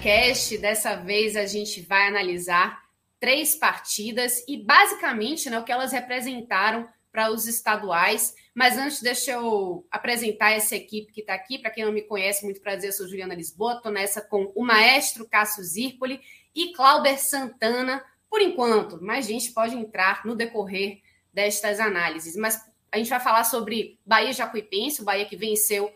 Telecast. Dessa vez a gente vai analisar três partidas e basicamente né, o que elas representaram para os estaduais. Mas antes, deixa eu apresentar essa equipe que está aqui. Para quem não me conhece, muito prazer, eu sou Juliana Lisboa. Estou nessa com o maestro Cássio Zirpoli e Clauber Santana, por enquanto. Mas a gente pode entrar no decorrer destas análises. Mas a gente vai falar sobre Bahia Jacuipense, o Bahia que venceu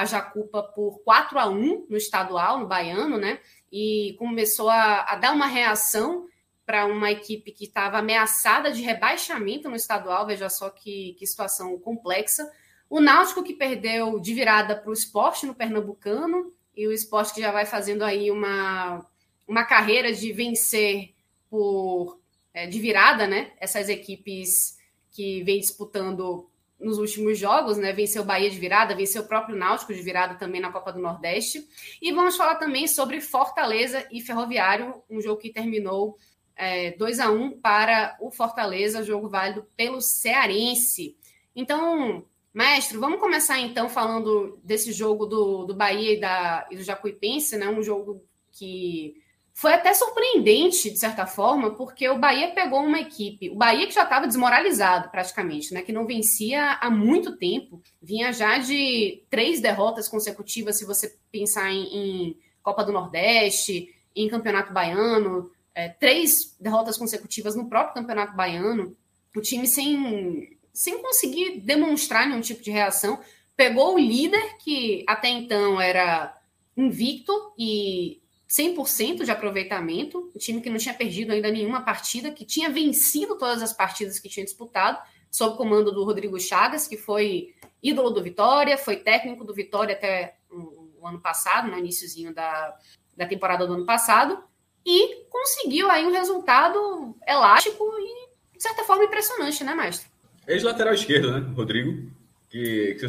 a Jacupa por 4 a 1 no estadual, no baiano, né? E começou a, a dar uma reação para uma equipe que estava ameaçada de rebaixamento no estadual, veja só que, que situação complexa. O Náutico que perdeu de virada para o esporte no Pernambucano, e o esporte que já vai fazendo aí uma, uma carreira de vencer por é, de virada, né? Essas equipes que vem disputando nos últimos jogos, né? Venceu o Bahia de virada, venceu o próprio Náutico de virada também na Copa do Nordeste. E vamos falar também sobre Fortaleza e Ferroviário, um jogo que terminou é, 2 a 1 para o Fortaleza, jogo válido pelo Cearense. Então, mestre, vamos começar então falando desse jogo do, do Bahia e, da, e do Jacuipense, né? Um jogo que foi até surpreendente, de certa forma, porque o Bahia pegou uma equipe, o Bahia que já estava desmoralizado praticamente, né? Que não vencia há muito tempo, vinha já de três derrotas consecutivas, se você pensar em, em Copa do Nordeste, em Campeonato Baiano, é, três derrotas consecutivas no próprio Campeonato Baiano, o time sem, sem conseguir demonstrar nenhum tipo de reação, pegou o líder, que até então era invicto e 100% de aproveitamento, o time que não tinha perdido ainda nenhuma partida, que tinha vencido todas as partidas que tinha disputado, sob o comando do Rodrigo Chagas, que foi ídolo do Vitória, foi técnico do Vitória até o, ano passado, no iníciozinho da, da temporada do ano passado, e conseguiu aí um resultado elástico e, de certa forma, impressionante, né, mestre? Ex-lateral esquerdo, né, Rodrigo? Que, que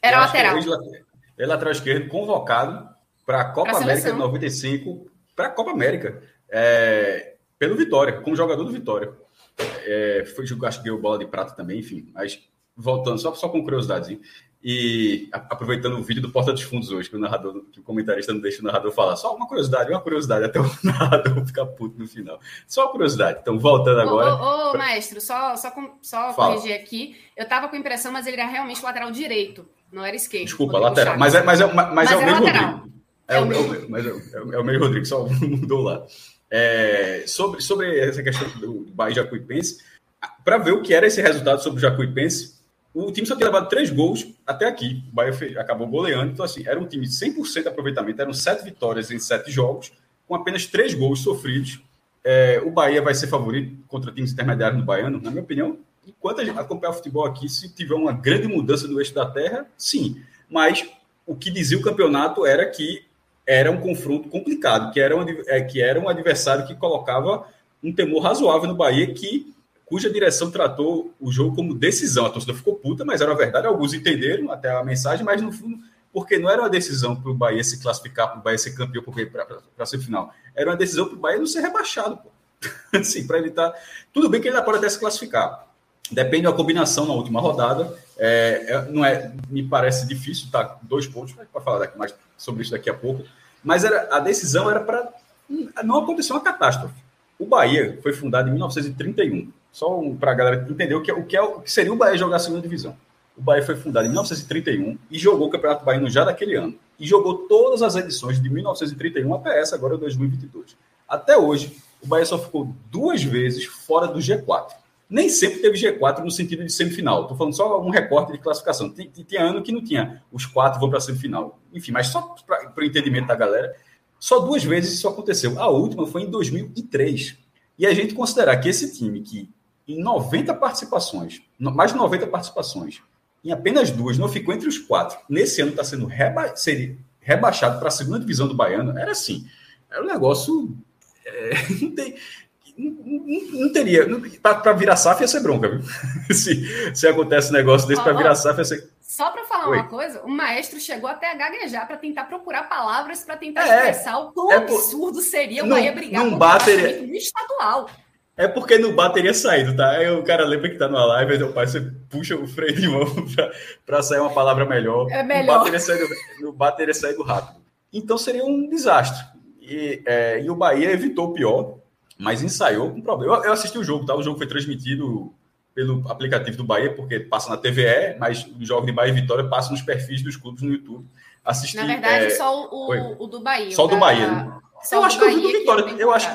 Era lateral. É lateral esquerdo convocado para a Copa América de 95, para a Copa América, é, pelo Vitória, como jogador do Vitória. É, foi, acho que deu bola de prata também, enfim. Mas voltando, só, só com curiosidade, e aproveitando o vídeo do Porta dos Fundos hoje, que o narrador, que o comentarista não deixa o narrador falar. Só uma curiosidade, uma curiosidade, até o narrador ficar puto no final. Só uma curiosidade. Então, voltando agora. Ô, ô, ô pra... maestro, só, só, só corrigir aqui. Eu estava com impressão, mas ele era realmente lateral direito, não era esquerdo. Desculpa, lateral. Mas é, mas é, mas, mas é o mesmo. É, é, o, mesmo. É, mas é, é, o mesmo Rodrigo, só mudou lá. É, sobre, sobre essa questão do Bahia Jacuipense, para ver o que era esse resultado sobre o Jacuipense, o time só tinha levado três gols até aqui. O Bahia fez, acabou goleando. Então, assim, era um time de 100% de aproveitamento. Eram sete vitórias em sete jogos, com apenas três gols sofridos. É, o Bahia vai ser favorito contra times intermediários no Baiano, na minha opinião. Enquanto a gente acompanhar o futebol aqui, se tiver uma grande mudança no eixo da terra, sim. Mas o que dizia o campeonato era que era um confronto complicado, que era um, é, que era um adversário que colocava um temor razoável no Bahia, que cuja direção tratou o jogo como decisão. A torcida ficou puta, mas era verdade. Alguns entenderam até a mensagem, mas no fundo, porque não era uma decisão para o Bahia se classificar, para o Bahia ser campeão para a semifinal. Era uma decisão para o Bahia não ser rebaixado. assim, para evitar. Tudo bem que ele ainda pode até se classificar. Depende da combinação na última rodada. É, é, não é, me parece difícil, tá? Dois pontos, para falar daqui mais sobre isso daqui a pouco. Mas era, a decisão era para não acontecer uma catástrofe. O Bahia foi fundado em 1931. Só para a galera entender o que, é, o, que é, o que seria o Bahia jogar a segunda divisão. O Bahia foi fundado em 1931 e jogou o Campeonato Baiano já daquele ano. E jogou todas as edições de 1931 até essa, agora 2022. Até hoje, o Bahia só ficou duas vezes fora do G4. Nem sempre teve G4 no sentido de semifinal. Estou falando só um recorte de classificação. Tinha ano que não tinha os quatro vão para a semifinal. Enfim, mas só para o entendimento da galera, só duas vezes isso aconteceu. A última foi em 2003. E a gente considerar que esse time que em 90 participações, mais de 90 participações, em apenas duas, não ficou entre os quatro. Nesse ano está sendo reba seria rebaixado para a segunda divisão do Baiano. Era assim, era um negócio. É, não tem, não, não teria. Para virar SAF ia ser bronca, viu? se, se acontece um negócio desse para virar SAF ia ser. Só para falar Oi. uma coisa, o maestro chegou até a gaguejar para tentar procurar palavras para tentar é, expressar o quão é absurdo seria o não, Bahia brigar com bateria... no estadual. É porque no bar teria saído, tá? Aí o cara lembra que tá numa live, o pai, você puxa o freio de mão para sair uma palavra melhor. É melhor. No bar teria saído, no bar teria saído rápido. Então seria um desastre. E, é, e o Bahia evitou o pior, mas ensaiou com problema. Eu, eu, assisti o jogo, tá? O jogo foi transmitido pelo aplicativo do Bahia, porque passa na TVE, mas o jogo de Bahia e Vitória passa nos perfis dos clubes no YouTube. Assisti, na verdade, é... só o, o, do Bahia. Só o do Bahia. Né? Só eu acho que eu vi do Vitória. Eu acho,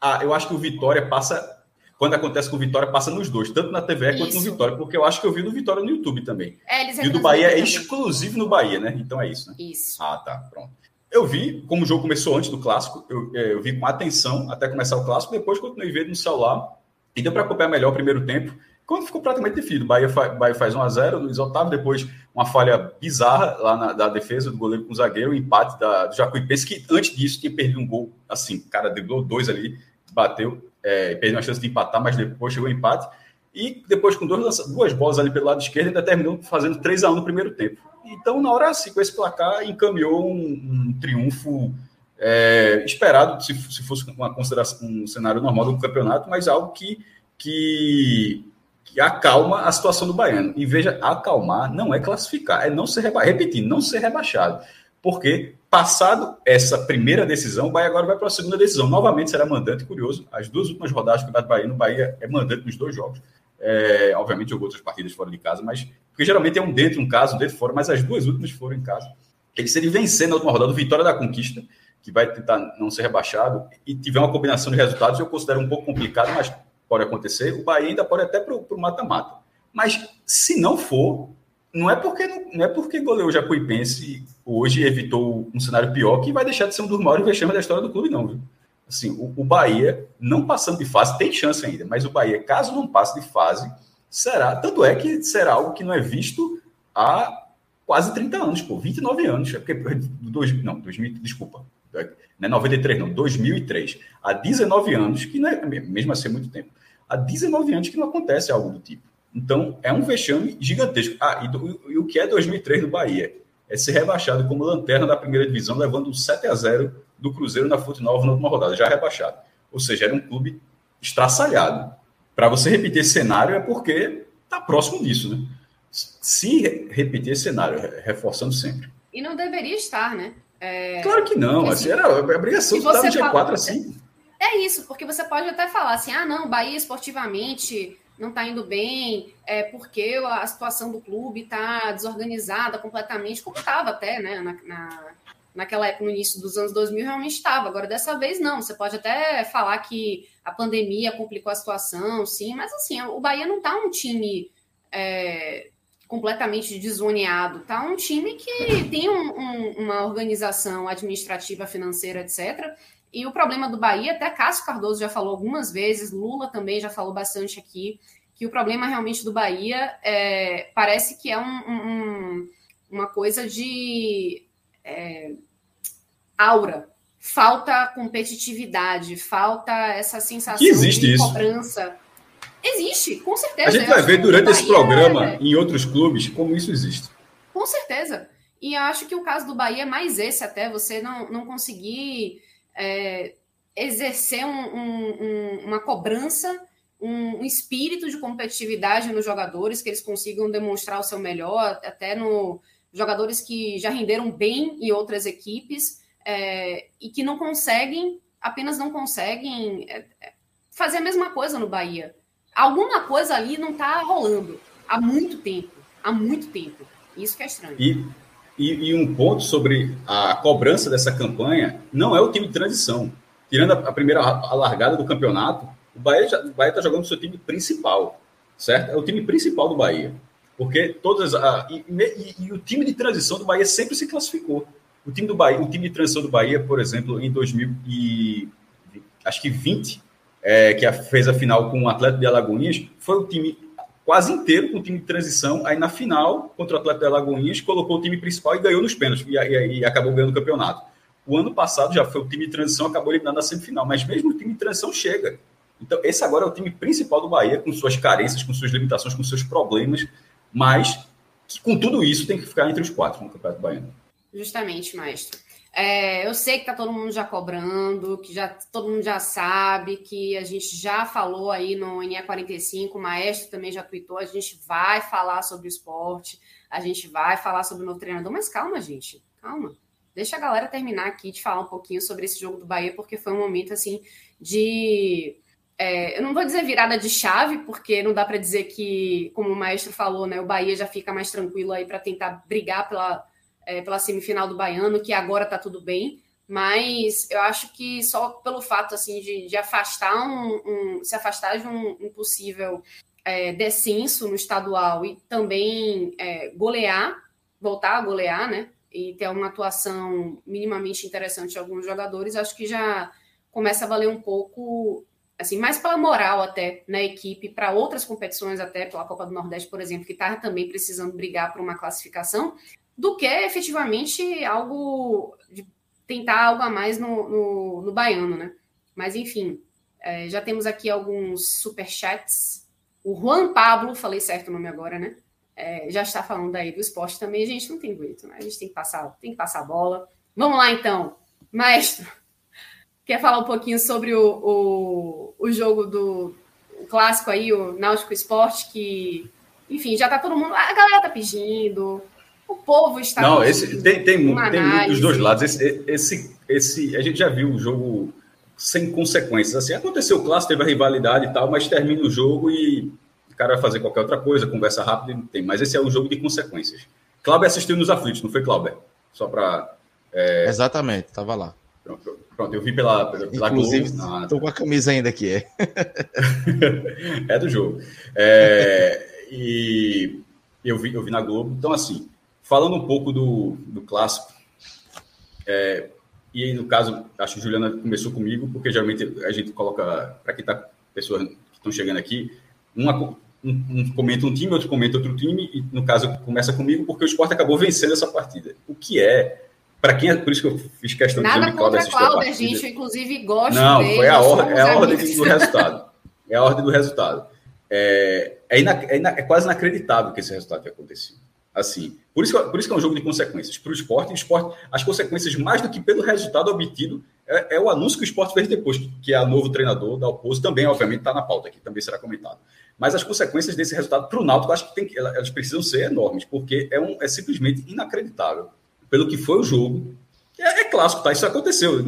ah, eu acho que o Vitória passa. Quando acontece com o Vitória, passa nos dois, tanto na TVE Isso. quanto no Vitória, porque eu acho que eu vi do Vitória no YouTube também. É, e o do Bahia é exclusivo no Bahia, né? Então é isso, né? Isso. Ah, tá, pronto. Eu vi, como o jogo começou antes do clássico, eu, é, eu vi com atenção até começar o clássico, depois continuei vendo no celular e deu para acompanhar melhor o primeiro tempo. Quando ficou praticamente definido, Bahia, fa Bahia faz 1x0, Luiz Otávio, depois uma falha bizarra lá na da defesa do goleiro com o zagueiro, o empate da, do Jacuipense, que antes disso tinha perdido um gol, assim, cara driblou dois ali, bateu, é, perdeu a chance de empatar, mas depois chegou o empate. E depois, com duas, duas bolas ali pelo lado esquerdo, ainda terminou fazendo 3 a 1 no primeiro tempo. Então, na hora assim, com esse placar, encaminhou um, um triunfo é, esperado, se, se fosse uma consideração, um cenário normal do campeonato, mas algo que, que, que acalma a situação do Baiano. E veja, acalmar não é classificar, é não ser rebaixado. Repetindo, não ser rebaixado. Porque Passado essa primeira decisão, o Bahia agora vai para a segunda decisão. Novamente será mandante, curioso. As duas últimas rodadas do Campeonato Bahia, no Bahia é mandante nos dois jogos. É, obviamente jogou outras partidas fora de casa, mas porque geralmente é um dentro, um caso, um dentro fora, mas as duas últimas foram em casa. Ele, se ele vencer na última rodada, Vitória da Conquista, que vai tentar não ser rebaixado, e tiver uma combinação de resultados, eu considero um pouco complicado, mas pode acontecer. O Bahia ainda pode até para o mata-mata. Mas se não for, não é porque não é porque goleou o Jacuipense hoje evitou um cenário pior que vai deixar de ser um dos maiores vexames da história do clube, não, viu? Assim, o, o, Bahia, não passando de fase, tem chance ainda, mas o Bahia, caso não passe de fase, será, tanto é que será algo que não é visto há quase 30 anos, pô, 29 anos, é porque, dois, não, 2000, desculpa, não é 93, não, 2003, há 19 anos, que não é, mesmo assim é muito tempo, há 19 anos que não acontece algo do tipo. Então, é um vexame gigantesco. Ah, e, do, e o que é 2003 no Bahia? É ser rebaixado como lanterna da primeira divisão, levando um 7 a 0 do Cruzeiro na Fonte Nova na última rodada, já rebaixado. Ou seja, era um clube estraçalhado. Para você repetir esse cenário é porque está próximo disso, né? Se repetir esse cenário, reforçando sempre. E não deveria estar, né? É... Claro que não, assim, era a obrigação de estar no G4 fala... assim. É isso, porque você pode até falar assim, ah, não, Bahia esportivamente não está indo bem, é porque a situação do clube está desorganizada completamente, como estava até, né? Na, na, naquela época, no início dos anos 2000, realmente estava. Agora, dessa vez, não. Você pode até falar que a pandemia complicou a situação, sim, mas assim, o Bahia não está um time é, completamente desoneado, tá um time que tem um, um, uma organização administrativa, financeira, etc., e o problema do Bahia, até Cássio Cardoso já falou algumas vezes, Lula também já falou bastante aqui, que o problema realmente do Bahia é, parece que é um, um, uma coisa de é, aura. Falta competitividade, falta essa sensação de isso. cobrança. Existe, com certeza. A gente vai ver durante esse programa, é... em outros clubes, como isso existe. Com certeza. E acho que o caso do Bahia é mais esse até, você não, não conseguir é, exercer um, um, uma cobrança, um, espírito de competitividade nos jogadores, que eles consigam demonstrar o seu melhor, até no jogadores que já renderam bem em outras equipes é, e que não conseguem, apenas não conseguem é, é fazer a mesma coisa no Bahia. Alguma coisa ali não está rolando há muito tempo, há muito tempo. Isso que é estranho. E e, e, um ponto sobre a cobrança dessa campanha não é o time de transição. Tirando a, a primeira a largada do campeonato, O Bahia está jogando o seu time principal, certo? É o time principal do Bahia. Porque todas. A, e, e, e, o time de transição do Bahia sempre se classificou. O time do Bahia, o time de transição do Bahia, por exemplo, em 2000 e acho que 20, é, que fez a final com o Atlético de Alagoinhas, foi o time quase inteiro com o time de transição. Aí na final, contra o Atlético de Alagoinhas, colocou o time principal e ganhou nos pênaltis e, e, e, acabou ganhando o campeonato. O ano passado já foi o time de transição, acabou eliminado na semifinal, mas mesmo o time de transição chega. Então, esse agora é o time principal do Bahia, com suas carências, com suas limitações, com seus problemas, mas que com tudo isso tem que ficar entre os quatro no Campeonato Baiano. Justamente, maestro. É, eu sei que tá todo mundo já cobrando, que já todo mundo já sabe, que a gente já falou aí no NE45, o Maestro também já tweetou, a gente vai falar sobre o esporte, a gente vai falar sobre o novo treinador, mas calma, gente, calma. Deixa a galera terminar aqui de falar um pouquinho sobre esse jogo do Bahia, porque foi um momento assim de. É, eu não vou dizer virada de chave, porque não dá para dizer que, como o maestro falou, né, o Bahia já fica mais tranquilo aí para tentar brigar pela é, pela semifinal do Baiano, que agora está tudo bem, mas eu acho que só pelo fato assim de, de afastar um, um, se afastar de um, um possível é, descenso no estadual e também é, golear, voltar a golear, né? E ter uma atuação minimamente interessante de alguns jogadores, acho que já começa a valer um pouco, assim, mais pela moral até na equipe, para outras competições, até pela Copa do Nordeste, por exemplo, que está também precisando brigar por uma classificação, do que efetivamente algo de tentar algo a mais no, no, no baiano, né? Mas enfim, é, já temos aqui alguns superchats. O Juan Pablo, falei certo o nome agora, né? É, já está falando aí do esporte também. A gente não tem jeito, né? A gente tem que passar, tem que passar a bola. Vamos lá então, maestro. Quer falar um pouquinho sobre o, o, o jogo do o clássico aí, o Náutico Esporte, que, enfim, já tá todo mundo. A galera tá pedindo, o povo está. Não, esse, tem, tem, tem muito dos dois lados. Esse, esse, esse, a gente já viu o jogo sem consequências. Assim, aconteceu o clássico, teve a rivalidade e tal, mas termina o jogo e o cara vai fazer qualquer outra coisa, conversa rápido e não tem. Mas esse é um jogo de consequências. Cláudio assistiu nos aflitos, não foi, Cláudio? Só para. É... Exatamente, estava lá. Pronto, pronto, eu vi pela, pela, pela Inclusive, estou com a camisa ainda aqui, é. é do jogo. É, e eu vi, eu vi na Globo. Então, assim, Falando um pouco do, do clássico, é, e aí, no caso, acho que Juliana começou comigo, porque geralmente a gente coloca, para quem está, pessoas que estão chegando aqui, uma, um, um, comenta um time, outro comenta outro time, e no caso começa comigo, porque o esporte acabou vencendo essa partida. O que é, para quem é, por isso que eu fiz questão de dizer que Cláudio assistiu a partida. gente, inclusive, gosta Não, dele, foi a, or é a ordem do resultado. É a ordem do resultado. É, é, é, é quase inacreditável que esse resultado tenha acontecido. Assim, por isso, por isso que é um jogo de consequências. Para o esporte, o esporte, as consequências, mais do que pelo resultado obtido, é, é, o anúncio que o esporte fez depois, que é o novo treinador da Oposto, também, obviamente, está na pauta aqui, também será comentado. Mas as consequências desse resultado para o Náutico, acho que tem, elas precisam ser enormes, porque é, um, é simplesmente inacreditável. Pelo que foi o jogo, é, é clássico, tá? Isso aconteceu.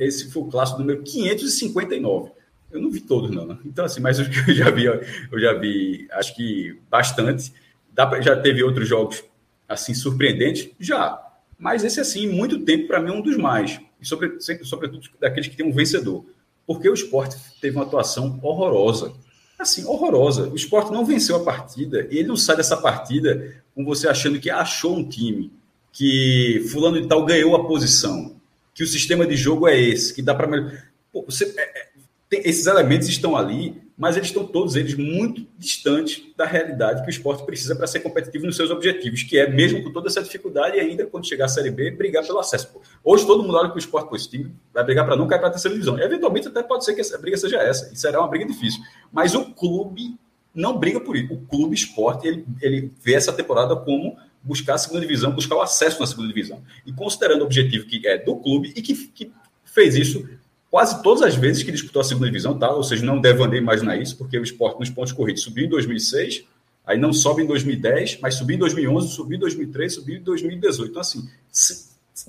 Esse foi o clássico número 559. Eu não vi todos, não. Né? Então, assim, mas eu já vi, eu já vi, acho que bastante. Dá, já teve outros jogos assim surpreendentes? Já. Mas esse, assim, muito tempo, para mim, é um dos mais. E sobre, sobretudo daqueles que tem um vencedor. Porque o esporte teve uma atuação horrorosa. Assim, horrorosa. O esporte não venceu a partida e ele não sai dessa partida com você achando que achou um time, que fulano de tal ganhou a posição, que o sistema de jogo é esse, que dá para você é, é, tem, esses elementos estão ali mas eles estão todos eles muito distantes da realidade que o esporte precisa para ser competitivo nos seus objetivos, que é, mesmo com toda essa dificuldade, e ainda quando chegar à Série B, brigar pelo acesso. Hoje todo mundo olha para o esporte, com esse time vai brigar para não cair para a terceira divisão. E, eventualmente até pode ser que essa briga seja essa, e será uma briga difícil. Mas o clube não briga por isso. O clube esporte, ele, ele vê essa temporada como buscar a segunda divisão, buscar o acesso na segunda divisão. E considerando o objetivo que é do clube e que, que fez isso quase todas as vezes que disputou a segunda divisão, tá? Ou seja, não deve imaginar isso, porque o esporte nos pontos corridos subiu em 2006, aí não sobe em 2010, mas subiu em 2011, subiu em 2013, subiu em 2018. Então, assim,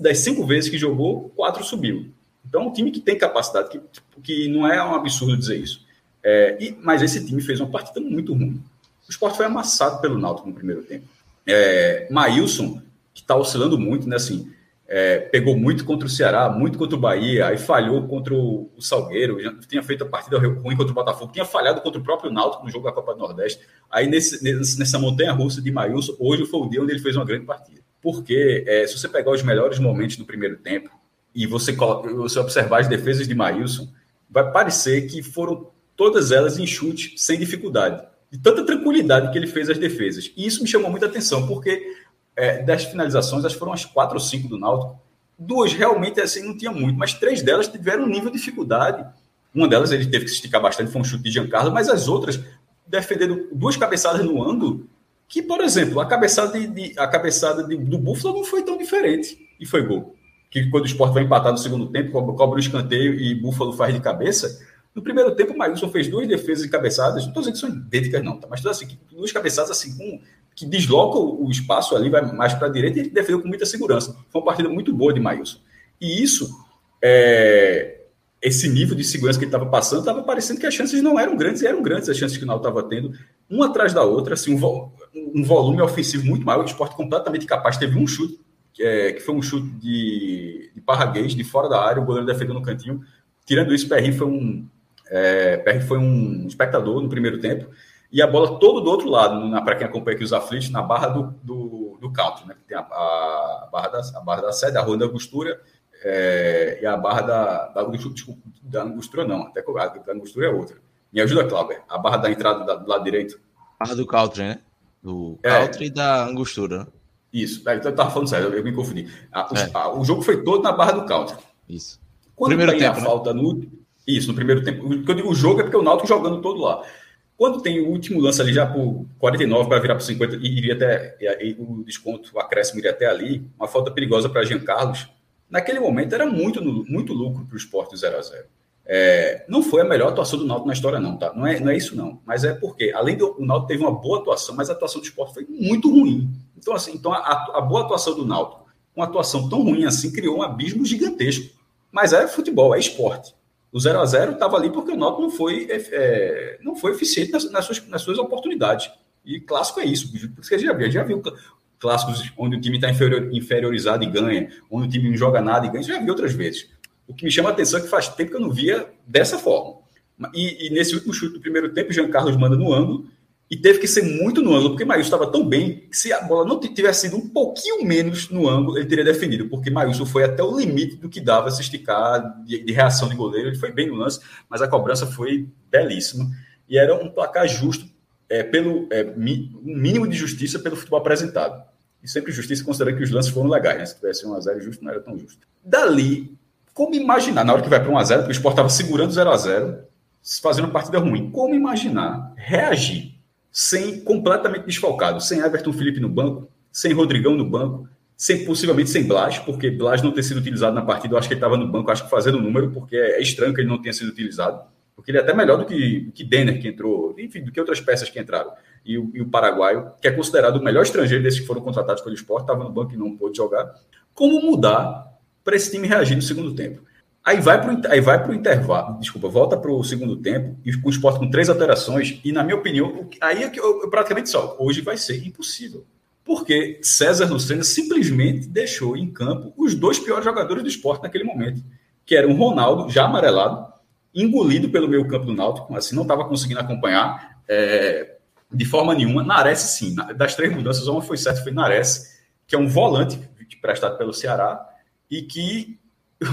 das cinco vezes que jogou, quatro subiu. Então, um time que tem capacidade, que, que não é um absurdo dizer isso. É, e, mas esse time fez uma partida muito ruim. O esporte foi amassado pelo Náutico no primeiro tempo. É, Maílson, que está oscilando muito, né? Assim, é, pegou muito contra o Ceará, muito contra o Bahia, aí falhou contra o, Salgueiro, tinha feito a partida ruim contra o Botafogo, tinha falhado contra o próprio Náutico no jogo da Copa do Nordeste. Aí nesse, nessa montanha russa de Maílson, hoje foi o dia onde ele fez uma grande partida. Porque é, se você pegar os melhores momentos do primeiro tempo e você, você observar as defesas de Maílson, vai parecer que foram todas elas em chute, sem dificuldade. De tanta tranquilidade que ele fez as defesas. E isso me chamou muita atenção, porque é, das finalizações, acho que foram as quatro ou cinco do Náutico. Duas realmente assim não tinha muito, mas três delas tiveram um nível de dificuldade. Uma delas ele teve que se esticar bastante, foi um chute de Giancarlo, mas as outras defendendo duas cabeçadas no ando, que, por exemplo, a cabeçada, de, de a cabeçada de, do Buffalo não foi tão diferente e foi gol. Que quando o esporte vai empatar no segundo tempo, cobra o escanteio e Buffalo faz de cabeça. No primeiro tempo, o Maílson fez duas defesas e cabeçadas, não estou dizendo que são idênticas, não, tá? mas assim, duas cabeçadas assim, com que desloca o espaço ali, vai mais para a direita e defendeu com muita segurança. Foi uma partida muito boa de Maílson. E isso, é, esse nível de segurança que ele estava passando, estava parecendo que as chances não eram grandes, e eram grandes as chances que o Náutico estava tendo, uma atrás da outra, assim, um, vo um, volume ofensivo muito maior, o esporte completamente capaz. Teve um chute, que, é, que foi um chute de, de parraguês, de fora da área, o goleiro defendeu no cantinho. Tirando isso, Perry foi um, é, Perry foi um espectador no primeiro tempo e a bola todo do outro lado, para quem acompanha aqui os aflitos, na barra do, do, do country, né? Tem a, a, barra da, a barra da sede, a rua da Angostura é, e a barra da, da, desculpa, da Angostura não, até a da Angostura é outra. Me ajuda, Cláudio, a barra da entrada da, do lado direito. Barra do country, né? Do é. country e da Angostura. Né? Isso, é, então eu estava falando sério, eu, me confundi. A, é. a, o jogo foi todo na barra do country. Isso. Quando Primeiro tempo, a né? falta no... Isso, no primeiro tempo. Quando eu digo o jogo é porque o Náutico jogando todo lá. Quando tem o último lance ali já por 49 para virar para 50 e iria até e, o desconto, o acréscimo iria até ali, uma falta perigosa para Jean Carlos. Naquele momento era muito, muito lucro para o esporte 0 a 0 é, Não foi a melhor atuação do Náutico na história, não, tá? Não é, não é isso, não. Mas é porque, além do o Náutico teve uma boa atuação, mas a atuação do esporte foi muito ruim. Então, assim, então a, a boa atuação do Náutico, uma atuação tão ruim assim, criou um abismo gigantesco. Mas é futebol, é esporte. O 0 a 0 estava ali porque o Náutico não foi, é, é, não foi eficiente nas, nas, suas, nas suas oportunidades. E clássico é isso, porque já viu, já viu clássicos onde o time está inferior, inferiorizado e ganha, onde o time não joga nada e ganha, já vi outras vezes. O que me chama a atenção é que faz tempo que eu não via dessa forma. E, e nesse último chute do primeiro tempo, o Jean Carlos manda no ângulo, e teve que ser muito no ângulo, porque Maílson estava tão bem que se a bola não tivesse sido um pouquinho menos no ângulo, ele teria definido, porque Maílson foi até o limite do que dava se esticar de, de, reação de goleiro. Ele foi bem no lance, mas a cobrança foi belíssima. E era um placar justo, é, pelo é, mi, um mínimo de justiça pelo futebol apresentado. E sempre justiça considerando que os lances foram legais, né? Se tivesse 1x0 justo, não era tão justo. Dali, como imaginar, na hora que vai para 1x0, porque o Sport estava segurando 0x0, fazendo partida ruim, como imaginar reagir sem completamente desfalcado, sem Everton Felipe no banco, sem Rodrigão no banco, sem possivelmente sem Blas, porque Blas não ter sido utilizado na partida, eu acho que ele estava no banco, acho que fazendo número, porque é estranho que ele não tenha sido utilizado, porque ele é até melhor do que, que Denner, que entrou, enfim, do que outras peças que entraram. E o, e o paraguaio, que é considerado o melhor estrangeiro desses que foram contratados pelo esporte, estava no banco e não pôde jogar. Como mudar para esse time reagir no segundo tempo? Aí vai para aí vai o intervalo, desculpa, volta para o segundo tempo e o esporte com três alterações. E na minha opinião, aí é que eu, eu praticamente só hoje vai ser impossível, porque César Lucena simplesmente deixou em campo os dois piores jogadores do esporte naquele momento, que eram o Ronaldo já amarelado, engolido pelo meio campo do Náutico, assim não estava conseguindo acompanhar é, de forma nenhuma. Nares sim, das três mudanças uma foi certa, foi Nares, que é um volante prestado pelo Ceará e que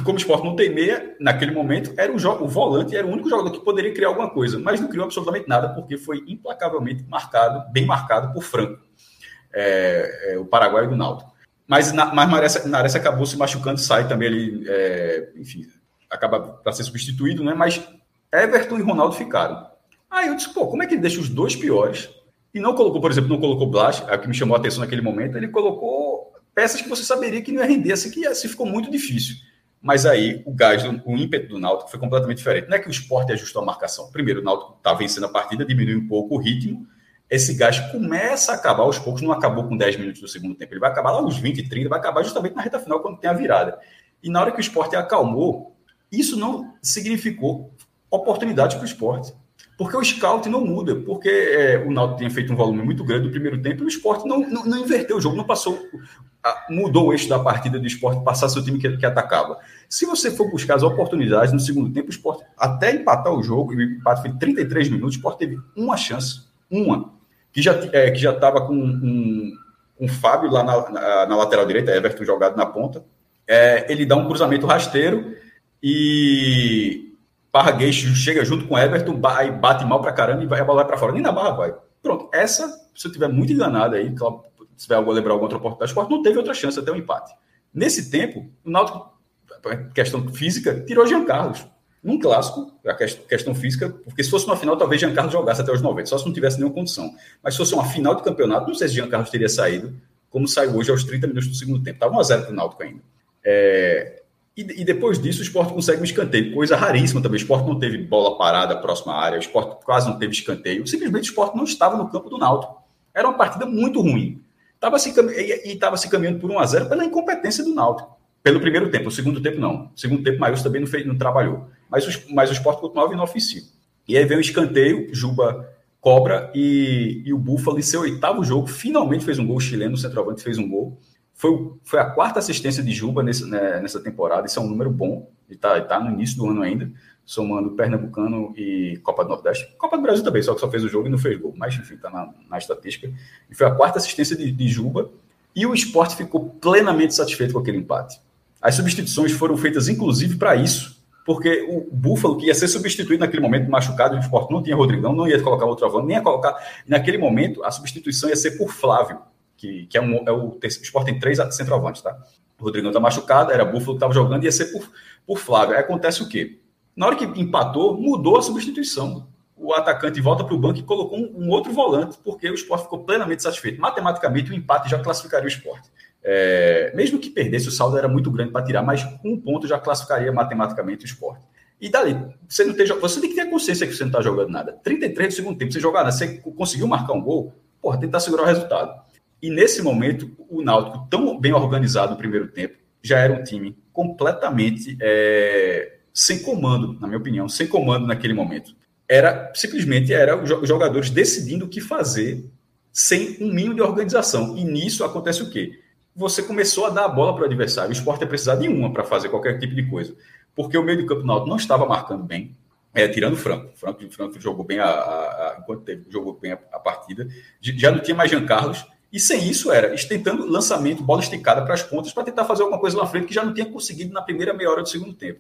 como o esporte não tem meia, naquele momento, era o, o, volante, era o único jogador que poderia criar alguma coisa, mas não criou absolutamente nada, porque foi implacavelmente marcado, bem marcado por Franco, é, é, o Paraguai do Náutico. Mas, na, mas Nares, acabou se machucando, sai também ali, é, enfim, acaba para ser substituído, né? Mas Everton e Ronaldo ficaram. Aí eu disse, pô, como é que ele deixa os dois piores e não colocou, por exemplo, não colocou Blas, é o que me chamou a atenção naquele momento, ele colocou peças que você saberia que não ia render, assim que assim ficou muito difícil. Mas aí o gás, o ímpeto do Náutico foi completamente diferente. Não é que o esporte ajustou a marcação. Primeiro, o Náutico está vencendo a partida, diminui um pouco o ritmo. Esse gás começa a acabar aos poucos, não acabou com 10 minutos do segundo tempo. Ele vai acabar lá uns 20, 30, vai acabar justamente na reta final, quando tem a virada. E na hora que o esporte acalmou, isso não significou oportunidade para o esporte. Porque o scout não muda, porque é, o Náutico tinha feito um volume muito grande no primeiro tempo e o esporte não, não, não, inverteu o jogo, não passou mudou o eixo da partida do esporte, passar seu time que, que, atacava. Se você for buscar as oportunidades no segundo tempo, o esporte, até empatar o jogo, e o empate foi 33 minutos, o esporte teve uma chance, uma, que já é, que já estava com um, um Fábio lá na, na, na, lateral direita, Everton jogado na ponta. É, ele dá um cruzamento rasteiro e Parraguês chega junto com Everton, aí bate mal pra caramba e vai, a bola vai pra fora. Nem na barra vai. Pronto, essa, se eu estiver muito enganado aí, se algo lembrar alguma outra oportunidade, o Sport não teve outra chance até o um empate. Nesse tempo, o Náutico, questão física, tirou Jean Carlos. Num clássico, a questão física, porque se fosse uma final, talvez Jean Carlos jogasse até os 90, só se não tivesse nenhuma condição. Mas se fosse uma final de campeonato, não sei se Jean Carlos teria saído, como saiu hoje aos 30 minutos do segundo tempo. Estava 1x0 para o Náutico ainda. É, e, e, depois disso, o esporte consegue um escanteio, coisa raríssima também. O esporte não teve bola parada próxima à área, o esporte quase não teve escanteio. Simplesmente o esporte não estava no campo do Náutico. Era uma partida muito ruim. Tava se, e estava se caminhando por 1 a 0 pela incompetência do Náutico. Pelo primeiro tempo, o segundo tempo não. O segundo tempo, Maius também não, fez, não trabalhou. Mas, o, mas o esporte continuava inofensivo. E aí vem o escanteio, Juba cobra e, e o Búfalo, em seu oitavo jogo, finalmente fez um gol chileno, o centroavante fez um gol. Foi, foi a quarta assistência de Juba nesse, né, nessa temporada, isso é um número bom, ele está tá no início do ano ainda, somando Pernambucano e Copa do Nordeste. Copa do Brasil também, só que só fez o jogo e não fez gol, mas enfim, está na, na estatística. E foi a quarta assistência de, de Juba, e o esporte ficou plenamente satisfeito com aquele empate. As substituições foram feitas, inclusive, para isso, porque o Búfalo, que ia ser substituído naquele momento, machucado, o esporte não tinha Rodrigão, não ia colocar outro avante, nem ia colocar. Naquele momento, a substituição ia ser por Flávio, que, que é, um, é o, o esporte tem três centroavantes, tá? O Rodrigão tá machucado, era Búfalo que estava jogando, ia ser por, por Flávio. Aí acontece o quê? Na hora que empatou, mudou a substituição. O atacante volta para o banco e colocou um, outro volante, porque o esporte ficou plenamente satisfeito. Matematicamente, o empate já classificaria o esporte. É, mesmo que perdesse, o saldo era muito grande para tirar, mas um ponto já classificaria matematicamente o esporte. E dali, você não tem, você tem que ter consciência que você não está jogando nada. 33 do segundo tempo, você jogar, você conseguiu marcar um gol, porra, tentar segurar o resultado. E nesse momento, o Náutico, tão bem organizado no primeiro tempo, já era um time completamente é, sem comando, na minha opinião, sem comando naquele momento. Era simplesmente era os jogadores decidindo o que fazer sem um mínimo de organização. E nisso acontece o quê? Você começou a dar a bola para o adversário. O esporte é precisar de uma para fazer qualquer tipo de coisa. Porque o meio de campo Náutico não estava marcando bem, é, tirando o Franco. O Franco, Franco jogou bem a, a, a enquanto jogou bem a, a partida. Já não tinha mais Jean Carlos e sem isso era tentando lançamento, bola esticada para as pontas, para tentar fazer alguma coisa lá na frente que já não tinha conseguido na primeira meia hora do segundo tempo.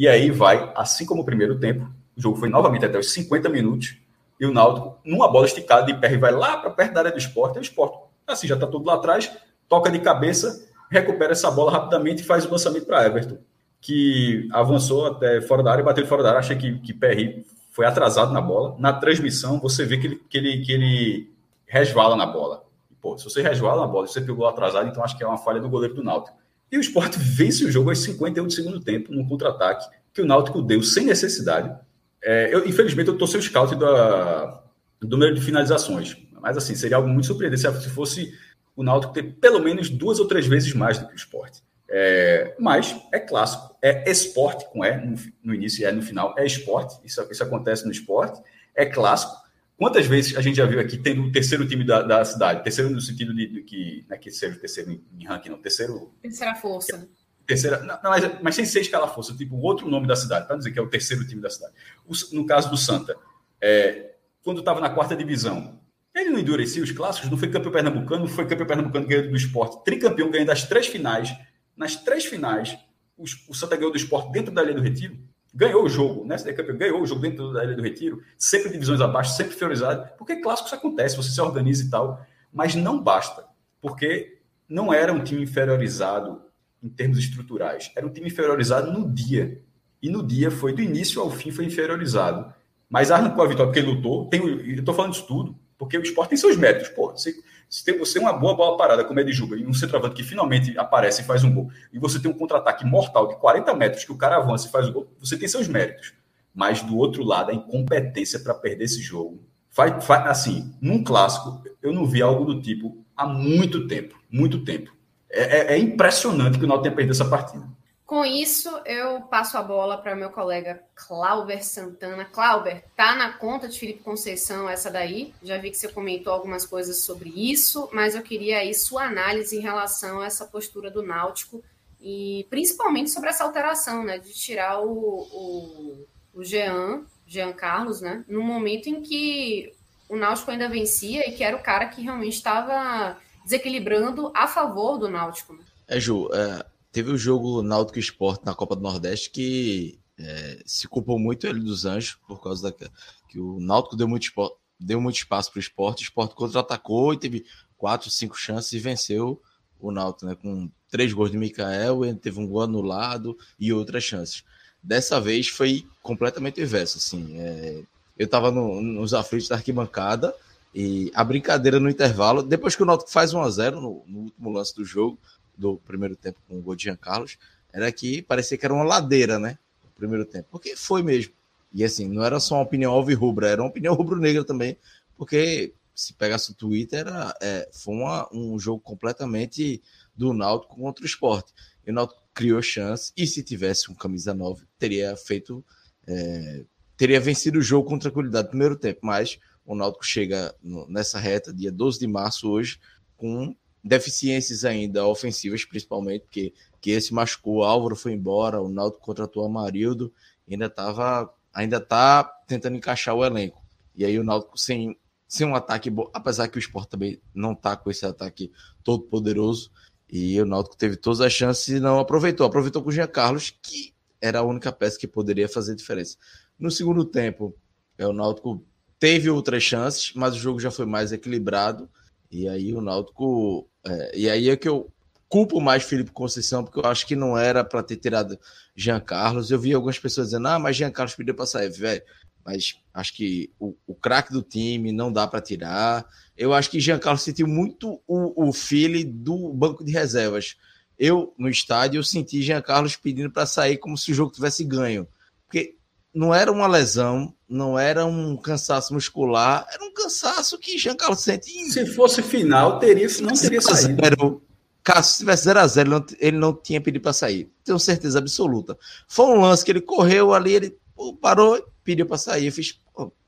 E aí vai, assim como o primeiro tempo, o jogo foi novamente até os 50 minutos, e o Náutico, numa bola esticada de pé, vai lá para perto da área do esporte, e o esporte, assim, já está tudo lá atrás, toca de cabeça, recupera essa bola rapidamente e faz o lançamento para Everton, que avançou até fora da área bateu fora da área. Achei que, que Perry foi atrasado na bola. Na transmissão, você vê que ele, que ele, que ele resvala na bola Pô, se você resvala na bola, você pegou atrasado, então acho que é uma falha do goleiro do Náutico. E o Sport vence o jogo aos 51 do segundo tempo, num contra-ataque, que o Náutico deu sem necessidade. É, eu, infelizmente, eu estou sem o scout da, do número de finalizações. Mas, assim, seria algo muito surpreendente se fosse o Náutico ter pelo menos duas ou três vezes mais do que o Sport. É, mas é clássico, é esporte com E no, no início e E no final, é esporte, isso, isso acontece no esporte, é clássico, Quantas vezes a gente já viu aqui tendo o terceiro time da, da cidade? Terceiro no sentido de, de que. Não é que seja o terceiro em ranking, não. Terceiro. Terceira força. Terceira. Não, mas, mas sem ser escala força, tipo, outro nome da cidade, para dizer que é o terceiro time da cidade. O, no caso do Santa, é, quando estava na quarta divisão, ele não endurecia os clássicos, não foi campeão pernambucano, não foi campeão pernambucano ganhando do esporte, tricampeão ganhando as três finais. Nas três finais, os, o Santa ganhou do esporte dentro da linha do retiro ganhou o jogo, né? ganhou o jogo dentro da Ilha do Retiro, sempre divisões abaixo, sempre priorizado, porque clássico isso acontece, você se organiza e tal, mas não basta, porque não era um time inferiorizado em termos estruturais, era um time inferiorizado no dia, e no dia foi do início ao fim foi inferiorizado, mas arrancou a vitória porque lutou, tem, eu estou falando disso tudo, porque o esporte tem seus méritos, pô, você se tem você uma boa bola parada, como é de Juba, e um centroavante que finalmente aparece e faz um gol, e você tem um contra-ataque mortal de 40 metros que o cara avança e faz o gol, você tem seus méritos. Mas do outro lado, a incompetência para perder esse jogo. Faz, faz, assim, num clássico, eu não vi algo do tipo há muito tempo. Muito tempo. É, é, é impressionante que o Náutico tenha perdido essa partida. Com isso, eu passo a bola para meu colega Clauber Santana. Clauber, tá na conta de Felipe Conceição essa daí? Já vi que você comentou algumas coisas sobre isso, mas eu queria aí sua análise em relação a essa postura do Náutico e principalmente sobre essa alteração, né, de tirar o, o, o Jean, Jean Carlos, né, no momento em que o Náutico ainda vencia e que era o cara que realmente estava desequilibrando a favor do Náutico. Né? É, Ju, é, teve o jogo Náutico Esporte na Copa do Nordeste que é, se culpou muito ele dos Anjos, por causa da que o Náutico deu muito, deu muito espaço para o esporte, o esporte contra-atacou e teve quatro, cinco chances e venceu o Náutico, né? Com três gols de Mikael, ele teve um gol anulado e outras chances. Dessa vez foi completamente inverso, assim. É, eu estava no, nos aflitos da arquibancada e a brincadeira no intervalo, depois que o Náutico faz 1 a 0 no, no último lance do jogo, do primeiro tempo com o gol Carlos, era que parecia que era uma ladeira, né? No primeiro tempo. Porque foi mesmo. E assim, não era só uma opinião alvirrubra, era uma opinião rubro-negra também, porque se pegasse o Twitter, era, é, foi uma, um jogo completamente do Náutico contra o esporte. E o Náutico criou chance, e se tivesse um camisa 9, teria feito. É, teria vencido o jogo com tranquilidade no primeiro tempo, mas o Náutico chega no, nessa reta, dia 12 de março, hoje, com deficiências ainda ofensivas, principalmente, porque que esse machucou, Álvaro foi embora, o Náutico contratou Amarildo, ainda estava ainda tá tentando encaixar o elenco. E aí o Náutico sem, sem um ataque bom, apesar que o Sport também não tá com esse ataque todo poderoso, e o Náutico teve todas as chances e não aproveitou. Aproveitou com o Jean Carlos, que era a única peça que poderia fazer diferença. No segundo tempo, é, o Náutico teve outras chances, mas o jogo já foi mais equilibrado. E aí o Náutico. É, e aí é que eu culpo mais Felipe Conceição, porque eu acho que não era para ter tirado Jean Carlos. Eu vi algumas pessoas dizendo, ah, mas Jean Carlos pediu para sair, velho. Mas acho que o, o craque do time não dá para tirar. Eu acho que Jean Carlos sentiu muito o, o feeling do banco de reservas. Eu, no estádio, eu senti Jean Carlos pedindo para sair como se o jogo tivesse ganho. Porque não era uma lesão, não era um cansaço muscular, era um cansaço que Jean Carlos sente. Se fosse final, teria, não teria saído. Zero. Caso tivesse 0 a 0 ele não, tinha pedido para sair. Tenho certeza absoluta. Foi um lance que ele correu ali, ele parou, pediu para sair. Eu fiz,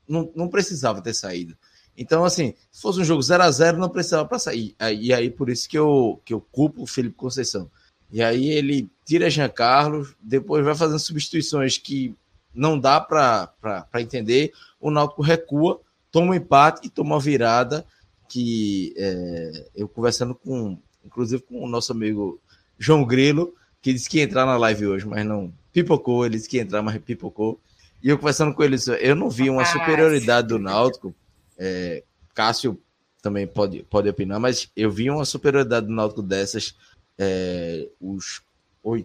não, não precisava ter saído. Então, assim, se fosse um jogo 0 a 0 não precisava para sair. E aí, por isso que eu, que eu culpo o Felipe Conceição. E aí ele tira Jean Carlos, depois vai fazendo substituições que não dá para entender. O Náutico recua, toma um empate e toma uma virada que é, eu conversando com, inclusive com o nosso amigo João Grilo, que disse que ia entrar na live hoje, mas não pipocou, ele disse que ia entrar, mas pipocou. E eu conversando com ele, eu não vi uma superioridade do Náutico. É, Cássio também pode, pode opinar, mas eu vi uma superioridade do Náutico dessas, é, os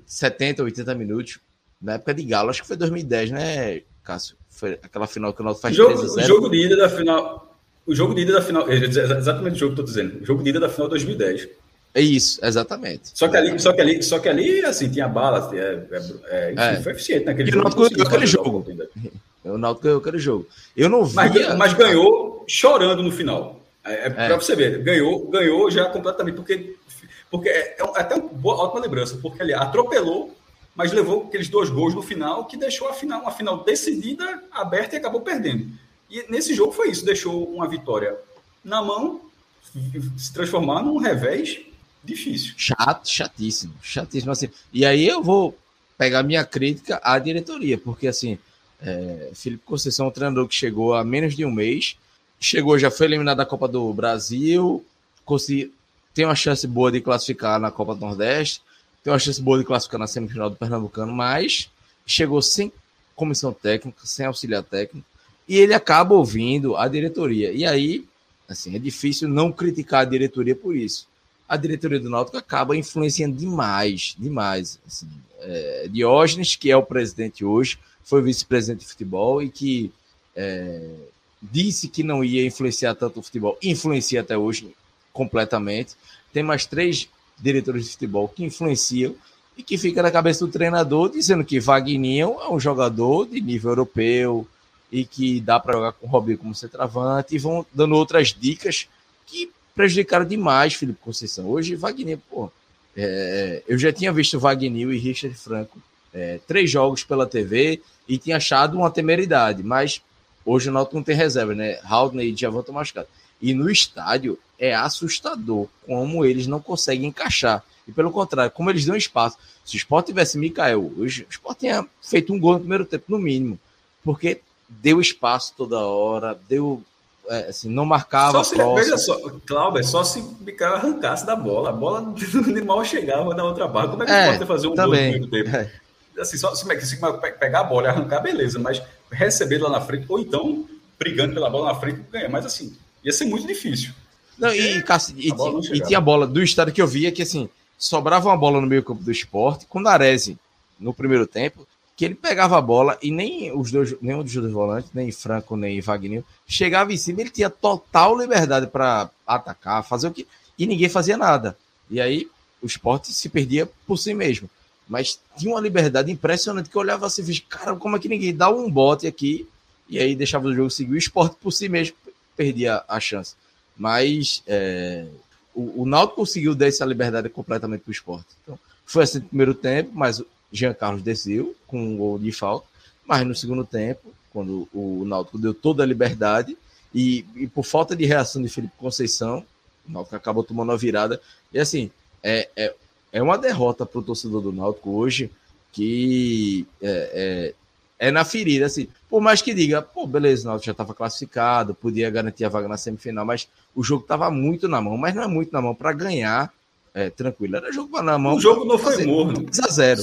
70, 80 minutos na época de Galo, acho que foi 2010, né, Cássio? Foi aquela final que o Náutico faz jogo, 3 0 O jogo de ida da final. O jogo de ida da final. Exatamente o jogo que eu tô dizendo. O jogo de ida da final 2010. É isso, exatamente. Só que ali, só que ali, só que ali assim, tinha bala, é, é, enfim, é. foi eficiente naquele jogo. O Náutico ganhou aquele jogo. O Náutico ganhou aquele jogo. Eu não vi. Mas, mas, ganhou chorando no final. É, é, é. para você ver, ganhou, ganhou já completamente, porque, porque é, é até uma boa, ótima lembrança, porque ele atropelou mas levou aqueles dois gols no final que deixou a final, uma final decidida, aberta e acabou perdendo. E nesse jogo foi isso, deixou uma vitória na mão, se transformar num revés difícil. Chato, chatíssimo, chatíssimo assim. E aí eu vou pegar minha crítica à diretoria, porque assim, é, Felipe Conceição é um treinador que chegou há menos de um mês, chegou, já foi eliminado da Copa do Brasil, consegui, tem uma chance boa de classificar na Copa do Nordeste, tem uma chance boa de classificar na semifinal do Pernambucano, mas chegou sem comissão técnica, sem auxiliar técnico, e ele acaba ouvindo a diretoria. E aí, assim, é difícil não criticar a diretoria por isso. A diretoria do Náutico acaba influenciando demais, demais. Assim, é, Diógenes, que é o presidente hoje, foi vice-presidente de futebol e que é, disse que não ia influenciar tanto o futebol, influencia até hoje completamente. Tem mais três diretores de futebol que influenciam e que fica na cabeça do treinador dizendo que Wagninho é um jogador de nível europeu e que dá para jogar com o Robinho como centroavante e vão dando outras dicas que prejudicaram demais Felipe Conceição. Hoje, Wagner, pô, É, eu já tinha visto Wagner e Richard Franco é, três jogos pela TV e tinha achado uma temeridade, mas hoje o Náutico não tem reserva, né? Haldney e Diavante machucado. E no estádio é assustador como eles não conseguem encaixar. E pelo contrário, como eles dão espaço. Se o Sport tivesse Mikael hoje, o Sport tinha feito um gol no primeiro tempo, no mínimo. Porque deu espaço toda hora, deu é, assim, não marcava. Só se, veja só, Cláudio, só se o Mikael arrancasse da bola. A bola mal chegava na outra barra. Como é que é, pode fazer um também. gol no primeiro tempo? É. Assim, só, se, se pegar a bola e arrancar, beleza, mas receber lá na frente, ou então brigando pela bola na frente, ganha. Mas assim, ia ser muito difícil. Não, e, e, e, e, tinha a bola do estado que eu via que assim, sobrava uma bola no meio campo do esporte com Darese no primeiro tempo que ele pegava a bola e nem os dois, nenhum dos dois volantes, nem Franco nem Wagner, chegava em cima, ele tinha total liberdade para atacar, fazer o que. E ninguém fazia nada. E aí o esporte se perdia por si mesmo. Mas tinha uma liberdade impressionante que eu olhava assim, fiz, cara, como é que ninguém dá um bote aqui e aí deixava o jogo seguir. O esporte por si mesmo perdia a chance. Mas é, o, o Náutico conseguiu dar essa liberdade completamente para o esporte. Então, foi assim no primeiro tempo, mas Jean Carlos desceu com um gol de falta, mas no segundo tempo, quando o Náutico deu toda a liberdade e, e por falta de reação de Felipe Conceição, o Náutico acabou tomando a virada. E assim, é, é, é uma derrota para o torcedor do Náutico hoje que é, é, é, na ferida, assim. Por mais que diga, pô, beleza, o Náutico já estava classificado, podia garantir a vaga na semifinal, mas o jogo estava muito na mão, mas não é muito na mão para ganhar é, tranquilo. Era jogo na mão. O jogo não foi morno. 2 a 0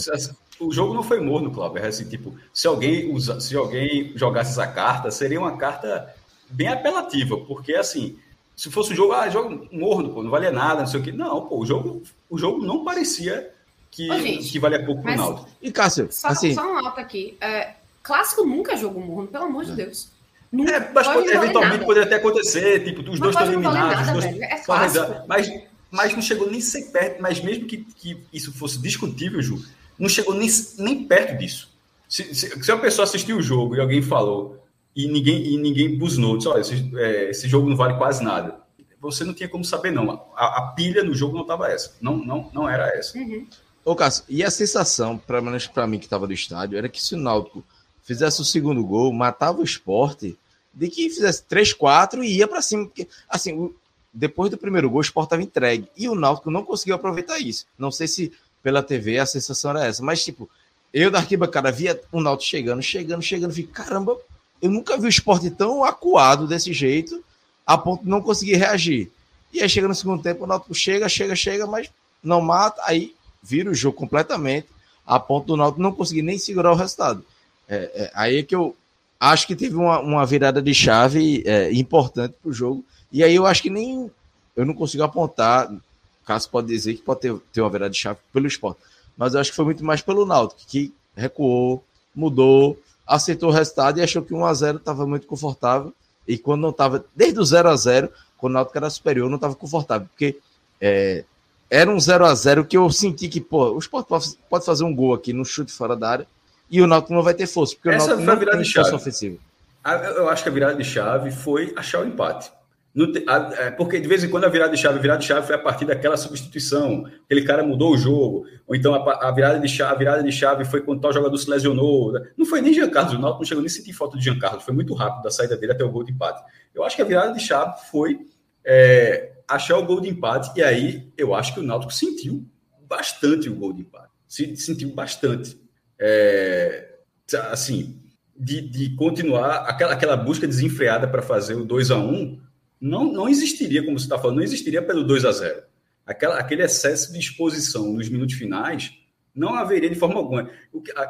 O jogo não foi morno, Cláudio. É assim, tipo, se alguém, usa, se alguém jogasse essa carta, seria uma carta bem apelativa, porque assim, se fosse um jogo, ah, jogo morno, pô, não valia nada, não sei o quê. Não, pô, o jogo, o jogo não parecia que, Ô, gente, que valia pouco pro Naldo. E Cássio, só, assim... só um alto aqui. É, clássico nunca é jogo morno, pelo amor de é. Deus. Nunca, é, mas pode, eventualmente poderia até acontecer, tipo, os dois estão eliminados. Nada, dois, é clássico. Mas mas não chegou nem ser perto, mas mesmo que, que isso fosse discutível, Ju, não chegou nem, nem perto disso. Se, se, se uma pessoa assistiu o jogo e alguém falou e ninguém, e ninguém buznou, disse, olha, esse, é, esse jogo não vale quase nada. Você não tinha como saber, não. A, a pilha no jogo não estava essa. Não, não, não era essa. Uhum. Ô, Cássio, e a sensação, para mim que estava no estádio, era que se o Náutico fizesse o segundo gol, matava o esporte, de que fizesse 3, 4 e ia para cima. Porque, assim, depois do primeiro gol, o Sport estava entregue. E o Náutico não conseguiu aproveitar isso. Não sei se pela TV a sensação era essa, mas tipo, eu da arquibancada via o Náutico chegando, chegando, chegando, fiquei, caramba, eu nunca vi o Sport tão acuado desse jeito, a ponto de não conseguir reagir. E aí chega no segundo tempo, o Náutico chega, chega, chega, mas não mata, aí vira o jogo completamente, a ponto do Náutico não conseguir nem segurar o resultado. É, é, aí é que eu acho que teve uma, uma virada de chave é, importante para o jogo, e aí eu acho que nem eu não consigo apontar, caso pode dizer que pode ter, ter uma virada de chave pelo esporte. Mas eu acho que foi muito mais pelo Náutico, que recuou, mudou, aceitou o resultado e achou que 1x0 estava muito confortável. E quando não estava, desde o 0x0, quando o Náutico era superior, não estava confortável, porque é, era um 0x0 que eu senti que, pô, o Sport pode fazer um gol aqui no chute fora da área e o Náutico não vai ter força, porque Essa o Náutico não tem força ofensiva. Eu acho que a virada de chave foi achar o empate. É, porque de vez em quando a virada de chave, a virada de chave foi a partir daquela substituição, aquele cara mudou o jogo, ou então a, a virada de chave, a virada de chave foi quando tal jogador se lesionou. Não foi nem Jean Carlos, o Náutico não chegou nem a sentir falta de Jean Carlos, foi muito rápido da saída dele até o gol de empate. Eu acho que a virada de chave foi é, achar o gol de empate, e aí eu acho que o Náutico sentiu bastante o gol de empate. Sentiu bastante. É, assim, de, de continuar aquela, aquela busca desenfreada para fazer o 2 a 1 não, não existiria, como você está falando, não existiria pelo 2 a 0 Aquela, aquele excesso de exposição nos minutos finais não haveria de forma alguma.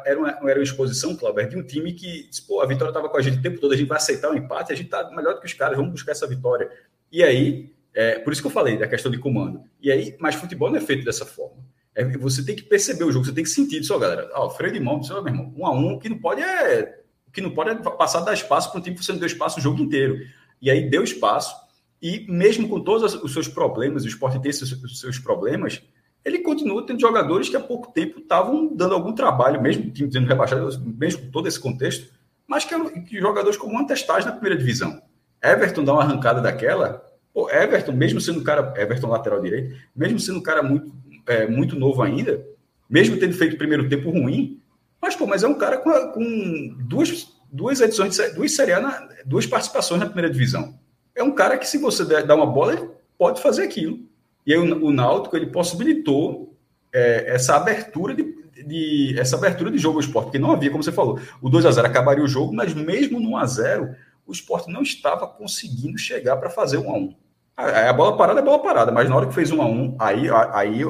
Era, uma, era uma exposição, Cláudio, de um time que a vitória estava com a gente o tempo todo, a gente vai aceitar o empate, a gente está melhor do que os caras, vamos buscar essa vitória. E aí, é, por isso que eu falei da questão de comando. E aí, mas futebol não é feito dessa forma. É, você tem que perceber o jogo, você tem que sentir isso, ó, galera. Ó, freio de mão, meu irmão, um a um, que não pode é. Que não pode é passar dar espaço para um time que você não deu espaço o jogo inteiro. E aí deu espaço, e mesmo com todos os seus problemas, o esporte tem os seus problemas, ele continua tendo jogadores que há pouco tempo estavam dando algum trabalho, mesmo time sendo rebaixado, mesmo com todo esse contexto, mas que, que jogadores como Antestais na primeira divisão. Everton dá uma arrancada daquela, pô, Everton, mesmo sendo um cara, Everton lateral direito, mesmo sendo um cara muito é, muito novo ainda, mesmo tendo feito o primeiro tempo ruim, mas, pô, mas é um cara com, com duas, duas edições, duas Série A, duas participações na primeira divisão. É um cara que, se você der, uma bola, ele pode fazer aquilo. E aí o, o Náutico, ele possibilitou é, essa abertura de, de, essa abertura de jogo ao esporte, porque não havia, como você falou, o 2 a 0 acabaria o jogo, mas mesmo no 1 a 0 o esporte não estava conseguindo chegar para fazer 1 a 1 a, a bola parada é bola parada, mas na hora que fez 1 a 1 aí, aí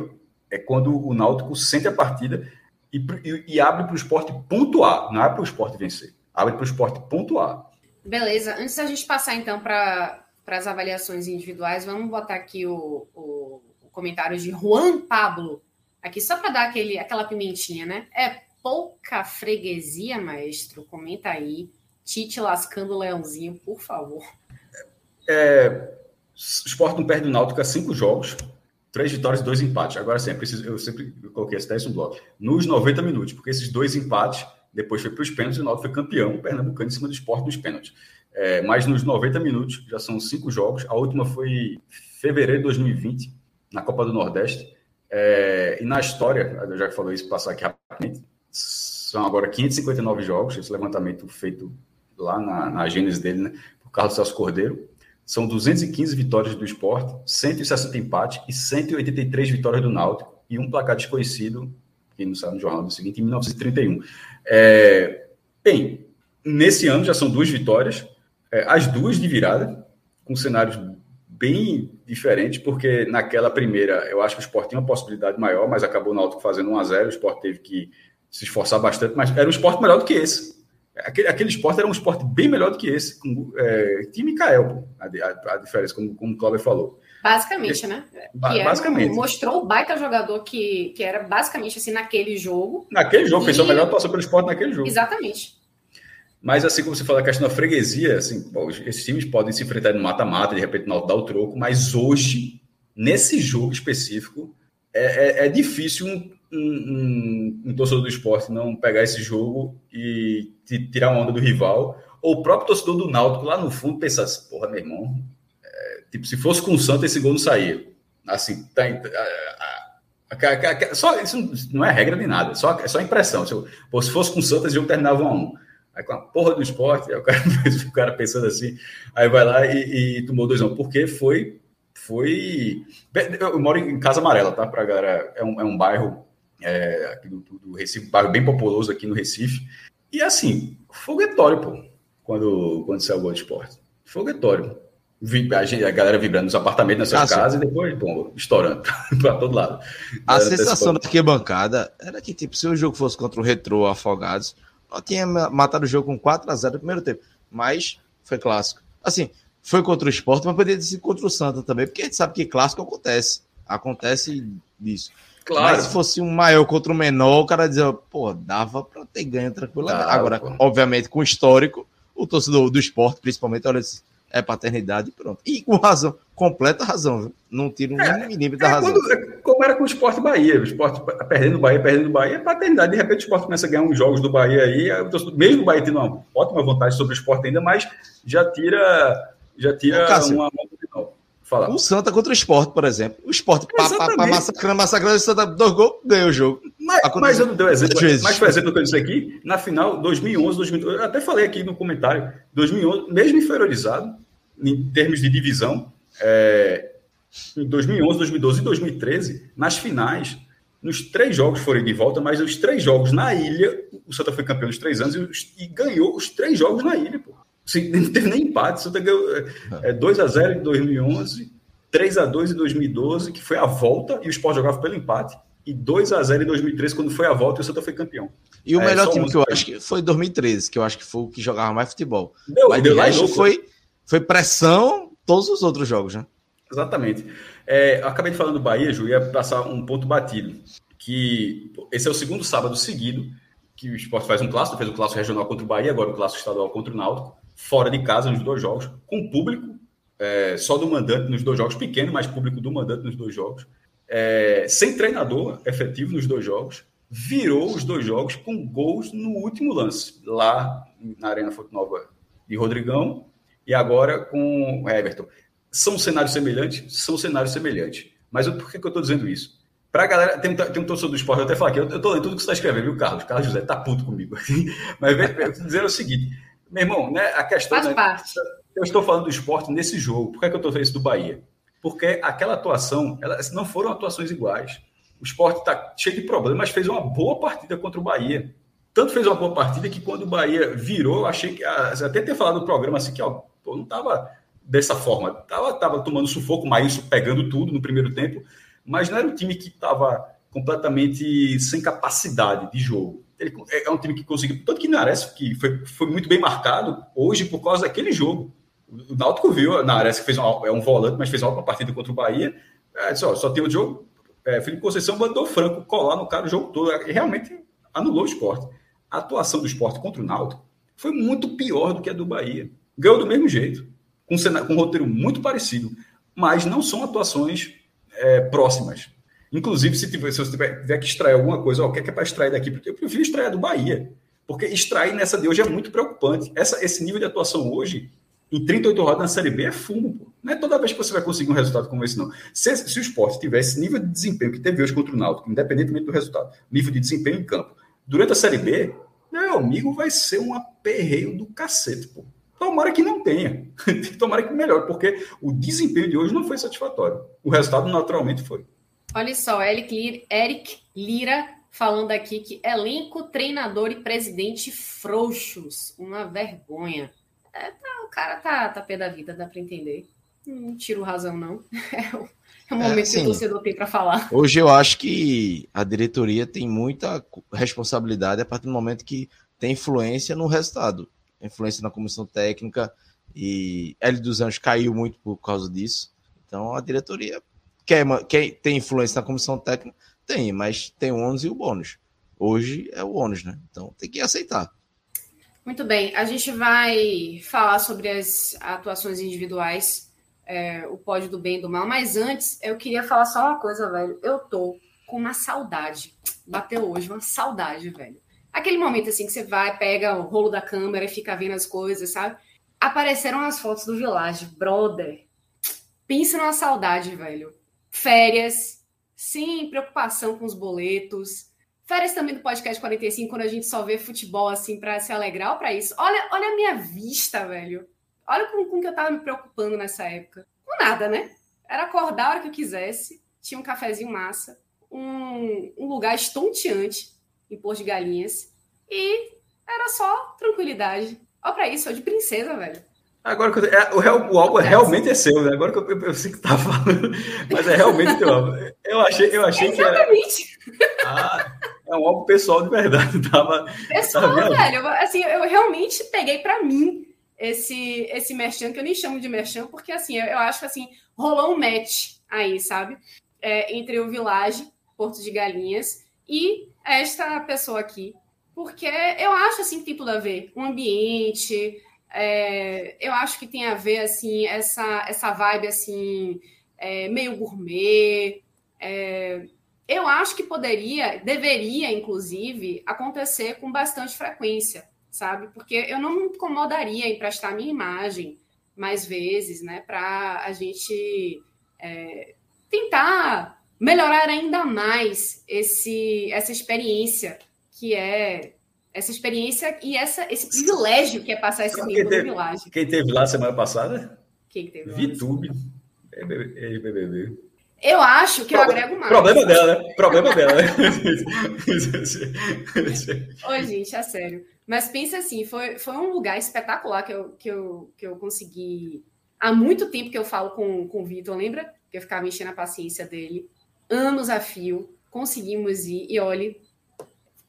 é quando o Náutico sente a partida e, e, e abre para o esporte pontuar, não é para o esporte vencer, abre para o esporte pontuar. Beleza, antes da gente passar então para as avaliações individuais, vamos botar aqui o, o, o comentário de Juan Pablo, aqui só para dar aquele, aquela pimentinha, né? É pouca freguesia, maestro? Comenta aí. Tite lascando o leãozinho, por favor. É, o Sport não perde o Náutico há cinco jogos, três vitórias e dois empates. Agora sim, eu sempre coloquei esse teste no bloco. Nos 90 minutos, porque esses dois empates, depois foi para os pênaltis e o Náutico foi campeão pernambucano em cima do Sport nos pênaltis. É, mas nos 90 minutos, já são cinco jogos. A última foi fevereiro de 2020, na Copa do Nordeste. É, e na história, eu já falou isso, passar aqui rapidamente, são agora 559 jogos, esse levantamento feito lá na, na gênese dele, né, por Carlos Celso Cordeiro. São 215 vitórias do esporte, 160 empates e 183 vitórias do Náutico e um placar desconhecido, que não sabe no jornal do seguinte, em 1931. É, bem, nesse ano já são duas vitórias, é, as duas de virada, com cenários bem diferentes, porque naquela primeira eu acho que o esporte tinha uma possibilidade maior, mas acabou o Náutico fazendo 1 a 0 o esporte teve que se esforçar bastante, mas era um esporte melhor do que esse. Aquele, aquele esporte era um esporte bem melhor do que esse. Com, é, time Mikael, a, a, a, diferença, como, como o Cláudio falou. Basicamente, né? Que basicamente. mostrou o baita jogador que, que era basicamente assim naquele jogo. Naquele jogo, e... fez o melhor passou pelo esporte naquele jogo. Exatamente. Mas assim como você fala, a questão da freguesia, assim, pô, esses times podem se enfrentar no mata-mata, de repente não dar o troco, mas hoje, nesse jogo específico, é, é, é difícil um, um, um, torcedor do esporte não pegar esse jogo e tirar uma onda do rival, ou o próprio torcedor do Náutico lá no fundo pensar assim, porra, meu irmão, é, tipo, se fosse com o Santos, esse gol não saía. Assim, tá, só, isso não é regra de nada, só, é só impressão. Se, pô, se fosse com o Santos, esse jogo terminava um a um. Aí com a porra do esporte, o cara, o cara pensando assim, aí vai lá e, e tomou dois a um, porque foi foi. Eu moro em Casa Amarela, tá? Pra galera, é um, é um bairro é, aqui do, do, Recife, bairro bem populoso aqui no Recife. E assim, foguetório, pô, quando, quando saiu o gol de esporte. Foguetório. A, gente, a galera vibrando nos apartamentos, nas suas ah, casas, e depois, bom, estourando para todo lado. A sensação da bancada era que, tipo, se o jogo fosse contra o Retrô Afogados, eu tinha matado o jogo com 4 a 0 no primeiro tempo. Mas foi clássico. Assim, foi contra o esporte, mas poderia ter sido contra o Santa também, porque a gente sabe que clássico acontece. Acontece isso. Claro. Mas se fosse um maior contra um menor, o cara dizia, pô, dava para ter ganho tranquilamente. Agora, pô. obviamente, com o histórico, o torcedor do esporte, principalmente, olha é paternidade pronto. E com razão, completa razão, viu? Não tiro é, um milímetro da é razão. Quando, é como era com o esporte Bahia, o esporte perdendo o Bahia, perdendo o Bahia, é paternidade. De repente o esporte começa a ganhar uns jogos do Bahia aí, mesmo o Bahia tendo uma ótima vantagem sobre o esporte ainda, mas já tira, já tira uma, Falar. O Santa contra o esporte, por exemplo. O pá, massacrando, massacrando, o Santa dois gols, ganhou o jogo. Mas, mas eu não dei exemplo. Mas, por exemplo, que eu disse aqui, na final, 2011, 2012, eu até falei aqui no comentário, 2011, mesmo inferiorizado, em termos de divisão, é, em 2011, 2012 e 2013, nas finais, nos três jogos foram de volta, mas os três jogos na ilha, o Santa foi campeão nos três anos e, e ganhou os três jogos na ilha, pô. Não teve nem empate. Santa ganhou é, 2 a 0 em 2011, 3 a 2 em 2012, que foi a volta, e o Sport jogava pelo empate, e 2 a 0 em 2013, quando foi a volta e o Santa foi campeão. E o é, melhor time que eu acho que foi 2013, que eu acho que foi o que jogava mais futebol. Deu, Mas deu lá foi, foi pressão todos os outros jogos, né? Exatamente. É, acabei de falar do Bahia, Ju, ia passar um ponto batido. Que esse é o segundo sábado seguido que o esporte faz um clássico, fez o clássico regional contra o Bahia, agora o clássico estadual contra o Náutico fora de casa nos dois jogos, com público, é, só do mandante nos dois jogos, pequeno, mas público do mandante nos dois jogos, é, sem treinador efetivo nos dois jogos, virou os dois jogos com gols no último lance, lá na Arena Fonte Nova de Rodrigão e agora com Everton. São cenários semelhantes? São cenários semelhantes. Mas por que, que eu estou dizendo isso? Pra galera, tem, tem um torcedor do esporte, eu até falo aqui, eu, eu tô lendo tudo que você está escrevendo, viu, Carlos? Carlos José tá puto comigo. Mas eu dizer o seguinte, meu irmão, né, a questão. Faz né, parte. Eu estou falando do esporte nesse jogo. Por que, é que eu estou falando isso do Bahia? Porque aquela atuação, elas não foram atuações iguais. O esporte está cheio de problemas, mas fez uma boa partida contra o Bahia. Tanto fez uma boa partida que quando o Bahia virou, eu achei que. Ah, até ter falado no programa assim que ó, pô, não estava dessa forma. Tava, tava tomando sufoco, mas isso pegando tudo no primeiro tempo, mas não era um time que estava completamente sem capacidade de jogo. Ele é, é um time que conseguiu, tanto que Nares, que foi, foi muito bem marcado hoje por causa daquele jogo. O Náutico viu, Nares que fez uma, é um volante, mas fez uma partida contra o Bahia. É, só, só tem o jogo. É, Felipe Conceição mandou Franco colar no cara o jogo todo. E realmente anulou o esporte. A atuação do esporte contra o Náutico foi muito pior do que a do Bahia. Ganhou do mesmo jeito com, com um roteiro muito parecido, mas não são atuações é, próximas. Inclusive, se, tiver, se você tiver, tiver, que extrair alguma coisa, ó, o que é, que é para extrair daqui? Porque eu prefiro extrair do Bahia. Porque extrair nessa de hoje é muito preocupante. Essa, esse nível de atuação hoje, em 38 rodadas na Série B, é fumo. Pô. Não é toda vez que você vai conseguir um resultado como esse, não. Se, se o esporte tivesse esse nível de desempenho que teve hoje contra o Náutico, independentemente do resultado, nível de desempenho em campo, durante a Série B, meu amigo, vai ser um aperreio do cacete, pô. Tomara que não tenha. Tomara que melhore, porque o desempenho de hoje não foi satisfatório. O resultado naturalmente foi. Olha só, Eric Lira falando aqui que elenco, treinador e presidente frouxos. Uma vergonha. É, tá, o cara tá, tá pé da vida, dá para entender. Não tiro razão, não. É o, é o momento é, que o torcedor tem para falar. Hoje eu acho que a diretoria tem muita responsabilidade a partir do momento que tem influência no resultado influência na comissão técnica e L dos Anjos caiu muito por causa disso. Então a diretoria quer, quer tem influência na comissão técnica? Tem, mas tem o ônus e o bônus. Hoje é o ônus, né? Então tem que aceitar. Muito bem, a gente vai falar sobre as atuações individuais, é, o pódio do bem e do mal, mas antes eu queria falar só uma coisa, velho. Eu tô com uma saudade. Bateu hoje, uma saudade, velho Aquele momento assim que você vai, pega o rolo da câmera e fica vendo as coisas, sabe? Apareceram as fotos do Village, brother. Pensa numa saudade, velho. Férias, sem preocupação com os boletos. Férias também do podcast 45, quando a gente só vê futebol assim para se alegrar ou para isso. Olha, olha a minha vista, velho. Olha com, com que eu tava me preocupando nessa época. Com nada, né? Era acordar a hora que eu quisesse, tinha um cafezinho massa, um, um lugar estonteante em Porto de Galinhas. E era só tranquilidade. Olha pra isso, sou de princesa, velho. Agora é, o, o álbum é realmente é seu, né? Agora que eu, eu, eu sei que tá falando, mas é realmente teu álbum. Eu achei, eu achei Exatamente. que era. Ah, é um álbum pessoal de verdade. Tava, pessoal, tava velho. Eu, assim, eu realmente peguei para mim esse esse merchan, que eu nem chamo de merchan, porque assim, eu, eu acho que assim, rolou um match aí, sabe? É, entre o Village, Porto de Galinhas, e esta pessoa aqui, porque eu acho assim que tem tudo a ver. O ambiente, é, eu acho que tem a ver assim essa essa vibe assim é, meio gourmet. É, eu acho que poderia, deveria inclusive acontecer com bastante frequência, sabe? Porque eu não me incomodaria em prestar minha imagem mais vezes, né? Para a gente é, tentar melhorar ainda mais esse, essa experiência que é essa experiência e essa, esse privilégio que é passar esse tempo no Village. Quem teve lá semana passada? Quem teve lá? VTube. BBB. Eu acho que eu agrego mais. Problema dela, né? Problema dela. Oi, gente, é sério. Mas pensa assim, foi, foi um lugar espetacular que eu, que, eu, que eu consegui. Há muito tempo que eu falo com, com o Vitor, lembra? Que eu ficava enchendo a paciência dele anos a fio, conseguimos ir e olhe,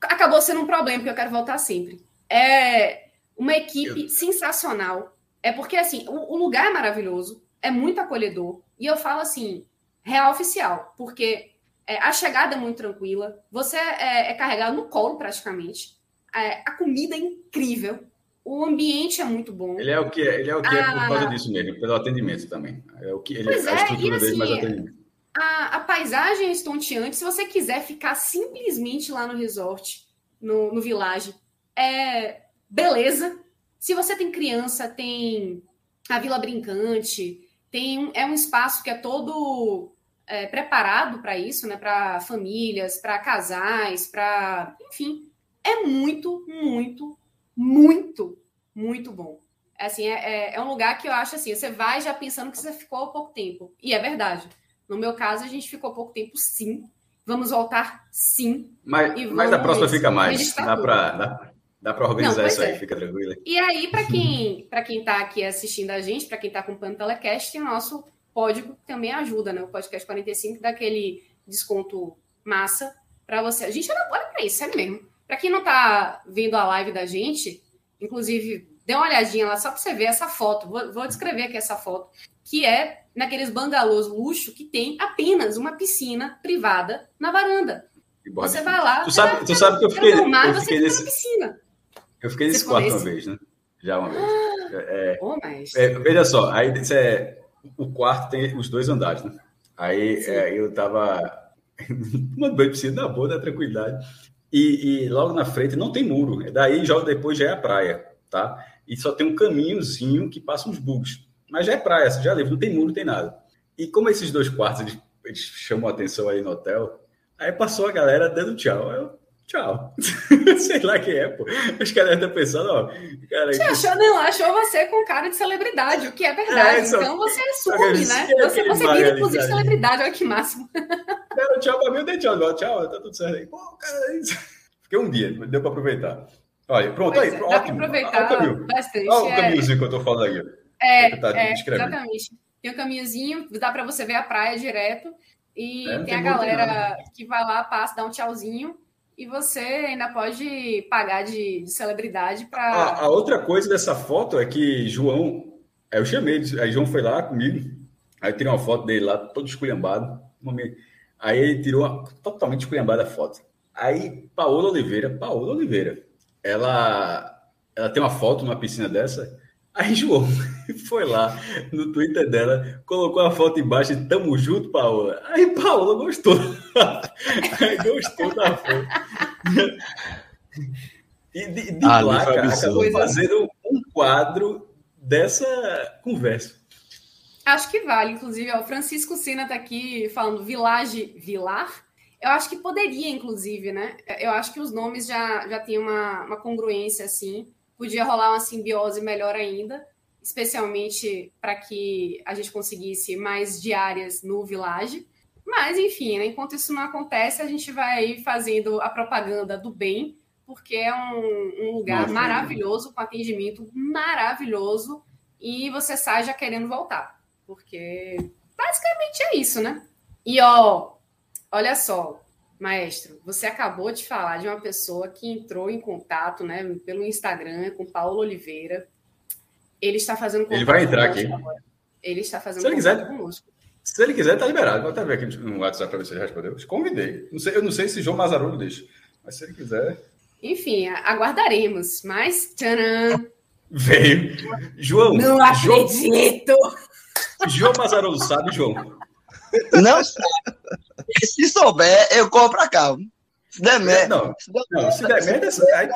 acabou sendo um problema, porque eu quero voltar sempre. É uma equipe eu... sensacional. É porque, assim, o, o, lugar é maravilhoso, é muito acolhedor. E eu falo assim, real oficial, porque é, a chegada é muito tranquila, você é, é carregado no colo praticamente. É, a comida é incrível, o ambiente é muito bom. Ele é o que é, ele é, o que é por ah. causa disso mesmo, pelo atendimento também. É o que ele, pois a é, estrutura e, assim, mais atendimento a, a paisagem é estonteante. Se você quiser ficar simplesmente lá no resort, no, no village, é beleza. Se você tem criança, tem a Vila Brincante, tem é um espaço que é todo é, preparado para isso, né? Para famílias, para casais, para. Enfim, é muito, muito, muito, muito bom. Assim, é, é, é, um lugar que eu acho assim, você vai já pensando que você ficou pouco tempo. E é verdade. No meu caso, a gente ficou pouco tempo, sim. Vamos voltar, sim. Mas, mas a próxima fica mais. Dá para dá, dá organizar Não, isso aí, é. fica tranquilo. E aí, para quem para quem está aqui assistindo a gente, para quem está acompanhando o telecast, tem o nosso código também ajuda, né? O podcast 45 dá aquele desconto massa para você. A gente olha para isso, é mesmo. Para quem não está vendo a live da gente, inclusive, dê uma olhadinha lá só para você ver essa foto. Vou, vou, descrever aqui essa foto, que é naqueles bangalôs luxo que tem apenas uma piscina privada na varanda. Você vai lá. Tu sabe, tu sabe que eu fiquei, eu fiquei nesse, piscina. Eu fiquei nesse quarto uma vez, né? Já uma vez. Ah, é, oh, mas... é, veja só, aí é, o quarto tem os dois andares, né? Aí é, eu tava uma banho piscina na boa, na tranquilidade. E, e, logo na frente não tem muro. Daí já depois já é a praia, tá? E só tem um caminhozinho que passa uns bugs. Mas já é praia, já lembra, não tem muro, não tem nada. E como esses dois quartos eles, eles chamam a atenção aí no hotel, aí passou a galera dando tchau. Eu, tchau. Sei lá quem é, pô. Os caras estão pensando, ó. Cara, você achou, não, achou você com cara de celebridade, o que é verdade. É, só, então você assume, né? Você, você vira, inclusive, celebridade, olha que máximo. Deram tchau pra mim, eu dei tchau, não, tchau, tá tudo certo aí. Pô, cara, é isso. Fiquei um dia, deu pra aproveitar. Olha, pronto, pois aí, é, Dá pra aproveitar olha o caminho. bastante. Olha o é. caminhozinho é... que eu tô falando aqui. É, tá é exatamente. Tem um caminhozinho, dá para você ver a praia direto. E é, tem, tem, a galera que vai lá, passa, dá um tchauzinho e você ainda pode pagar de, de celebridade para. A, a, outra coisa dessa foto é que João, eu chamei, aí João foi lá comigo, aí tirei uma foto dele lá, todo esculhambado. Aí ele tirou uma, totalmente esculhambada a foto. Aí Paola Oliveira, Paola Oliveira, ela, ela tem uma foto numa piscina dessa. Aí João foi lá no Twitter dela, colocou a foto embaixo e tamo junto, Paola. Aí Paola gostou. Aí gostou da foto. E de, de ah, placa, acabou fazendo um quadro dessa conversa. Acho que vale, inclusive, ó, o Francisco Sina está aqui falando Village Vilar. Eu acho que poderia, inclusive, né? Eu acho que os nomes já, já têm uma, uma congruência, assim podia rolar uma simbiose melhor ainda, especialmente para que a gente conseguisse mais diárias no Village. Mas, enfim, né, enquanto isso não acontece, a gente vai fazendo a propaganda do bem, porque é um, um lugar Nossa, maravilhoso, com atendimento maravilhoso, e você sai já querendo voltar. Porque basicamente é isso, né? E ó, olha só, Maestro, você acabou de falar de uma pessoa que entrou em contato né, pelo Instagram com Paulo Oliveira. Ele está fazendo contato Ele vai entrar aqui. Agora. Ele está fazendo se ele quiser, conosco. Se ele quiser, está liberado. Vou até ver aqui no WhatsApp para ver se ele respondeu. Convidei. Não sei, eu não sei se João Mazarolo deixa, mas se ele quiser. Enfim, aguardaremos. Mas, tcharam! Veio. João. Não acredito! João, João Mazarolo sabe, João. Não sabe. Se souber, eu compro a carro. Se der merda. Não, se der, não, se der merda, aí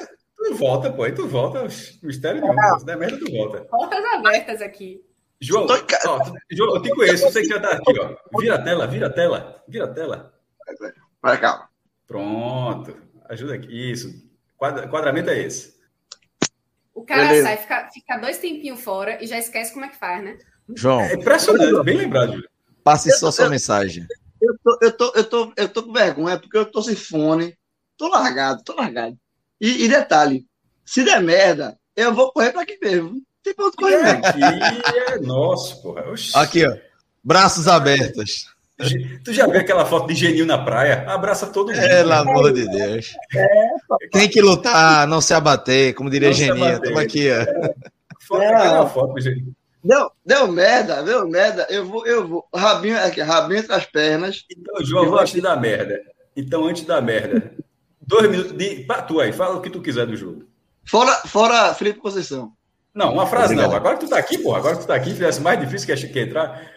tu, volta, pô. Aí tu volta. Mistério nenhum. Se der merda, tu volta. Portas abertas aqui. João, ó, tu, João, eu te conheço, você que já tá aqui, ó. Vira a tela, vira a tela, vira a tela. Vai cá. Pronto. Ajuda aqui. Isso. Quadra, quadramento é esse. O cara Beleza. sai, fica, fica dois tempinhos fora e já esquece como é que faz, né? João. É impressionante, bem lembrado, Júlio. Passe só sua mensagem. Eu tô, eu, tô, eu, tô, eu tô com vergonha, porque eu tô sem fone, tô largado, tô largado. E, e detalhe, se der merda, eu vou correr para aqui mesmo. Tem ponto correr é, Aqui é nosso, porra. Oxi. Aqui, ó. Braços abertos. Tu já viu aquela foto de Genil na praia? Abraça todo mundo. Pelo amor de Deus. É, Tem que lutar, não se abater, como diria Geninho. Toma aqui, ó. É. Foto, é. foto, Geninho. Deu, deu merda, deu merda. Eu vou, eu vou. Rabinho aqui, rabinho entre as pernas. Então, João, vou... antes da merda. Então, antes da merda. Dois minutos de. Pra tu aí, fala o que tu quiser do jogo. Fora, fora Felipe Conceição. Não, uma frase Obrigado. não. Agora que tu tá aqui, pô. Agora que tu tá aqui, fizesse mais difícil que, que entrar.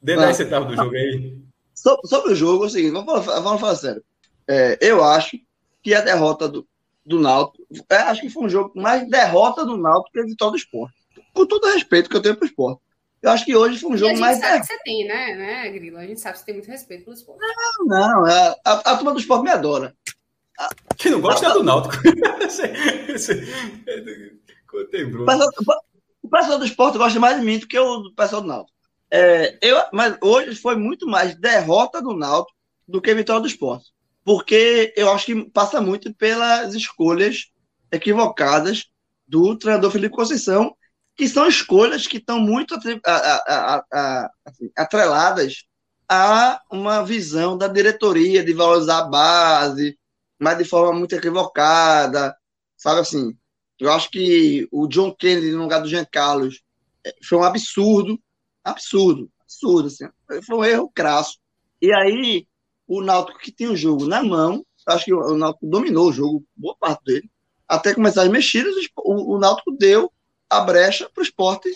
Dê 10 centavos do jogo aí. Sobre o jogo, é o seguinte, vamos falar, vamos falar sério. É, eu acho que a derrota do, do Náutico, é, acho que foi um jogo mais derrota do Náutico que a vitória do esporte com todo o respeito que eu tenho para o esporte. Eu acho que hoje foi um jogo mais. A gente sabe que você tem, né, né, Grilo? A gente sabe que você tem muito respeito pelo esporte. Não, não. A, a, a turma do esporte me adora. Quem não gosta a, é do Náutico. o pessoal do esporte gosta mais de mim do que o pessoal do Náutico. É, eu, mas hoje foi muito mais derrota do Náutico do que vitória do esporte. Porque eu acho que passa muito pelas escolhas equivocadas do treinador Felipe Conceição, que são escolhas que estão muito a, a, a, assim, atreladas a uma visão da diretoria de valorizar a base, mas de forma muito equivocada, sabe assim? Eu acho que o John Kennedy no lugar do Jean Carlos é, foi um absurdo, absurdo, absurdo, assim. Foi um erro crasso. E aí, o Náutico que tem o jogo na mão, acho que o Náutico dominou o jogo, boa parte dele, até começar as mexidas, o, o Náutico deu a brecha para o esporte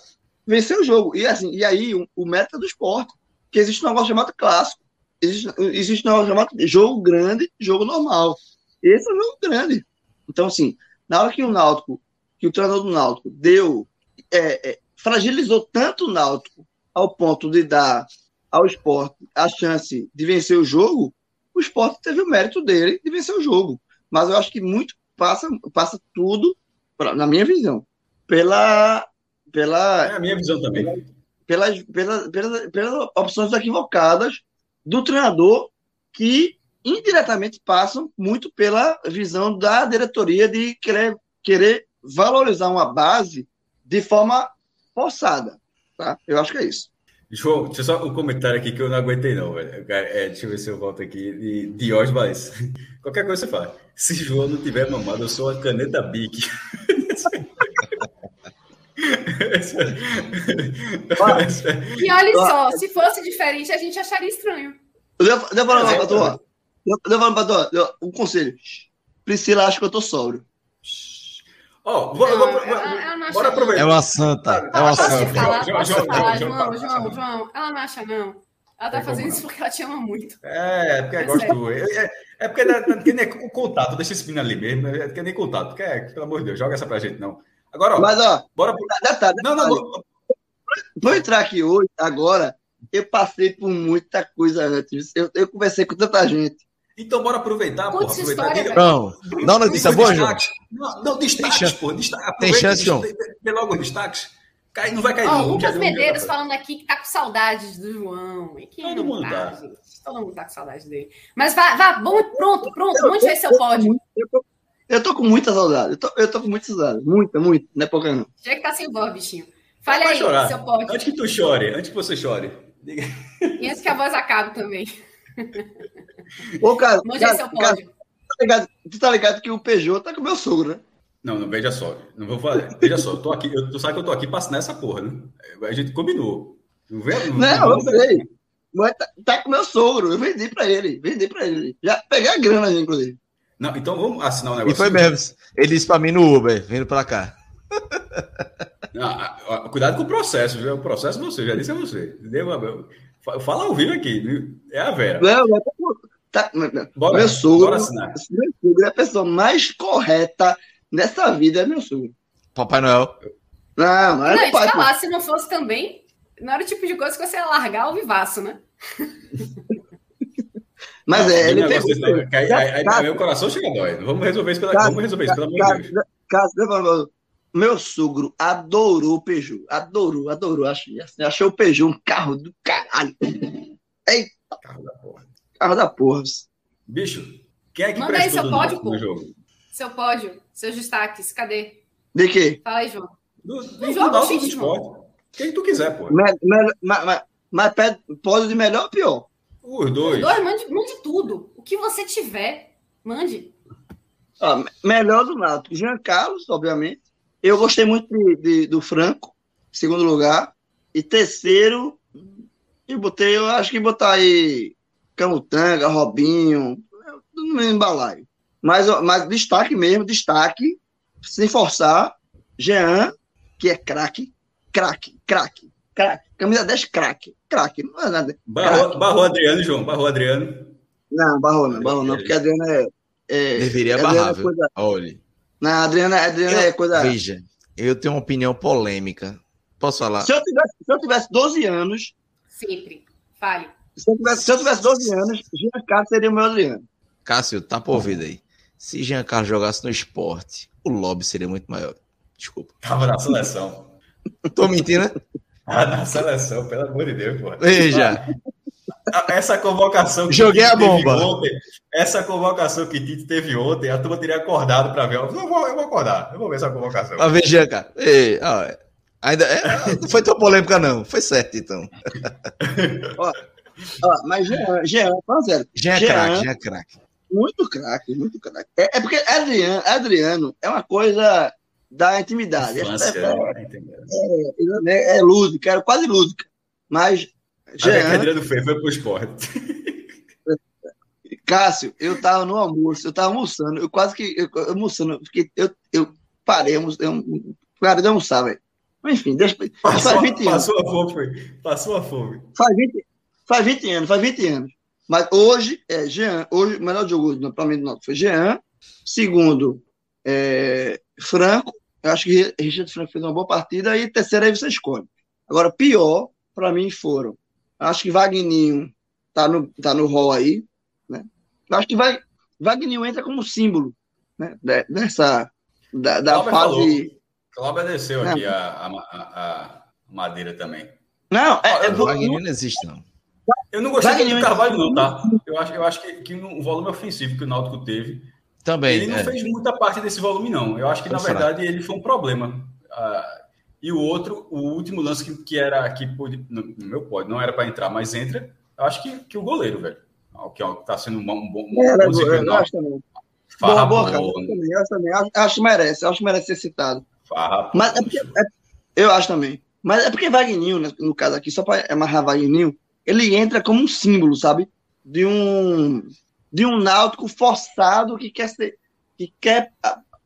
vencer o jogo. E, assim, e aí, o, o mérito é do esporte, que existe um negócio chamado clássico, existe, existe um negócio chamado jogo grande, jogo normal. Esse é um jogo grande. Então, assim, na hora que o Náutico, que o treinador do Náutico deu, é, é, fragilizou tanto o Náutico ao ponto de dar ao esporte a chance de vencer o jogo, o esporte teve o mérito dele de vencer o jogo. Mas eu acho que muito passa, passa tudo, pra, na minha visão, pela. pela é a minha visão também. Pelas, pelas, pelas, pelas opções equivocadas do treinador que indiretamente passam muito pela visão da diretoria de querer, querer valorizar uma base de forma forçada. Tá? Eu acho que é isso. João, deixa só um comentário aqui que eu não aguentei, não, velho. É, deixa eu ver se eu volto aqui. De Diógenes. Qualquer coisa você fala. Se João não tiver mamado, eu sou a caneta Bic. e olha só, se fosse diferente, a gente acharia estranho. Devo, devo falar pra tua. Devo falar pra tua. Um conselho. Priscila acha que eu tô sóbrio. Ó, oh, vou, vou, vou, bora aproveitar. É uma santa. É uma santa. Falar, João, João, falar, João, João, João, ela não acha, não. Ela tá fazendo isso porque ela te ama muito. É, é porque é gosto. É, é, é porque, é, porque nem o contato, deixa esse menino ali mesmo. É porque nem contato. Porque, é, pelo amor de Deus, joga essa pra gente, não. Agora, ó. Mas, ó. Bora. Detalhe, não, não, não. Vou entrar aqui hoje, agora. Eu passei por muita coisa antes. Eu, eu conversei com tanta gente. Então, bora aproveitar, porra. Aproveitar. História, não, não notícia boa, João. Não, não destaques, pô. Destaque, Tem chance, João. Vê logo os destaques. Cai, não vai cair, oh, não. Lucas Medeiros falando aqui que tá com saudades do João. E Todo mundo tá, tá. Todo mundo tá com saudade dele. Mas vá, vá bom, pronto, pronto. Onde vai ser o pódio? Eu tô, eu tô com muita saudade. Eu tô, eu tô com muita saudade. Muita, muita. Não é pouca, não. Já que tá sem voz, bichinho. Fale aí, chorar. seu pódio. Antes que tu chore, antes que você chore. E antes que a voz acabe também. Ô, cara, cara, cara, cara tá ligado, tu tá ligado que o Peugeot tá com o meu sogro, né? Não, não, veja só. Não vou falar. Veja só, eu tô aqui, eu, tu sabe que eu tô aqui pra assinar essa porra, né? A gente combinou. Não, vê, não, não eu sei. Mas tá, tá, com meu sogro, eu vendi pra ele. Vendi pra ele. Já peguei a grana, inclusive. Não, então vamos assinar o um negócio. E foi mesmo. Ele disse pra mim no Uber, vindo pra cá. Não, cuidado com o processo, viu? O processo você, já disse a você. Fala ao vivo aqui, é a Vera. Não, tá, bora, meu sogro, bora assinar. meu sogro é a pessoa mais correta nessa vida, é meu sogro. Papai Noel. Não, não é não, se não fosse também, não era o tipo de coisa que você ia largar o vivaço, né? Mas é, ele pegou. Aí, aí, aí, meu coração chega a dói. Vamos resolver isso, pela, vamos resolver isso, pelo amor de Deus. Meu sogro adorou o Peugeot. Adorou, adorou. Achei, assim, achou o Peugeot um carro do caralho. Eita. Carro da porra. Carro da porra. Bicho, quem é que Manda aí seu pódio, pô. jogo? Seu pódio, seus destaques, cadê? De quê? Fala aí, João. Do, do, do jogo, do esporte. Quem tu quiser, pô. Mas, mas, mas, pódio de melhor ou pior? Os dois. Os dois, mande, mande tudo. O que você tiver, mande. Ah, melhor do Náutico. Jean Carlos, obviamente. Eu gostei muito de, de, do Franco, segundo lugar. E terceiro, eu botei, eu acho que botar aí Camutanga, Robinho, no mesmo balaio. Mas, mas destaque mesmo, destaque, sem forçar, Jean, que é craque, craque, craque, craque. Camisa 10, craque, craque. Não é nada. Barrou, barrou Adriano, João, barrou Adriano. Não, barrou não, barrou não, porque Adriano é. é Deveria é barrar, viu? Coisa... Olha. Não, Adriana, Adriana eu, é coisa. Veja, eu tenho uma opinião polêmica Posso falar? Se eu tivesse, se eu tivesse 12 anos. Sempre. Fale. Se eu tivesse, se eu tivesse 12 anos, Jean Carlos seria o meu Adriano. Cássio, tá por vida aí. Se Jean Carlos jogasse no esporte, o lobby seria muito maior. Desculpa. Tava na seleção. Tô mentindo, né? Ah, na seleção, pelo amor de Deus, pô. Veja. Essa convocação que Joguei Tite a bomba. Ontem, essa convocação que Tite teve ontem, a turma teria acordado para ver. Eu vou, eu vou acordar, eu vou ver essa convocação. Ver, Jean, cara. Ei, ó, ainda, é, não foi tão polêmica, não. Foi certo, então. ó, ó, mas Jean, Jean, fala sério. Jean é craque, Jean é craque. Muito craque, muito craque. É, é, porque Adriano, Adriano é uma coisa da intimidade. Infância, é, é, é, é, lúdica, era quase lúdica. Mas. Jean, a Adriano fez, foi pro esporte. Cássio, eu tava no almoço, eu tava almoçando, eu quase que. Eu, almoçando, porque eu, eu parei, eu, eu parei de almoçar, velho. Enfim, deixa. Passou, faz 20 anos. Passou a fome, passou a fome. Faz 20, faz 20 anos, faz 20 anos. Mas hoje, é Jean, hoje o melhor jogo para mim do foi Jean. Segundo, é, Franco. Eu acho que Richard Franco fez uma boa partida. E terceiro aí você escolhe. Agora, pior, para mim, foram. Acho que Wagninho tá no, tá no hall aí. Né? Acho que vai, Wagninho entra como símbolo né? dessa da, da fase. Cláudio desceu aqui a, a, a, madeira também. Não, é, é, Wagninho não existe, não. Eu não gostei muito do Carvalho, não, tá? Eu acho, eu acho que, que o volume ofensivo que o Náutico teve. Também. Ele não é. fez muita parte desse volume, não. Eu acho que, na verdade, ele foi um problema. Uh, e o outro, o último lance que, que era que pode, no meu pode, não era para entrar, mas entra. Eu acho que, que o goleiro, velho. Que está sendo um bom, um bom, é, bom. Eu acho também. Boa, boa, cara. Eu também, eu também. Acho, acho que merece, acho que merece ser citado. Farra, mas é porque, é, eu acho também. Mas é porque Wagninho, né, no caso aqui, só para amarrar Wagninho, ele entra como um símbolo, sabe? De um de um náutico forçado que quer ser que quer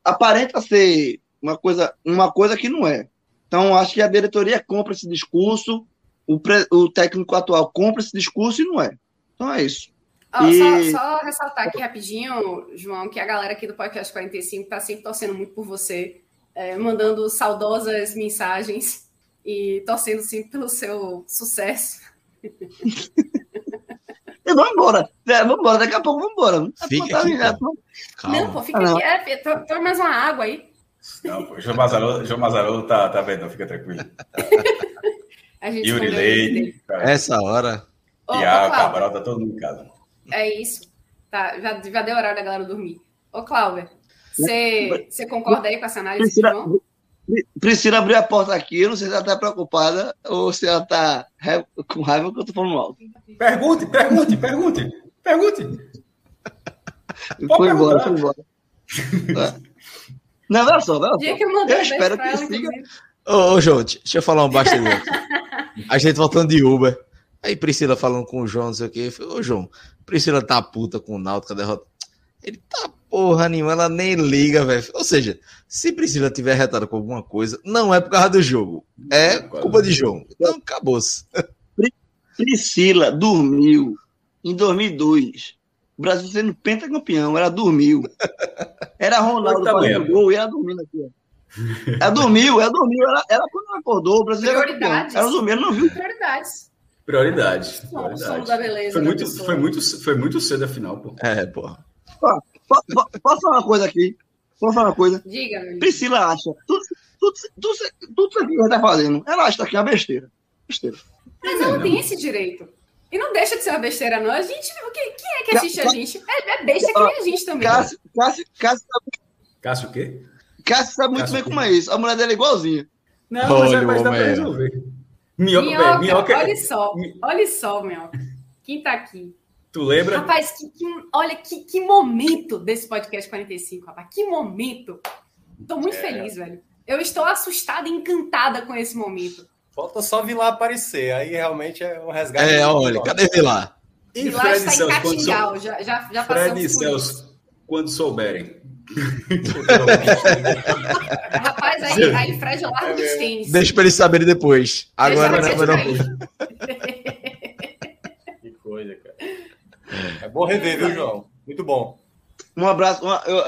aparenta ser uma coisa uma coisa que não é. Então acho que a diretoria compra esse discurso, o, pre, o técnico atual compra esse discurso e não é. Então é isso. Oh, e... só, só, ressaltar aqui rapidinho, João, que a galera aqui do Podcast 45 está sempre torcendo muito por você, é, mandando saudosas mensagens e torcendo sempre pelo seu sucesso e vamos embora. É, vamos embora. Daqui a pouco vamos embora. Fica aqui, Não, pô, fica ah, aqui. É, toma mais uma água aí. Não, pô, João Mazarolo, João Mazarolo tá, tá vendo, fica tranquilo. Yuri Leite. Essa hora. Tiago, Cabral, tá todo mundo em casa. É isso. Tá, já, já deu horário da galera dormir. Ô, Cláudia, você concorda aí com essa análise, João? Priscila abriu a porta aqui, eu não sei se ela está preocupada ou se ela está com raiva que eu estou falando alto. Pergunte, pergunte, pergunte, pergunte. foi embora, foi embora. Não, olha só, olha só. Eu, eu espero que siga. Ô, ô, João, deixa eu falar um bastidor. a gente voltando de Uber. Aí Priscila falando com o João, não sei o quê. Ô, João, Priscila tá puta com o Náutico, derrota. Ele tá porra nenhuma, ela nem liga, velho. Ou seja, se Priscila tiver retado com alguma coisa, não é por causa do jogo. É culpa de João. Então acabou-se. Priscila dormiu em 2002. O Brasil sendo pentacampeão, ela dormiu. Era Ronaldo fazendo gol e ela dormindo aqui. Ela dormiu, ela dormiu. Ela, ela quando ela acordou, o Brasil Prioridades. Ela dormiu, ela não viu. Prioridades. Prioridades. Prioridades. Da beleza foi, muito, foi, muito, foi muito cedo a final, pô. É, pô. Posso falar uma coisa aqui? Posso falar uma coisa? Diga, meu Priscila acha. Tudo, tudo, tudo, tudo isso que ela está fazendo, ela acha que é uma besteira. Besteira. Mas ela tem esse direito. E não deixa de ser uma besteira, não. A gente. Quem, quem é que assiste a gente? É, é besta que nem a gente também. Cássio, Cássio, Cássio, Cássio o quê? Cássio sabe muito Cássio bem como é isso. A mulher dele é igualzinha. Não, mas, é, mas dá pra resolver. Minhoca, minhoca, minhoca, olha só, olha só, minhoca. Quem tá aqui? Tu lembra? Rapaz, que, que, olha que, que momento desse podcast 45, rapaz. Que momento. Tô muito é. feliz, velho. Eu estou assustada e encantada com esse momento. Falta só Vilar aparecer. Aí realmente é um resgate. É, olha, cadê Vilar? E Vilar Fred está em Catingal. Já, já, já Fred e Celso, quando souberem. Rapaz, aí, aí Fred larga é dos tênis. Deixa para eles saberem depois. Agora não, não, não. Que coisa, cara. É bom rever, viu, João? Muito bom. Um abraço. Uma, eu,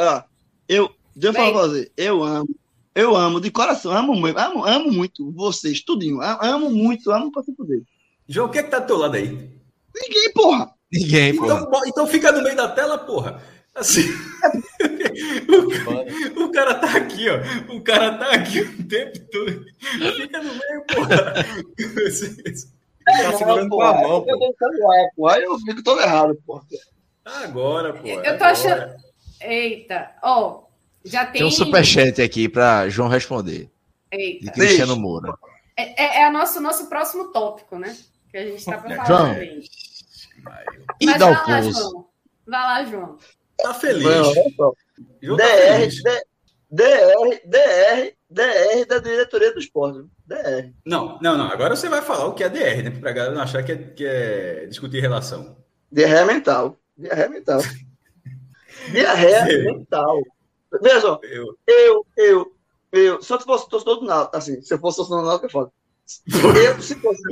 eu, deixa eu falar pra você. Eu amo, eu amo de coração, amo muito, amo, amo muito vocês, tudinho. Amo muito, amo pra se poder. João, o que é que tá do teu lado aí? Ninguém, porra. Ninguém, então, porra. Então fica no meio da tela, porra. Assim. o, o, cara tá aqui, ó. O cara tá aqui o tempo todo. Fica no meio, porra. É, tá segurando com a mão, pô. Aí eu fico todo errado, porra. Agora, pô. Eu tô agora. achando. Eita, ó. Oh, já tem. Tem um superchat aqui para João responder. Eita. De Cristiano Moura. É, é, é o nosso, nosso próximo tópico, né? Que a gente está para falar João. também. E Mas dá o pouso. Vai lá, João. Tá feliz. João, tá DR, feliz. DR, DR, DR da diretoria do esporte. DR. Não, não, não. Agora você vai falar o que é DR, né? Pra galera não achar que é, que é discutir relação. DR mental. DR mental. Diarreia mental. Veja só, eu, eu, eu, eu, se eu fosse torcedor do Náutico, assim, se eu fosse torcedor do Náutico, é foda. Eu, se fosse...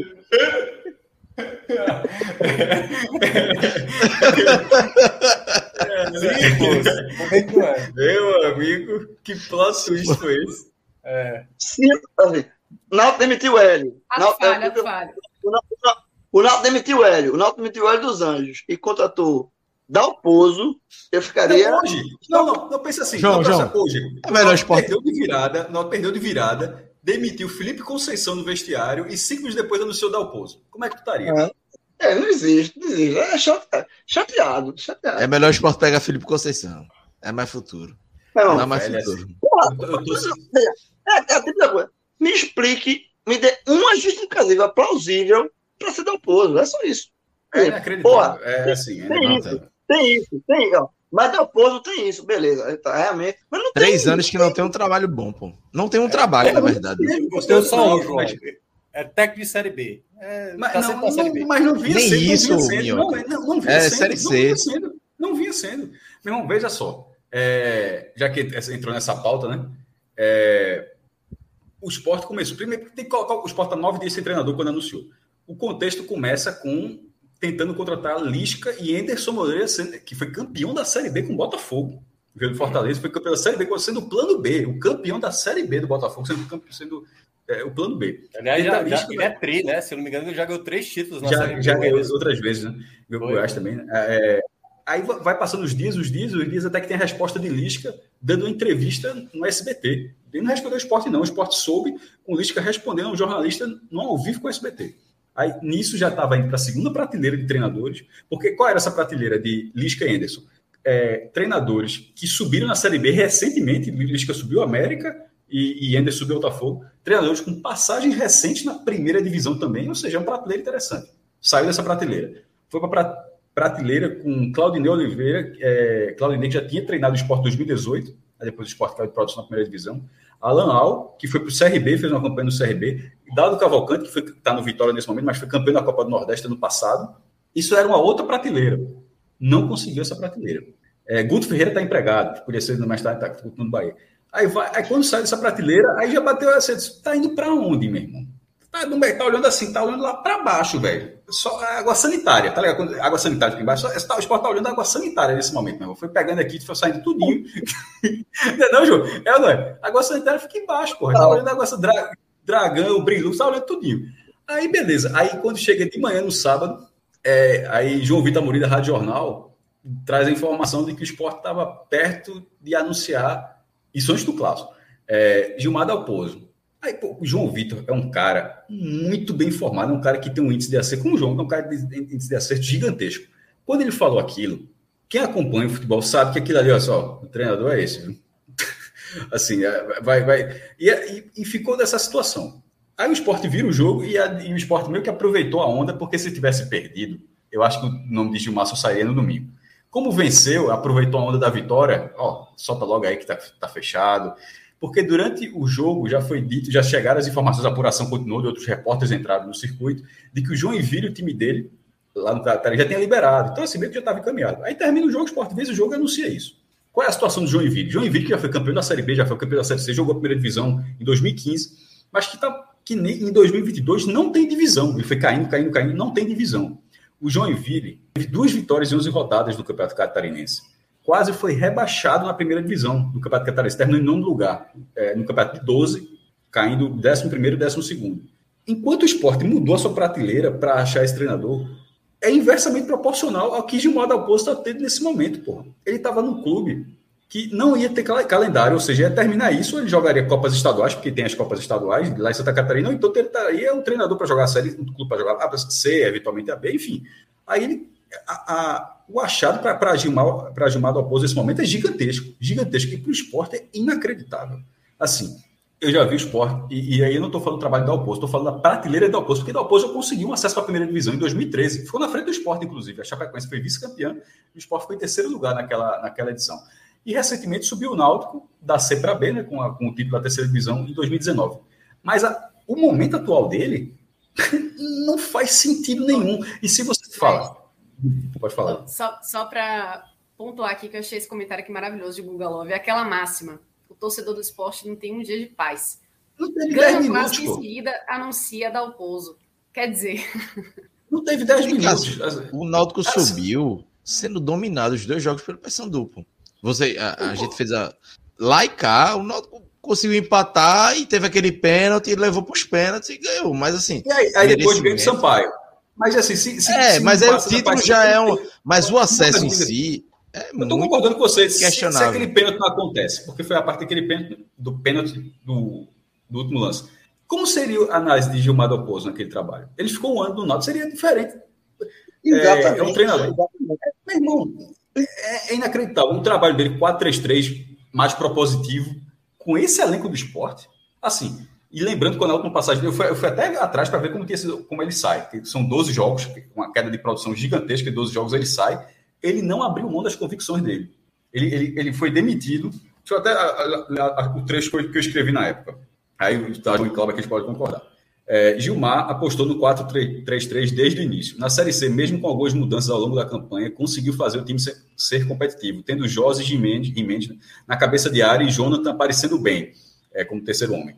é, Meu amigo, que plot twist foi esse? É. Sim, assim, o Náutico demitiu o Hélio. A falha, falha. O Náutico demitiu o Hélio. O Náutico demitiu o Hélio dos Anjos e contratou Dalpozo, eu ficaria. Não, hoje. Não, não, não pensa assim. João, João, pensa, hoje. É melhor esporte. Perdeu de virada, não perdeu de virada, demitiu Felipe Conceição no vestiário e cinco minutos depois anunciou Dalpozo. Como é que tu estaria? É, é não existe, não existe. É chateado, chateado. É melhor o esporte pegar Felipe Conceição. É mais futuro. Não, não é mais futuro. Assim. Porra, eu tô... é, é, é, coisa. Me explique, me dê uma justificativa plausível para ser Dalpozo. É só isso. É inacreditável. Porra, é assim. É tem isso. Tem isso, tem, ó. Mas Dalpozo tem isso, beleza. Tá, realmente. Mas não Três anos que não tem um trabalho bom, pô. Não tem um é, trabalho, é, na verdade. Gostei só um, João. É técnico de Série B. É, mas, tá não, série B. mas não vinha Nem sendo. isso, não vinha sendo. Não, não, não vinha é, sendo, Série C. Não vinha sendo. Não vinha sendo. Meu irmão, veja só. É, já que entrou nessa pauta, né? É, o esporte começou. Primeiro, tem que colocar o esporte a nove dias sem treinador quando anunciou. O contexto começa com tentando contratar Lisca e Anderson Moreira, que foi campeão da Série B com o Botafogo. Veio do Fortaleza, foi campeão da Série B, sendo o plano B, o campeão da Série B do Botafogo, sendo, campeão, sendo é, o plano B. Aliás, já, já, ele é tri, né? Se eu não me engano, ele já ganhou três títulos na já, Série B. Já ganhou outras vezes, né? Ganhou Goiás também. Né? É, aí vai passando os dias, os dias, os dias, até que tem a resposta de Lisca dando uma entrevista no SBT. Ele não respondeu o esporte, não. O esporte soube com Lisca respondendo um jornalista no ao vivo com o SBT. Aí, nisso já estava indo para a segunda prateleira de treinadores, porque qual era essa prateleira de Lisca e Anderson? É, treinadores que subiram na Série B recentemente, Lisca subiu América e, e Anderson subiu Botafogo, treinadores com passagens recentes na primeira divisão também, ou seja, é uma prateleira interessante. Saiu dessa prateleira. Foi para a prateleira com Claudinei Oliveira, é, Claudinei que já tinha treinado o Esporte 2018, depois o Esporte caiu de produção na primeira divisão, Alan Al, que foi para o CRB, fez uma campanha no CRB, Dado Cavalcante, que está no Vitória nesse momento, mas foi campeão da Copa do Nordeste ano passado. Isso era uma outra prateleira. Não conseguiu essa prateleira. É, Guto Ferreira está empregado, podia ser mais tarde, está no Bahia. Aí, vai, aí quando sai dessa prateleira, aí já bateu essa. Está indo para onde, meu irmão? Tá, tá olhando assim, tá olhando lá para baixo, velho. Só água sanitária, tá ligado? Quando, água sanitária aqui embaixo. Só, tá, o esporte tá olhando água sanitária nesse momento, meu irmão. Foi pegando aqui, foi saindo tudinho. não, é não, João? É, não é? Água sanitária fica embaixo, porra. Tá olhando água sanitária. Dragão, Brilho, tá olhando tudinho. Aí, beleza. Aí, quando chega de manhã no sábado, é, aí João Vitor Amorim da Rádio Jornal traz a informação de que o esporte estava perto de anunciar, isso antes do clássico, é, Gilmar Dalpozo. Aí, pô, o João Vitor é um cara muito bem informado, é um cara que tem um índice de acerto, como o João, é um cara de índice de acerto gigantesco. Quando ele falou aquilo, quem acompanha o futebol sabe que aquilo ali, olha só, o treinador é esse, viu? assim, é, vai, vai. E, e, e, ficou dessa situação. Aí o esporte vira o jogo e, a, e, o esporte meio que aproveitou a onda, porque se tivesse perdido, eu acho que o nome de Gilmar só sairia no domingo. Como venceu, aproveitou a onda da vitória, ó, solta logo aí que tá, tá fechado. Porque durante o jogo já foi dito, já chegaram as informações, a apuração continuou, de outros repórteres entraram no circuito, de que o João Envire, o time dele, lá no Catar, já tinha liberado. Então, assim, meio que já estava encaminhado. Aí termina o jogo, o esporte vence o jogo anuncia isso. Qual é a situação do João Joinville? Joinville, que já foi campeão da Série B, já foi campeão da Série C, jogou a primeira divisão em 2015, mas que, tá, que em 2022 não tem divisão. Ele foi caindo, caindo, caindo, não tem divisão. O Joinville teve duas vitórias em 11 rodadas do Campeonato Catarinense. Quase foi rebaixado na primeira divisão do Campeonato Catarinense, terminou em nono lugar, é, no Campeonato de 12, caindo 11 primeiro e 12 segundo. Enquanto o esporte mudou a sua prateleira para achar esse treinador, é inversamente proporcional ao que Gilmar Dalpozo está tendo nesse momento, porra. Ele estava num clube que não ia ter calendário, ou seja, ia terminar isso, ele jogaria Copas Estaduais, porque tem as Copas Estaduais lá em Santa Catarina, então ele estaria um treinador para jogar a série, um clube para jogar a C, eventualmente a B, enfim. Aí ele, a, a, o achado para Gilmar, Gilmar Dalpozo nesse momento é gigantesco, gigantesco, e para o esporte é inacreditável. Assim, eu já vi o esporte, e, e aí eu não estou falando do trabalho da Alpozo, estou falando da prateleira da Alpozo, porque Alpozo eu consegui um acesso para a primeira divisão em 2013. Ficou na frente do esporte, inclusive. A Chapecoense foi vice-campeã e o esporte foi em terceiro lugar naquela, naquela edição. E recentemente subiu o Náutico da C para B, né, com, a, com, o título da terceira divisão em 2019. Mas a, o momento atual dele não faz sentido nenhum. E se você fala. Pode falar. Só, só para pontuar aqui que eu achei esse comentário aqui maravilhoso de Google Love, é aquela máxima o torcedor do esporte não tem um dia de paz. Não teve 10 minutos. em seguida anuncia dar o pouso. Quer dizer. Não teve 10 minutos. O Náutico assim. subiu sendo dominado os dois jogos pelo Paysandu. Você, a, a gente fez a. Lá e cá, o Náutico conseguiu empatar e teve aquele pênalti, levou para os pênaltis e ganhou. Mas assim. E aí, aí depois ganhou o Sampaio. Mas assim, se, se, é, se mas aí o título já é um. Mas o acesso em si é eu estou concordando com você. Se, se, aquele pênalti não acontece, porque foi a parte daquele pênalti, do pênalti do, do último lance. Como seria a análise de Gilmar Dalpozo naquele trabalho? Ele ficou um ano do Náutico, seria diferente. Exatamente. É, é um treinador. Exatamente. Meu irmão, é, é inacreditável. Um trabalho dele 4-3-3, mais propositivo, com esse elenco do esporte. Assim, e lembrando, quando a última passagem eu fui, eu fui até atrás para ver como, como ele sai. São 12 jogos, uma queda de produção gigantesca, 12 jogos ele sai ele não abriu mão das convicções dele. Ele, ele, ele foi demitido. Deixa eu até o trecho que eu escrevi na época. Aí o Tadeu e Cláudio aqui pode concordar. É, Gilmar apostou no 4-3-3 desde o início. Na Série C, mesmo com algumas mudanças ao longo da campanha, conseguiu fazer o time ser, ser competitivo, tendo José Gimenez, Gimenez na cabeça de área e Jonathan aparecendo bem, é, como terceiro homem.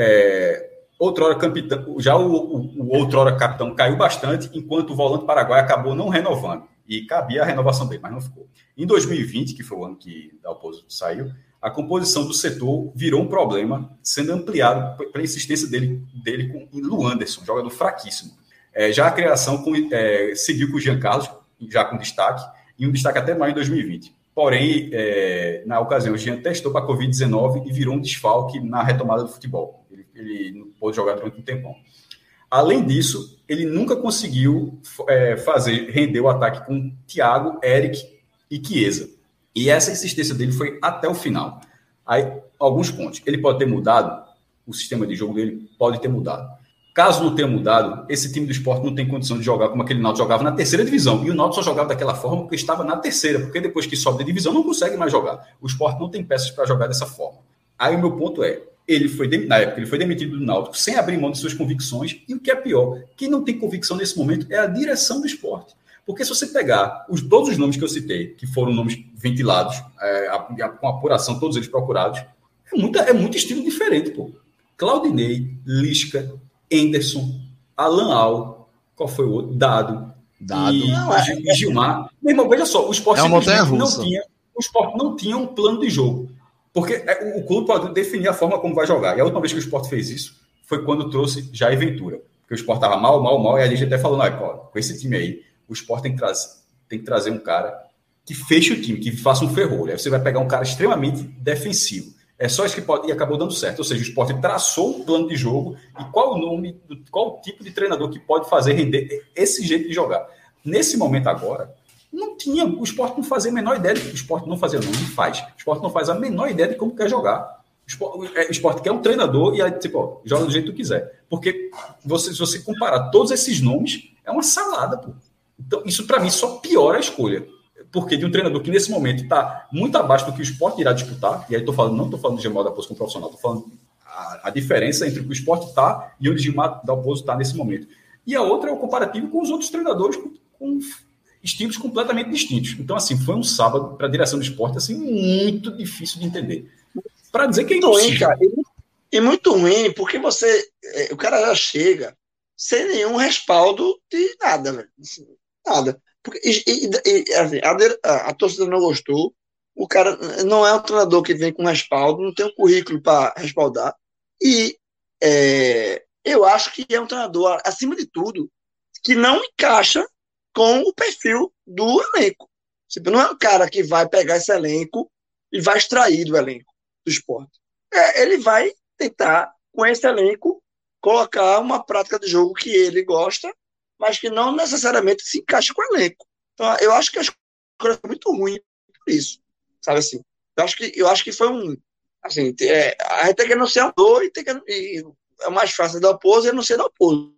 É, outrora capitão, já o, o, o outrora capitão caiu bastante, enquanto o volante paraguai acabou não renovando e cabia a renovação dele, mas não ficou. Em 2020, que foi o ano que da oposição saiu, a composição do setor virou um problema, sendo ampliado pela insistência dele, dele com Lu Anderson, jogador fraquíssimo. É, já a criação com, é, seguiu com o Jean Carlos, já com destaque, e um destaque até mais em 2020. Porém, é, na ocasião, o Jean testou para a Covid-19 e virou um desfalque na retomada do futebol. Ele, não pôde jogar durante um tempão. Além disso, ele nunca conseguiu é, fazer render o ataque com Thiago, Eric e Chiesa. E essa insistência dele foi até o final. Aí, alguns pontos. Ele pode ter mudado, o sistema de jogo dele pode ter mudado. Caso não tenha mudado, esse time do esporte não tem condição de jogar como aquele Náutico jogava na terceira divisão. E o Náutico só jogava daquela forma porque estava na terceira, porque depois que sobe de divisão não consegue mais jogar. O esporte não tem peças para jogar dessa forma. Aí o meu ponto é, ele foi na época ele foi demitido do Náutico sem abrir mão de suas convicções e o que é pior, quem não tem convicção nesse momento é a direção do esporte. Porque se você pegar os, todos os nomes que eu citei, que foram nomes ventilados, é, a, a, com apuração, todos eles procurados, é, muita, é muito estilo diferente, pô. Claudinei, Lisca, Anderson, Alan Al, qual foi o outro? Dado. Dado. E, não, é, e Gilmar. Meu irmão, veja só, o esporte é não tinha, o esporte não tinha um plano de jogo. Porque é, o clube pode definir a forma como vai jogar. E a última vez que o esporte fez isso foi quando trouxe Jair Ventura. Porque o esporte estava mal, mal, mal, e a gente até falou, não, com esse time aí, o esporte tem que, trazer, tem que trazer um cara que feche o time, que faça um ferrolho. Aí você vai pegar um cara extremamente defensivo. É só isso que pode. E acabou dando certo. Ou seja, o esporte traçou um plano de jogo e qual o nome, qual o tipo de treinador que pode fazer render esse jeito de jogar. Nesse momento agora, não tinha, o esporte não fazia a menor ideia, de, o esporte não fazia, não, não faz. O esporte não faz a menor ideia de como quer jogar. O esporte, é, o esporte quer um treinador e aí, tipo, ó, joga do jeito que quiser. Porque você, se você comparar todos esses nomes, é uma salada, pô. Então, isso para mim só piora a escolha. Porque de um treinador que nesse momento está muito abaixo do que o esporte irá disputar, e aí tô falando, não estou falando de Gilmar da Poço como profissional, estou falando a, a, diferença entre o que o esporte está e onde o Gilmar da Poço está nesse momento. E a outra é o comparativo com os outros treinadores com, com estilos completamente distintos. Então, assim, foi um sábado para a direção do esporte assim, muito difícil de entender. Para dizer que é impossível. Ruim, cara. E muito ruim, porque você. É, o cara já chega sem nenhum respaldo de nada, velho. Assim, nada. Porque, e, e, assim, a, a, a, torcida não gostou, o cara não é um treinador que vem com respaldo, não tem um currículo para respaldar. E é, eu acho que é um treinador, acima de tudo, que não encaixa com o perfil do elenco. Tipo, não é um cara que vai pegar esse elenco e vai extrair do elenco do esporte. É, ele vai tentar, com esse elenco, colocar uma prática de jogo que ele gosta, mas que não necessariamente se encaixa com o elenco. Então, eu acho que a escolha foi muito ruim por isso. Sabe assim? Eu acho que, eu acho que foi um. Assim, é, a gente tem que anunciar um e tem que. E é mais fácil dar oposto e não ser dar oposto.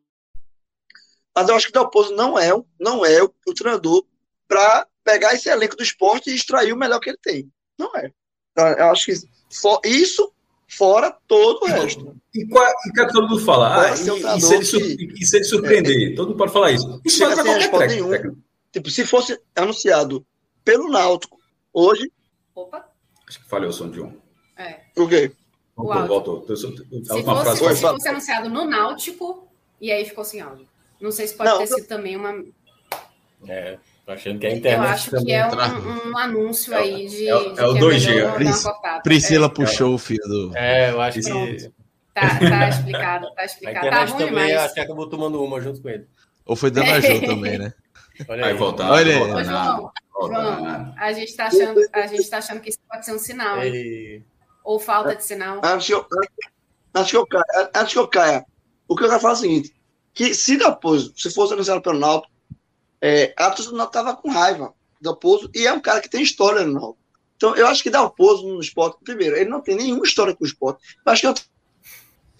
Mas eu acho que Dalpozo não é, não é o, o treinador para pegar esse elenco do esporte e extrair o melhor que ele tem. Não é. Então, eu acho que for, isso fora todo o resto. E, qual, e que todo mundo fala? Ah, e, e, se ele, que, e se ele surpreender? É, todo mundo pode falar isso. Isso chega sem resposta nenhuma. Tipo, se fosse anunciado pelo Náutico hoje. Opa. Acho que falhou o som de um. É. O quê? Voltou, voltou. Se fosse, se fosse anunciado no Náutico, e aí ficou sem áudio. Não sei se pode não, ter sido também uma. É, tô achando que é a internet. Eu acho que é um, um, anúncio aí de. É, é, de é o 2G. Pris, Priscila é. puxou o fio do. É, eu acho Pronto. que. Tá, tá explicado, tá explicado. A tá ruim, também, mas... acho que acabou tomando uma junto com ele. Ou foi dando ajuda também, né? Olha aí, voltar. Olha aí. Ô, João, João, a gente tá achando, a gente tá achando que isso pode ser um sinal, hein? Ou falta de sinal. Antes que eu, antes que eu caia, antes que eu caia, o que eu quero falar é o seguinte: que se Dalpozo, se fosse anunciado pelo Náutico, é, a torcida do Náutico estava com raiva do Dalpozo e é um cara que tem história no Náutico. Então, eu acho que Dalpozo no esporte, primeiro, ele não tem nenhuma história com o esporte. Eu acho que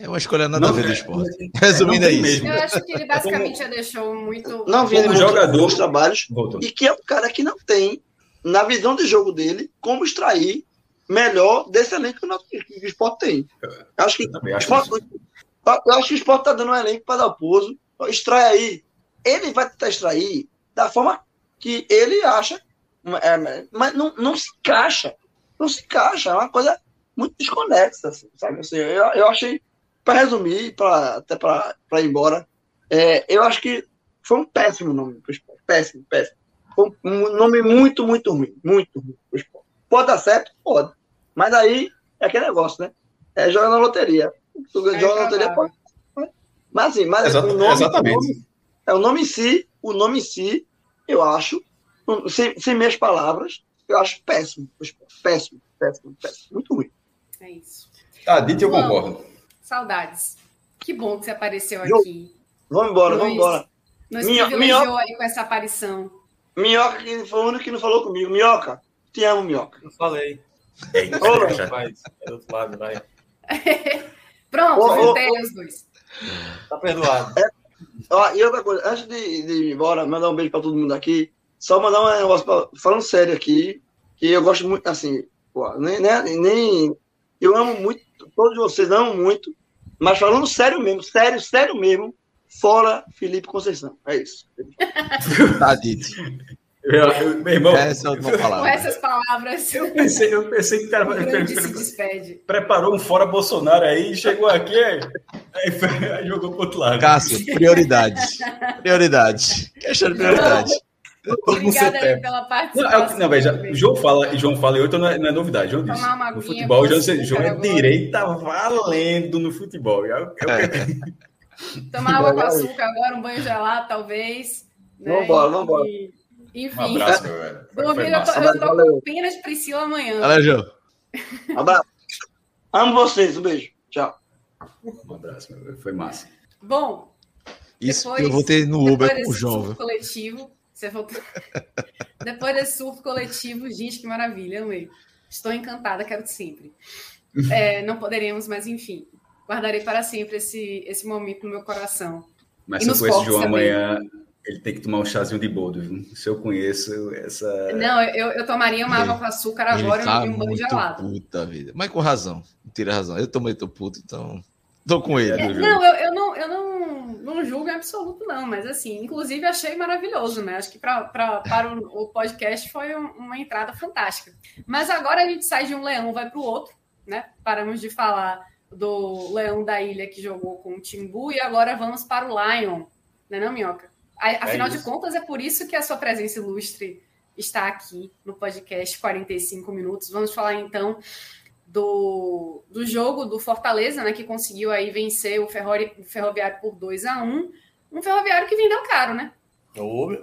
é uma escolha nada não, a ver do esporte. Resumindo é isso. Mesmo. Eu acho que ele basicamente já deixou muito. Não vinha jogador os trabalhos. Voltou. E que é um cara que não tem, na visão de jogo dele, como extrair melhor desse elenco que o esporte tem. Eu acho que, eu acho, esporte, eu acho que o esporte está dando um elenco para dar o pouso. Extrai aí. Ele vai tentar extrair da forma que ele acha, é, mas não, não se encaixa. Não se encaixa. É uma coisa muito desconexa, assim, sabe? Assim, eu, eu achei, para resumir, pra, até para ir embora, é, eu acho que foi um péssimo nome para o esporte. Péssimo, péssimo. Foi um nome muito, muito ruim. Muito ruim para o esporte. Pode dar certo? Pode. Mas aí é aquele negócio, né? É jogar na loteria. É joga na loteria, pode. Mas assim, mas Exata, o nome, exatamente. O nome, é o nome em si, o nome em si, eu acho, sem, sem minhas palavras, eu acho péssimo. Péssimo, péssimo, péssimo. Muito ruim. É isso. Ah, dito eu concordo. Saudades. Que bom que você apareceu aqui. Vamos embora, vamos embora. Nos Minho, privilegiou aí com essa aparição. Minhoca que foi o único que não falou comigo. Minhoca, te amo, Minhoca. Eu falei. É isso, vai, é lado, vai. Pronto, oh, juntei oh, os dois. Tá perdoado. É, ó, e outra coisa, antes de, de ir embora, mandar um beijo para todo mundo aqui, só mandar um negócio, pra, falando sério aqui, que eu gosto muito, assim, pô, nem, nem, nem, eu amo muito, todos vocês amam muito, mas falando sério mesmo, sério, sério mesmo, fora Felipe Conceição. É isso. tá dito. Eu, eu, meu irmão, Essa é Com essas palavras. Eu pensei, eu pensei que o cara preparou um fora Bolsonaro aí, chegou aqui, aí, aí jogou pro outro lado. Cássio, prioridade. Prioridade. Questão de prioridade. Obrigada aí pela participação. Não, não veja, João fala, João fala e outro não é, não é novidade. João disse. No futebol, João, João é direita valendo no futebol. Eu, eu... É. Tomar água com açúcar agora, um banho gelado, talvez. Né? Vamos embora, vamos embora. Enfim. Um abraço, meu velho. Dormir, eu tô, eu tô com pena de Priscila amanhã. Valeu, João. abraço. Amo vocês. Um beijo. Tchau. Um abraço, meu velho. Foi massa. Bom. Isso depois, eu vou ter no Uber com o João. Coletivo. Você voltou... depois desse surto coletivo, gente, que maravilha, amei. Estou encantada, quero sempre. É, não poderíamos, mas enfim. Guardarei para sempre esse, esse momento no meu coração. Mas se eu conheço o João também. amanhã, ele tem que tomar um chazinho de boldo, viu? Se eu conheço essa. Não, eu, eu tomaria uma água com açúcar agora tá e um banho gelado. Puta vida. Mas com razão. Tira razão. Eu tomei teu puto, então. Tô com ele. É, não, eu, eu, não, eu não, não julgo em absoluto, não, mas assim, inclusive achei maravilhoso, né? Acho que pra, pra, para o, o podcast foi um, uma entrada fantástica. Mas agora a gente sai de um leão, vai para o outro, né? Paramos de falar do leão da ilha que jogou com o Timbu e agora vamos para o Lion, né, não, Minhoca? Afinal é de contas, é por isso que a sua presença ilustre está aqui no podcast 45 minutos. Vamos falar então do, do jogo do Fortaleza, né, que conseguiu aí vencer o, Ferrori, Ferroviário por 2 a 1 Um Ferroviário que vendeu caro, né?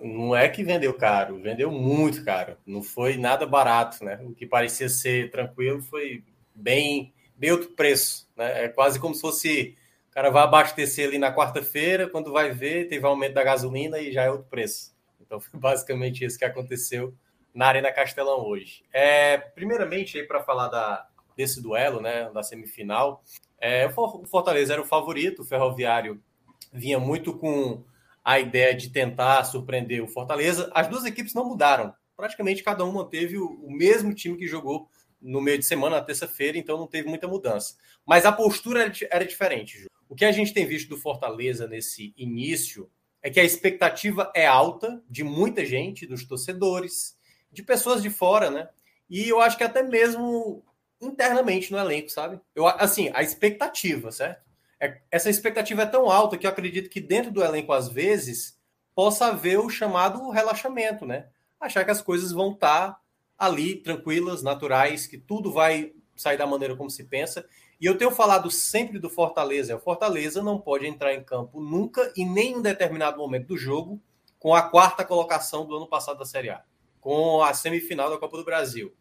Não é que vendeu caro, vendeu muito caro. Não foi nada barato, né? O que parecia ser tranquilo foi bem, bem outro preço, né? É quase como se fosse cara vai abastecer ali na quarta-feira, quando vai ver, teve aumento da gasolina e já é outro preço. Então foi basicamente isso que aconteceu na Arena Castelão hoje. É, primeiramente, para falar da, desse duelo, né, da semifinal, é, o Fortaleza era o favorito, o Ferroviário vinha muito com a ideia de tentar surpreender o Fortaleza. As duas equipes não mudaram. Praticamente cada uma manteve o, o mesmo time que jogou no meio de semana, na terça-feira, então não teve muita mudança. Mas a postura era, era diferente. Ju. O que a gente tem visto do Fortaleza nesse início é que a expectativa é alta de muita gente, dos torcedores, de pessoas de fora, né? E eu acho que até mesmo internamente no elenco, sabe? Eu, assim, a expectativa, certo? é, essa expectativa é tão alta que eu acredito que dentro do elenco, às vezes, possa haver o chamado relaxamento, né? Achar que as coisas vão estar tá ali tranquilas, naturais, que tudo vai sair da maneira como se pensa. E eu tenho falado sempre do Fortaleza. O Fortaleza não pode entrar em campo nunca e nem em determinado momento do jogo com a quarta colocação do ano passado da Série A, com a semifinal da Copa do Brasil.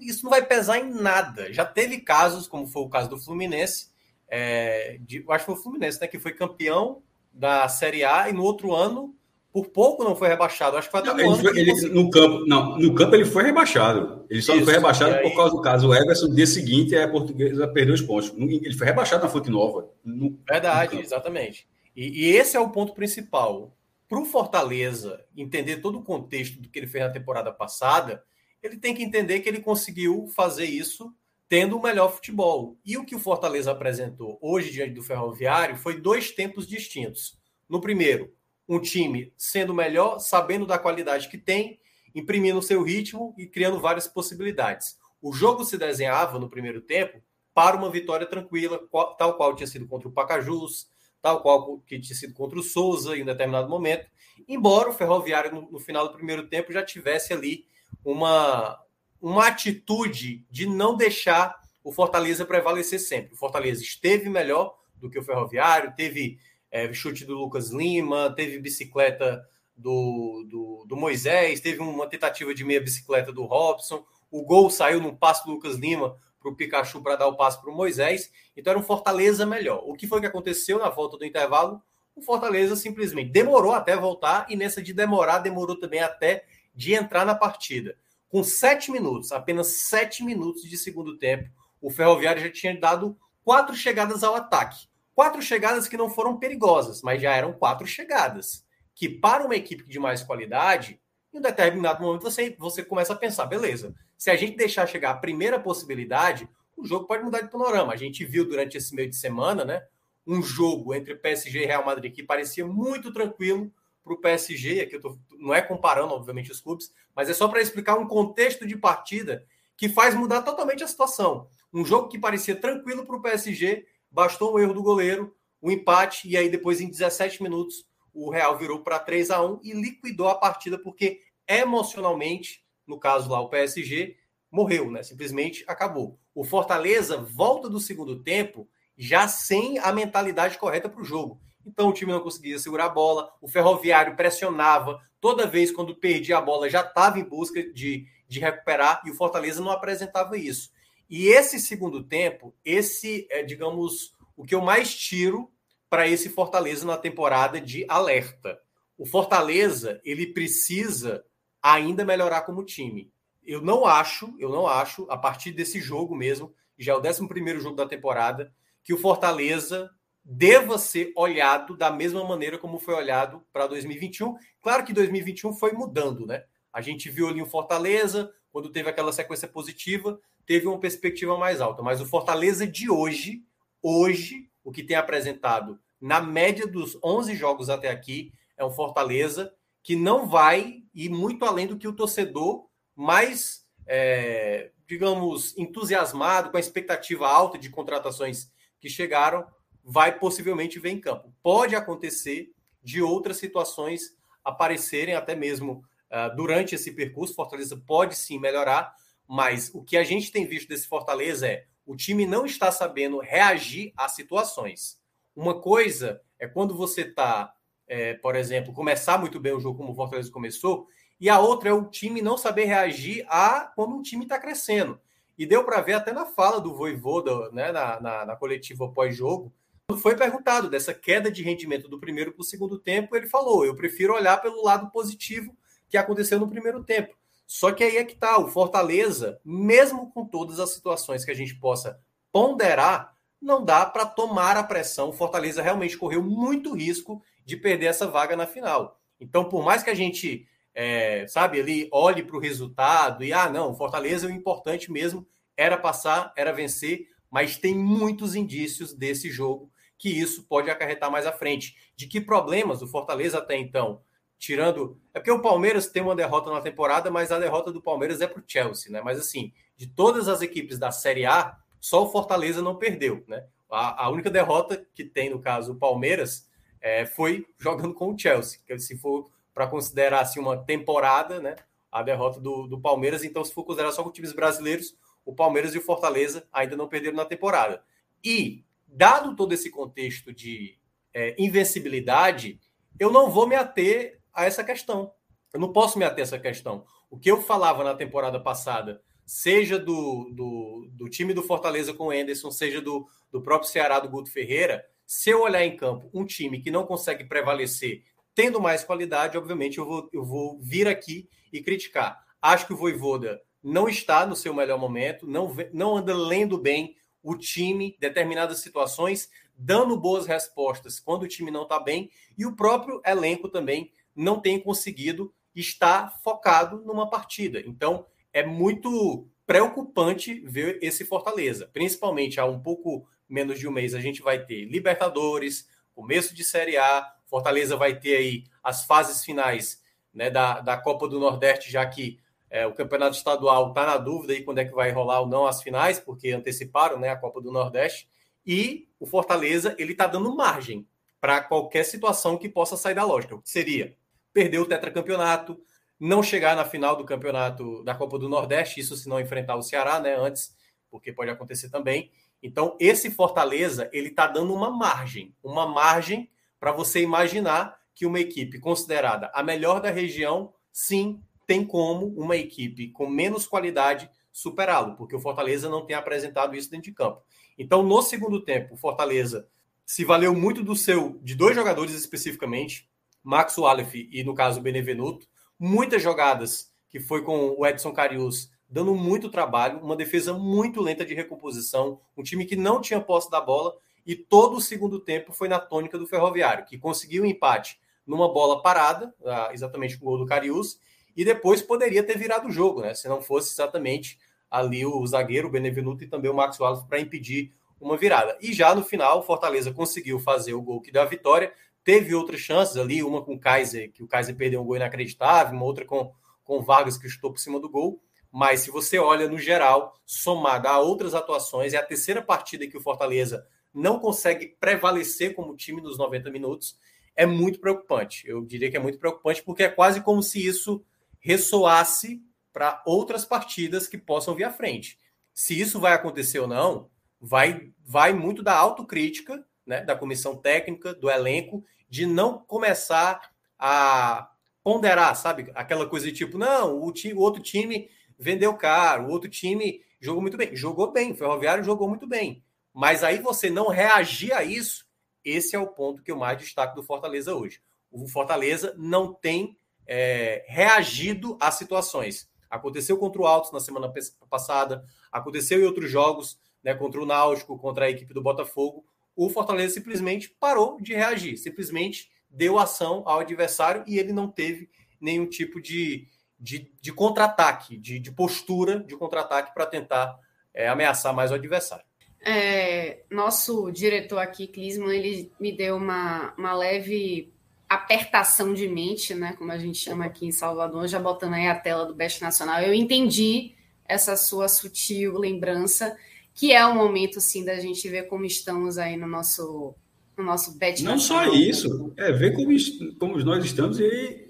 Isso não vai pesar em nada. Já teve casos, como foi o caso do Fluminense, é, de, acho que foi o Fluminense, né, que foi campeão da Série A e no outro ano, por pouco não foi rebaixado. Acho que foi até não, foi, ele, no campo, não, no campo ele foi rebaixado. Ele só Isso, não foi rebaixado aí... por causa do caso. O Everson, no dia seguinte, a portuguesa perdeu os pontos. Ele foi rebaixado na Fonte Nova. No, Verdade, no exatamente. E, e, esse é o ponto principal. Para o Fortaleza entender todo o contexto do que ele fez na temporada passada, ele tem que entender que ele conseguiu fazer isso tendo o melhor futebol. E o que o Fortaleza apresentou hoje diante do Ferroviário foi dois tempos distintos. No primeiro, um time sendo melhor, sabendo da qualidade que tem, imprimindo o seu ritmo e criando várias possibilidades. O jogo se desenhava no primeiro tempo para uma vitória tranquila, tal qual tinha sido contra o Pacajus, tal qual que tinha sido contra o Souza em um determinado momento, embora o Ferroviário no, no final do primeiro tempo já tivesse ali uma, uma atitude de não deixar o Fortaleza prevalecer sempre. O Fortaleza esteve melhor do que o Ferroviário, teve é, chute do Lucas Lima, teve bicicleta do, do, do, Moisés, teve uma tentativa de meia bicicleta do Robson, o gol saiu no passo do Lucas Lima para o Pikachu para dar o passo para o Moisés, então era um Fortaleza melhor. O que foi que aconteceu na volta do intervalo? O Fortaleza simplesmente demorou até voltar e nessa de demorar, demorou também até de entrar na partida. Com sete minutos, apenas sete minutos de segundo tempo, o Ferroviário já tinha dado quatro chegadas ao ataque. Quatro chegadas que não foram perigosas, mas já eram quatro chegadas. Que para uma equipe de mais qualidade, em um determinado momento você, você começa a pensar: beleza, se a gente deixar chegar a primeira possibilidade, o jogo pode mudar de panorama. A gente viu durante esse meio de semana, né? Um jogo entre PSG e Real Madrid que parecia muito tranquilo, para o PSG, aqui eu tô, não é comparando, obviamente, os clubes, mas é só para explicar um contexto de partida que faz mudar totalmente a situação. Um jogo que parecia tranquilo para o PSG, bastou um erro do goleiro, um empate, e aí depois, em 17 minutos, o Real virou para 3 a 1 e liquidou a partida, porque emocionalmente, no caso lá, o PSG morreu, né? Simplesmente acabou. O Fortaleza volta do segundo tempo já sem a mentalidade correta para o jogo. Então o time não conseguia segurar a bola, o Ferroviário pressionava, toda vez quando perdia a bola já estava em busca de, de recuperar e o Fortaleza não apresentava isso. E esse segundo tempo, esse é, digamos, o que eu mais tiro para esse Fortaleza na temporada de alerta. O Fortaleza, ele precisa ainda melhorar como time. Eu não acho, eu não acho, a partir desse jogo mesmo, já é o 11 primeiro jogo da temporada, que o Fortaleza deva ser olhado da mesma maneira como foi olhado para 2021. Claro que 2021 foi mudando, né? A gente viu ali o Fortaleza, quando teve aquela sequência positiva, teve uma perspectiva mais alta. Mas o Fortaleza de hoje, hoje, o que tem apresentado na média dos 11 jogos até aqui, é um Fortaleza que não vai ir muito além do que o torcedor mais, é, digamos, entusiasmado, com a expectativa alta de contratações que chegaram, vai possivelmente ver em campo. Pode acontecer de outras situações aparecerem, até mesmo uh, durante esse percurso. Fortaleza pode sim melhorar, mas o que a gente tem visto desse Fortaleza é o time não está sabendo reagir a situações. Uma coisa é quando você está, é, por exemplo, começar muito bem o jogo como o Fortaleza começou, e a outra é o time não saber reagir a quando um time está crescendo. E deu para ver até na fala do Voivoda, né, na, na, na coletiva pós-jogo, quando foi perguntado dessa queda de rendimento do primeiro para o segundo tempo, ele falou: eu prefiro olhar pelo lado positivo que aconteceu no primeiro tempo. Só que aí é que tá, o Fortaleza, mesmo com todas as situações que a gente possa ponderar, não dá para tomar a pressão. O Fortaleza realmente correu muito risco de perder essa vaga na final. Então, por mais que a gente, é, sabe, ele olhe para o resultado e, ah, não, Fortaleza, o importante mesmo era passar, era vencer, mas tem muitos indícios desse jogo que isso pode acarretar mais à frente. De que problemas o Fortaleza até então tirando. É porque o Palmeiras tem uma derrota na temporada, mas a derrota do Palmeiras é para o Chelsea, né? Mas assim, de todas as equipes da Série A, só o Fortaleza não perdeu, né? A, a única derrota que tem, no caso, o Palmeiras, é, foi jogando com o Chelsea. Que se for para considerar assim, uma temporada, né? A derrota do, do Palmeiras, então, se for considerar só com times brasileiros, o Palmeiras e o Fortaleza ainda não perderam na temporada. E, dado todo esse contexto de é, invencibilidade, eu não vou me ater a essa questão. Eu não posso me ater a essa questão. O que eu falava na temporada passada, seja do, do, do time do Fortaleza com o Anderson, seja do, do próprio Ceará do Guto Ferreira, se eu olhar em campo um time que não consegue prevalecer tendo mais qualidade, obviamente eu vou, eu vou vir aqui e criticar. Acho que o Voivoda não está no seu melhor momento, não, não anda lendo bem o time, determinadas situações, dando boas respostas quando o time não está bem, e o próprio elenco também não tem conseguido estar focado numa partida. Então, é muito preocupante ver esse Fortaleza, principalmente há um pouco menos de um mês a gente vai ter Libertadores, começo de Série A, Fortaleza vai ter aí as fases finais né, da, da Copa do Nordeste, já que é, o campeonato estadual está na dúvida aí quando é que vai rolar ou não as finais, porque anteciparam né, a Copa do Nordeste, e o Fortaleza ele está dando margem para qualquer situação que possa sair da lógica, que seria perder o tetracampeonato, não chegar na final do campeonato da Copa do Nordeste, isso se não enfrentar o Ceará, né, antes, porque pode acontecer também. Então, esse Fortaleza, ele está dando uma margem, uma margem para você imaginar que uma equipe considerada a melhor da região, sim, tem como uma equipe com menos qualidade superá-lo, porque o Fortaleza não tem apresentado isso dentro de campo. Então, no segundo tempo, o Fortaleza se valeu muito do seu de dois jogadores especificamente, Max Wallace e, no caso, Benevenuto. Muitas jogadas que foi com o Edson Carius dando muito trabalho, uma defesa muito lenta de recomposição, um time que não tinha posse da bola e todo o segundo tempo foi na tônica do Ferroviário, que conseguiu um empate numa bola parada, ah, exatamente com o gol do Carius, e depois poderia ter virado o jogo, né? Se não fosse exatamente ali o zagueiro, o Benevenuto e também o Max Wallace para impedir uma virada. E já no final, o Fortaleza conseguiu fazer o gol que deu a vitória, Teve outras chances ali, uma com o Kaiser, que o Kaiser perdeu um gol inacreditável, uma outra com, com Vargas, que chutou por cima do gol. Mas se você olha no geral, somada a outras atuações, é a terceira partida que o Fortaleza não consegue prevalecer como time nos 90 minutos, é muito preocupante. Eu diria que é muito preocupante, porque é quase como se isso ressoasse para outras partidas que possam vir à frente. Se isso vai acontecer ou não, vai, vai muito da autocrítica né, da comissão técnica, do elenco, de não começar a ponderar, sabe? Aquela coisa de tipo, não, o, time, o outro time vendeu caro, o outro time jogou muito bem. Jogou bem, o Ferroviário jogou muito bem. Mas aí você não reagir a isso, esse é o ponto que eu mais destaco do Fortaleza hoje. O Fortaleza não tem é, reagido às situações. Aconteceu contra o Altos na semana passada, aconteceu em outros jogos, né, contra o Náutico, contra a equipe do Botafogo o Fortaleza simplesmente parou de reagir, simplesmente deu ação ao adversário e ele não teve nenhum tipo de, de, de contra-ataque, de, de, postura de contra-ataque para tentar é, ameaçar mais o adversário. É, nosso diretor aqui, Clisman, ele me deu uma, uma leve apertação de mente, né, como a gente chama aqui em Salvador, já botando aí a tela do Best Nacional. Eu entendi essa sua sutil lembrança que é o momento assim da gente ver como estamos aí no nosso no nosso bet. Não só isso, é ver como, como nós estamos e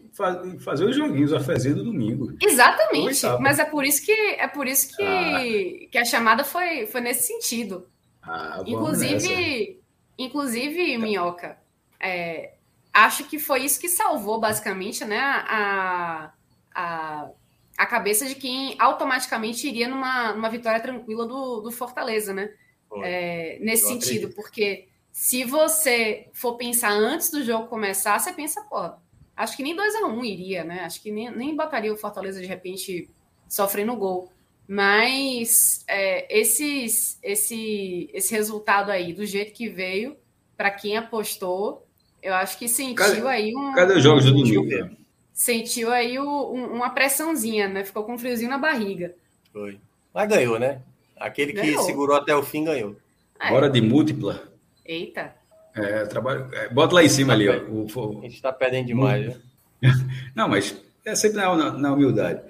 fazer os joguinhos a fazer no domingo. Exatamente. Mas é por isso que é por isso que, ah. que a chamada foi, foi nesse sentido. Ah, inclusive, inclusive, Minhoca, é, acho que foi isso que salvou basicamente né, a, a, a cabeça de quem automaticamente iria numa, numa vitória tranquila do, do Fortaleza, né? É, nesse Eu sentido, acredito. porque se você for pensar antes do jogo começar, você pensa, pô, acho que nem 2 a 1 um iria, né? Acho que nem, nem botaria o Fortaleza de repente sofrendo gol. Mas é, esses, esse, esse resultado aí, do jeito que veio, para quem apostou, eu acho que sentiu cadê, aí um. Cadê os jogos do domingo? Sentiu aí o, um, uma pressãozinha, né? Ficou com um friozinho na barriga. Foi. Mas ganhou, né? Aquele que ganhou. segurou até o fim ganhou. É. Bora de múltipla. Eita. É, trabalho, é, bota lá em cima ali, ó. O, o, a gente está perdendo demais? Não, mas é sempre na, na, na humildade.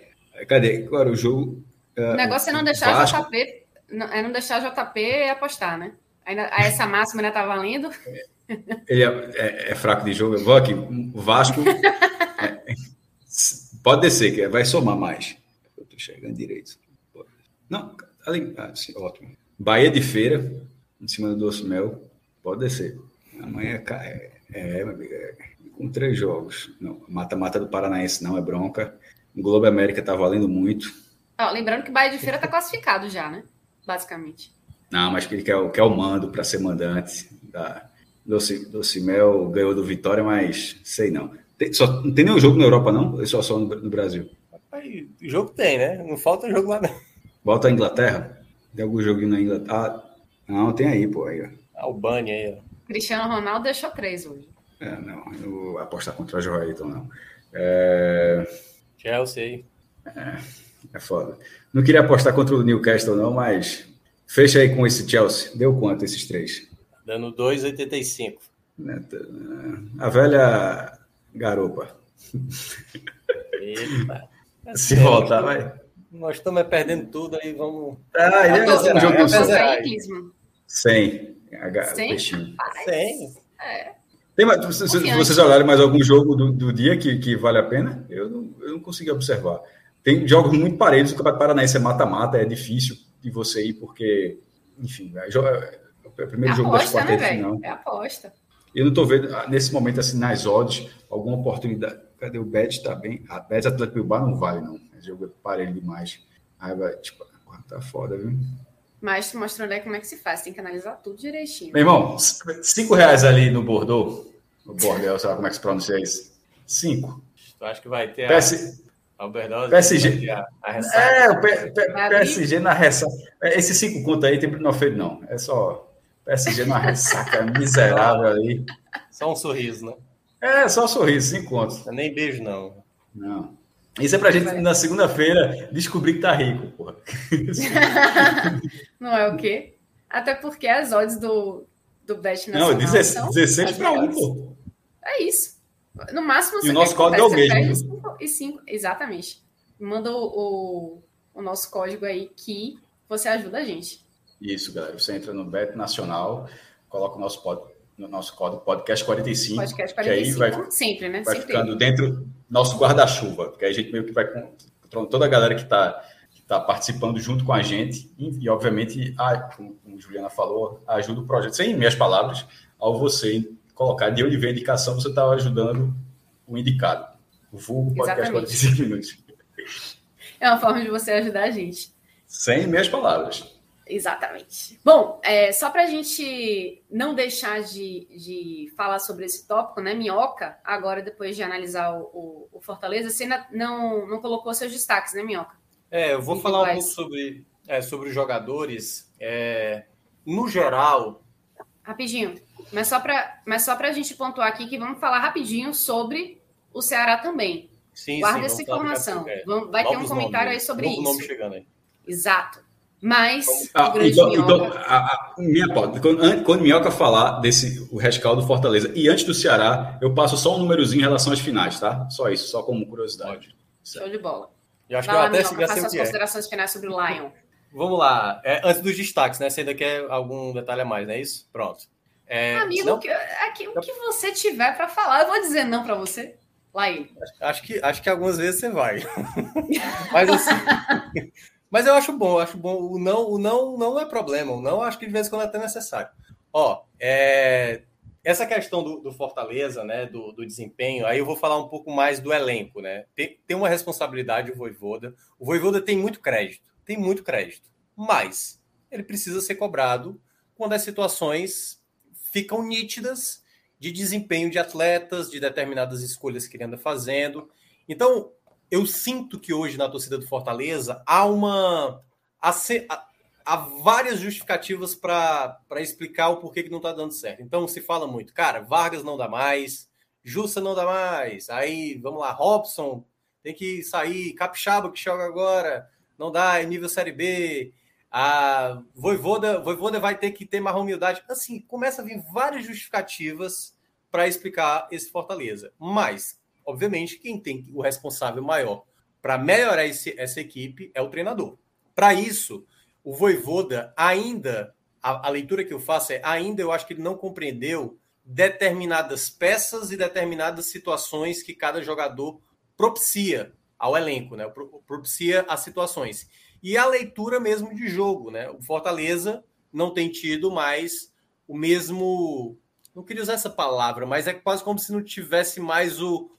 Cadê? Agora o jogo. É, o negócio é não deixar Vasco. JP. É não deixar JP apostar, né? Ainda, essa máxima ainda tá valendo. Ele é, é, é fraco de jogo. Eu vou aqui. O Vasco. É, pode descer, que vai somar mais. Eu tô chegando direito. Não, ali. Ah, sim, ótimo. Bahia de Feira, em cima do Doce Mel. Pode descer. Amanhã é, é, é, com três jogos. Mata-mata do Paranaense não é bronca. O Globo América tá valendo muito. lembrando que Bahia de Feira tá classificado já, né? Basicamente. Não, mas que ele quer, quer o mando para ser mandante. Da, Doce, Doce Mel ganhou do Vitória, mas sei não. Tem, só, não tem nenhum jogo na Europa, não? Ou só, só no, no Brasil? Rapaz, jogo tem, né? Não falta jogo lá, não. Volta a Inglaterra? Tem algum joguinho na Inglaterra? Ah, não, tem aí, pô. Aí, ó. Albânia aí, ó. Cristiano Ronaldo deixou três hoje. É, não, eu vou apostar contra o Joelton, não. É... Chelsea aí. É, é foda. Não queria apostar contra o Newcastle, não, mas fecha aí com esse Chelsea. Deu quanto esses três? Dando 2,85. Né, a velha garopa. Eita. Se voltar, vai. Nós estamos perdendo tudo aí, vamos. Ah, ele é um jogo de 100. Sem? Sem. É. Tem, vocês, vocês olharem mais algum jogo do, do dia que, que vale a pena? Eu não, eu não consegui observar. Tem jogos muito parelhos, o Campeonato Paranaense é mata-mata, é difícil de você ir, porque, enfim, é, é o primeiro é jogo aposta, das quartas né, final. É aposta. Eu não estou vendo, ah, nesse momento, assim, nas odds, alguma oportunidade. Cadê o Bet? Tá bem. A Bet Atlético Bilbao não vale, não. O jogo é parelho demais. Aí vai, tipo, tá foda, viu? Mas mostrando aí como é que se faz, tem que analisar tudo direitinho. Meu irmão, cinco reais ali no Bordeaux, no Bordel, sei lá como é que se pronuncia isso. Cinco. Tu acha que vai ter PS... a Alberdose? PSG. A, a é, o P, P, PSG na ressaca. Esse cinco conto aí tem não feito, não. É só PSG na ressaca miserável ali. Só um sorriso, né? É, só um sorriso, cinco contos. É nem beijo, não. Não. Isso é pra gente, na segunda-feira, descobrir que tá rico, porra. não é o quê? Até porque as odds do, do Bet Nacional Não, 16, 16 para 1, pô. É isso. No máximo, você e o nosso código é o mesmo. Cinco, e 5, exatamente. Manda o, o, o, nosso código aí que você ajuda a gente. Isso, galera. Você entra no Bet Nacional, coloca o nosso pod, no nosso código podcast 45. Podcast 45, que aí vai, sempre, né? Vai sempre ficando dentro nosso guarda-chuva, porque aí a gente meio que vai com toda a galera que está que tá participando junto com a gente e, e obviamente, a, como, como Juliana falou, ajuda o projeto. Sem minhas palavras, ao você colocar de onde vem a indicação, você está ajudando o indicado. O vulgo podcast 45 minutos. É uma forma de você ajudar a gente. Sem minhas palavras. Exatamente. Bom, é, só para a gente não deixar de, de falar sobre esse tópico, né? Minhoca, agora depois de analisar o, o, o Fortaleza, você ainda não, não colocou seus destaques, né, Minhoca? É, eu vou falar um pouco sobre, é, sobre os jogadores. É, no geral. Rapidinho, mas só para a gente pontuar aqui que vamos falar rapidinho sobre o Ceará também. Sim, Guarda sim, essa informação. Vai ter um comentário nomes, aí sobre novo isso. Nome chegando aí. Exato. Mas ah, então, então a, a, minha quando, quando Minhoca falar desse o rescaldo do Fortaleza e antes do Ceará, eu passo só um númerozinho em relação às finais, tá? Só isso, só como curiosidade. Show de bola. Eu acho Vai que eu até Minhoca, faça as considerações é. finais sobre o Lion. Vamos lá. É, antes dos destaques, né? Você ainda quer algum detalhe a mais, não é isso? Pronto. É, Amigo, não... que, aqui, o que você tiver para falar, eu vou dizer não para você. Lá ele. Acho que, acho que algumas vezes você vai. mas assim. mas eu acho bom, eu acho bom. O não, o não não é problema. O não acho que de vez em quando é até necessário. Ó, é, essa questão do, do Fortaleza, né, do, do, desempenho, aí eu vou falar um pouco mais do elenco, né? Tem, tem uma responsabilidade o Voivoda. O Voivoda tem muito crédito, tem muito crédito, mas ele precisa ser cobrado quando as situações ficam nítidas de desempenho de atletas, de determinadas escolhas que ele anda fazendo. Então, eu sinto que hoje na torcida do Fortaleza há uma. Há, há várias justificativas para explicar o porquê que não está dando certo. Então, se fala muito, cara, Vargas não dá mais, Jussa não dá mais, aí, vamos lá, Robson tem que sair, Capixaba que joga agora, não dá, é nível Série B, a Voivoda, Voivoda vai ter que ter mais humildade. Assim, começa a vir várias justificativas para explicar esse Fortaleza. Mas, obviamente, quem tem o responsável maior para melhorar esse, essa equipe é o treinador. Para isso, o Voivoda ainda, a, a leitura que eu faço é ainda eu acho que ele não compreendeu determinadas peças e determinadas situações que cada jogador propicia ao elenco, né? Propicia as situações. E a leitura mesmo de jogo, né? O Fortaleza não tem tido mais o mesmo não queria usar essa palavra, mas é quase como se não tivesse mais o,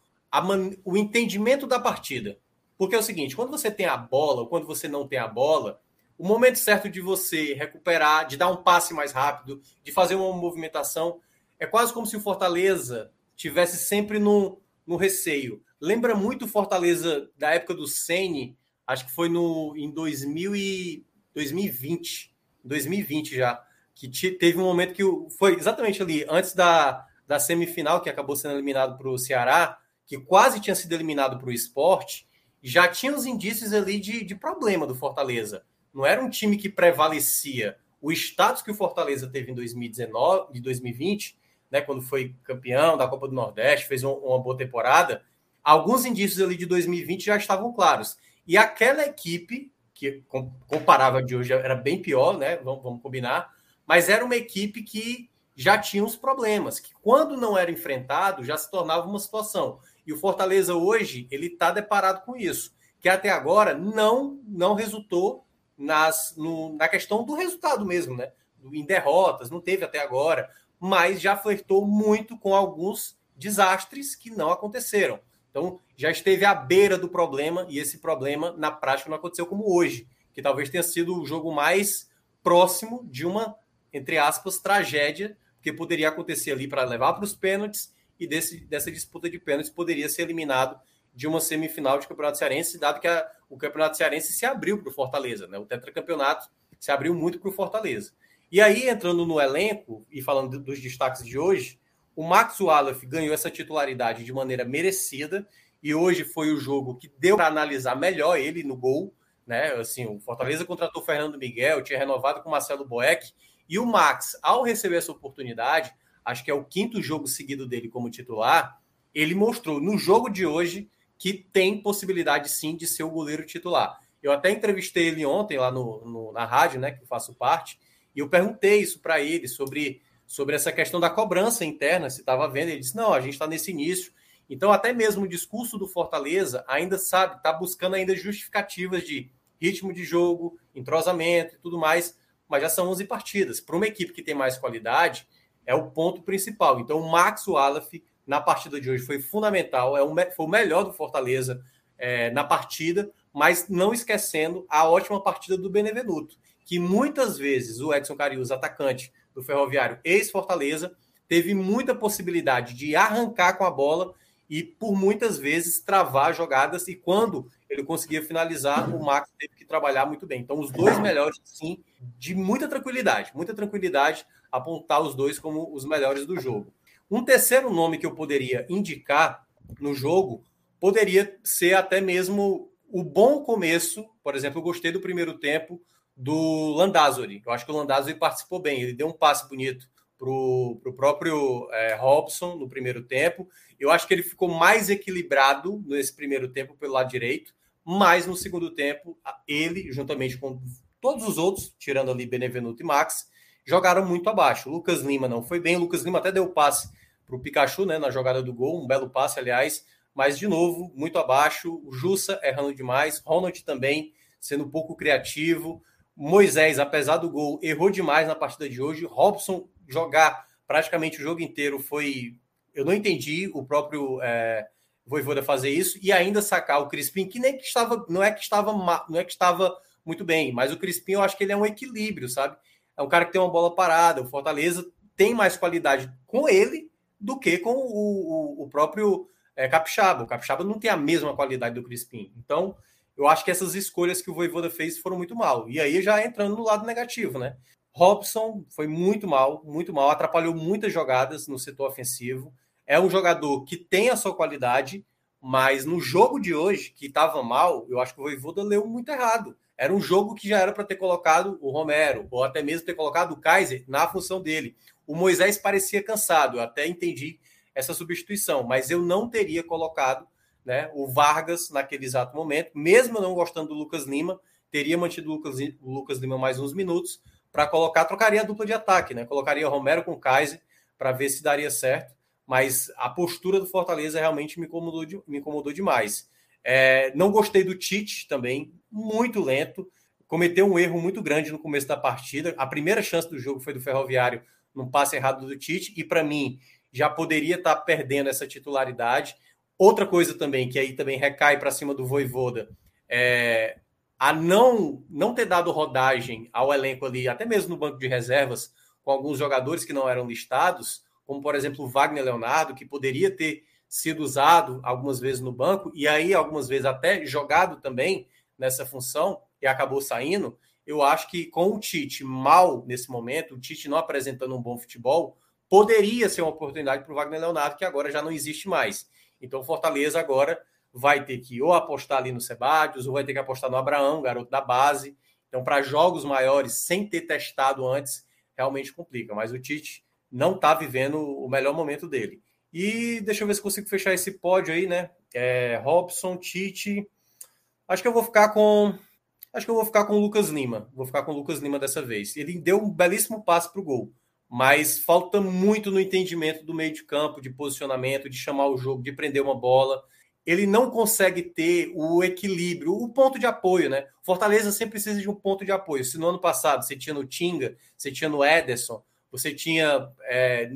man, o entendimento da partida. Porque é o seguinte, quando você tem a bola, ou quando você não tem a bola, o momento certo de você recuperar, de dar um passe mais rápido, de fazer uma movimentação, é quase como se o Fortaleza tivesse sempre no, no receio. Lembra muito o Fortaleza da época do Sene, acho que foi no, em 2000 e, 2020, 2020 já que teve um momento que foi exatamente ali, antes da, da semifinal, que acabou sendo eliminado para o Ceará, que quase tinha sido eliminado para o esporte, já tinha os indícios ali de, de problema do Fortaleza. Não era um time que prevalecia. O status que o Fortaleza teve em 2019 e 2020, né, quando foi campeão da Copa do Nordeste, fez uma, uma boa temporada, alguns indícios ali de 2020 já estavam claros. E aquela equipe, que comparava de hoje era bem pior, né? Vamos, vamos combinar mas era uma equipe que já tinha uns problemas, que quando não era enfrentado já se tornava uma situação. E o Fortaleza hoje ele está deparado com isso, que até agora não não resultou nas, no, na questão do resultado mesmo, né? Em derrotas, não teve até agora, mas já flertou muito com alguns desastres que não aconteceram. Então já esteve à beira do problema e esse problema na prática não aconteceu como hoje, que talvez tenha sido o jogo mais próximo de uma entre aspas, tragédia que poderia acontecer ali para levar para os pênaltis e desse, dessa disputa de pênaltis poderia ser eliminado de uma semifinal de Campeonato Cearense, dado que a, o Campeonato Cearense se abriu para o Fortaleza, né? O tetracampeonato se abriu muito para o Fortaleza. E aí, entrando no elenco e falando dos destaques de hoje, o Max Wallace ganhou essa titularidade de maneira merecida e hoje foi o jogo que deu para analisar melhor ele no gol, né? Assim, o Fortaleza contratou o Fernando Miguel, tinha renovado com o Marcelo Boeck e o Max, ao receber essa oportunidade, acho que é o quinto jogo seguido dele como titular, ele mostrou no jogo de hoje que tem possibilidade sim de ser o goleiro titular. Eu até entrevistei ele ontem lá no, no na rádio, né, que eu faço parte, e eu perguntei isso para ele sobre, sobre essa questão da cobrança interna, se estava vendo. Ele disse: não, a gente está nesse início. Então, até mesmo o discurso do Fortaleza ainda sabe, está buscando ainda justificativas de ritmo de jogo, entrosamento e tudo mais mas já são 11 partidas. Para uma equipe que tem mais qualidade, é o ponto principal. Então, o Max Wallace, na partida de hoje, foi fundamental, é um, foi o melhor do Fortaleza é, na partida, mas não esquecendo a ótima partida do Benevenuto, que muitas vezes o Edson Carius, atacante do Ferroviário, ex-Fortaleza, teve muita possibilidade de arrancar com a bola e, por muitas vezes, travar jogadas. E quando ele conseguia finalizar, o Max teve que trabalhar muito bem. Então, os dois melhores, sim, de muita tranquilidade, muita tranquilidade, apontar os dois como os melhores do jogo. Um terceiro nome que eu poderia indicar no jogo poderia ser até mesmo o bom começo. Por exemplo, eu gostei do primeiro tempo do Landázuri. Eu acho que o Landázuri participou bem, ele deu um passe bonito para o próprio é, Robson no primeiro tempo. Eu acho que ele ficou mais equilibrado nesse primeiro tempo pelo lado direito, mas no segundo tempo, ele, juntamente com todos os outros, tirando ali Benevenuto e Max, jogaram muito abaixo. Lucas Lima não foi bem, Lucas Lima até deu passe para o Pikachu né, na jogada do gol, um belo passe, aliás, mas de novo, muito abaixo. O Jussa errando demais, Ronald também sendo um pouco criativo. Moisés, apesar do gol, errou demais na partida de hoje. Robson jogar praticamente o jogo inteiro foi. Eu não entendi o próprio é, Voivoda fazer isso e ainda sacar o Crispim, que nem que estava, não é que estava, não é que estava muito bem, mas o Crispim eu acho que ele é um equilíbrio, sabe? É um cara que tem uma bola parada. O Fortaleza tem mais qualidade com ele do que com o, o, o próprio é, Capixaba. O Capixaba não tem a mesma qualidade do Crispim. Então, eu acho que essas escolhas que o Voivoda fez foram muito mal. E aí já entrando no lado negativo, né? Robson foi muito mal, muito mal, atrapalhou muitas jogadas no setor ofensivo. É um jogador que tem a sua qualidade, mas no jogo de hoje, que estava mal, eu acho que o Voivoda leu muito errado. Era um jogo que já era para ter colocado o Romero, ou até mesmo ter colocado o Kaiser na função dele. O Moisés parecia cansado, eu até entendi essa substituição, mas eu não teria colocado né, o Vargas naquele exato momento, mesmo não gostando do Lucas Lima, teria mantido o Lucas, o Lucas Lima mais uns minutos para colocar, trocaria a dupla de ataque, né? Colocaria Romero com Kaiser para ver se daria certo, mas a postura do Fortaleza realmente me incomodou, me incomodou demais. É, não gostei do Tite também, muito lento, cometeu um erro muito grande no começo da partida. A primeira chance do jogo foi do Ferroviário num passe errado do Tite, e para mim já poderia estar tá perdendo essa titularidade. Outra coisa também, que aí também recai para cima do Voivoda, é a não, não ter dado rodagem ao elenco ali, até mesmo no banco de reservas, com alguns jogadores que não eram listados, como por exemplo o Wagner Leonardo, que poderia ter sido usado algumas vezes no banco, e aí algumas vezes até jogado também nessa função, e acabou saindo. Eu acho que com o Tite mal nesse momento, o Tite não apresentando um bom futebol, poderia ser uma oportunidade para o Wagner Leonardo, que agora já não existe mais. Então, Fortaleza agora vai ter que ou apostar ali no Sebadios, ou vai ter que apostar no Abraão, garoto da base. Então, para jogos maiores, sem ter testado antes, realmente complica. Mas o Tite não está vivendo o melhor momento dele. E deixa eu ver se consigo fechar esse pódio aí, né? É, Robson, Tite. Acho que eu vou ficar com. Acho que eu vou ficar com o Lucas Lima. Vou ficar com o Lucas Lima dessa vez. Ele deu um belíssimo passe para o gol mas falta muito no entendimento do meio de campo, de posicionamento, de chamar o jogo, de prender uma bola. Ele não consegue ter o equilíbrio, o ponto de apoio, né? Fortaleza sempre precisa de um ponto de apoio. Se no ano passado você tinha no Tinga, você tinha no Ederson, você tinha. É,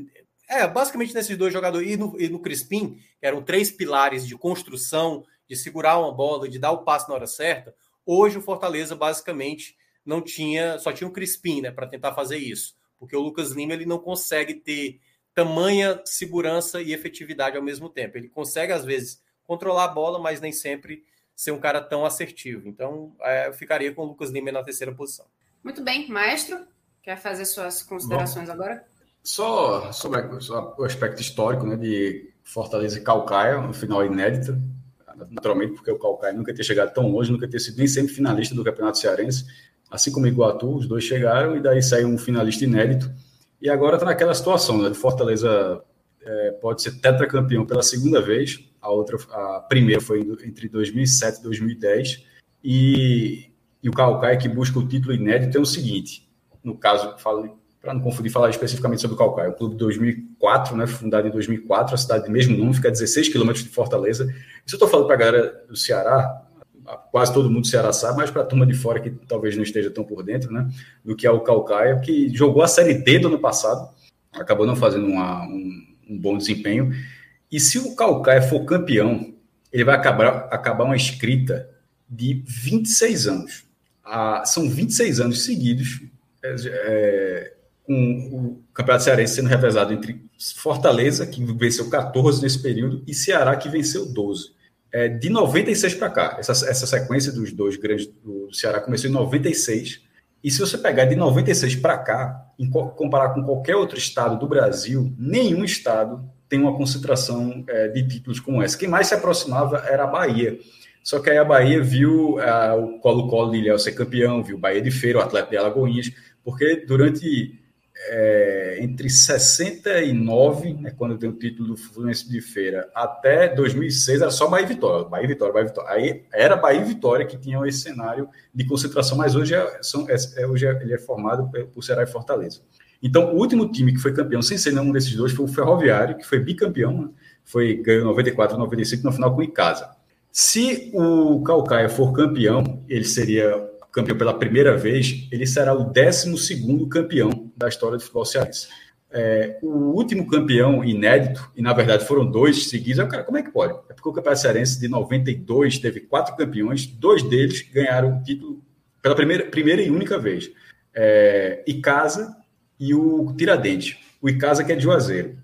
é basicamente nesses dois jogadores, e no, e no Crispim, que eram três pilares de construção, de segurar uma bola, de dar o passe na hora certa. Hoje o Fortaleza basicamente não tinha, só tinha o Crispim, né, para tentar fazer isso porque o Lucas Lima ele não consegue ter tamanha segurança e efetividade ao mesmo tempo. Ele consegue, às vezes, controlar a bola, mas nem sempre ser um cara tão assertivo. Então, é, eu ficaria com o Lucas Lima na terceira posição. Muito bem, maestro. Quer fazer suas considerações Bom, agora? Só sobre o aspecto histórico né, de Fortaleza e Calcaia, no final inédito, naturalmente, porque o Calcaia nunca tinha chegado tão longe, nunca tinha sido nem sempre finalista do Campeonato Cearense assim como Iguatu, os dois chegaram e daí saiu um finalista inédito. E agora está naquela situação, né? Fortaleza é, pode ser tetracampeão pela segunda vez, a outra, a primeira foi entre 2007 e 2010, e, e o Calcaia que busca o título inédito é o seguinte, no caso, para não confundir, falar especificamente sobre o Calcaia, o clube de 2004, né, fundado em 2004, a cidade do mesmo nome, fica a 16 quilômetros de Fortaleza. Isso eu estou falando para a galera do Ceará, quase todo mundo do Ceará sabe, mas para a turma de fora que talvez não esteja tão por dentro, né? Do que é o Calcaia, que jogou a Série D do ano passado, acabou não fazendo uma, um, um, bom desempenho. E se o Calcaia for campeão, ele vai acabar, acabar uma escrita de 26 anos. Ah, são 26 anos seguidos é, é, com o Campeonato Cearense sendo revezado entre Fortaleza, que venceu 14 nesse período, e Ceará, que venceu 12 é, de 96 para cá, essa, essa sequência dos dois grandes do Ceará começou em 96. E se você pegar de 96 para cá, em, comparar com qualquer outro estado do Brasil, nenhum estado tem uma concentração é, de títulos como essa. Quem mais se aproximava era a Bahia. Só que aí a Bahia viu é, o Colo-Colo de Ilhéu ser campeão, viu o Bahia de Feira, o Atlético de Alagoinhas, porque durante é, entre 69, né, quando tem o título do Fluminense de Feira, até 2006 era só Bahia e Vitória, Bahia e Vitória, Bahia e Vitória. Aí era Bahia e Vitória que tinham esse cenário de concentração, mas hoje, é, são, é, é hoje é, ele é formado por Ceará e Fortaleza. Então, o último time que foi campeão sem ser nenhum desses dois foi o Ferroviário, que foi bicampeão, né? foi ganhou 94, 95 no final com o Icasa. Se o Calcaia for campeão, ele seria campeão pela primeira vez, ele será o 12 campeão da história do futebol cearense. É, o último campeão inédito, e na verdade foram dois seguidos, cara, como é que pode? É porque o Campeonato Cearense de 92 teve quatro campeões, dois deles ganharam o título pela primeira, primeira e única vez. É, Icasa e o Tiradentes. O Icasa que é de Juazeiro.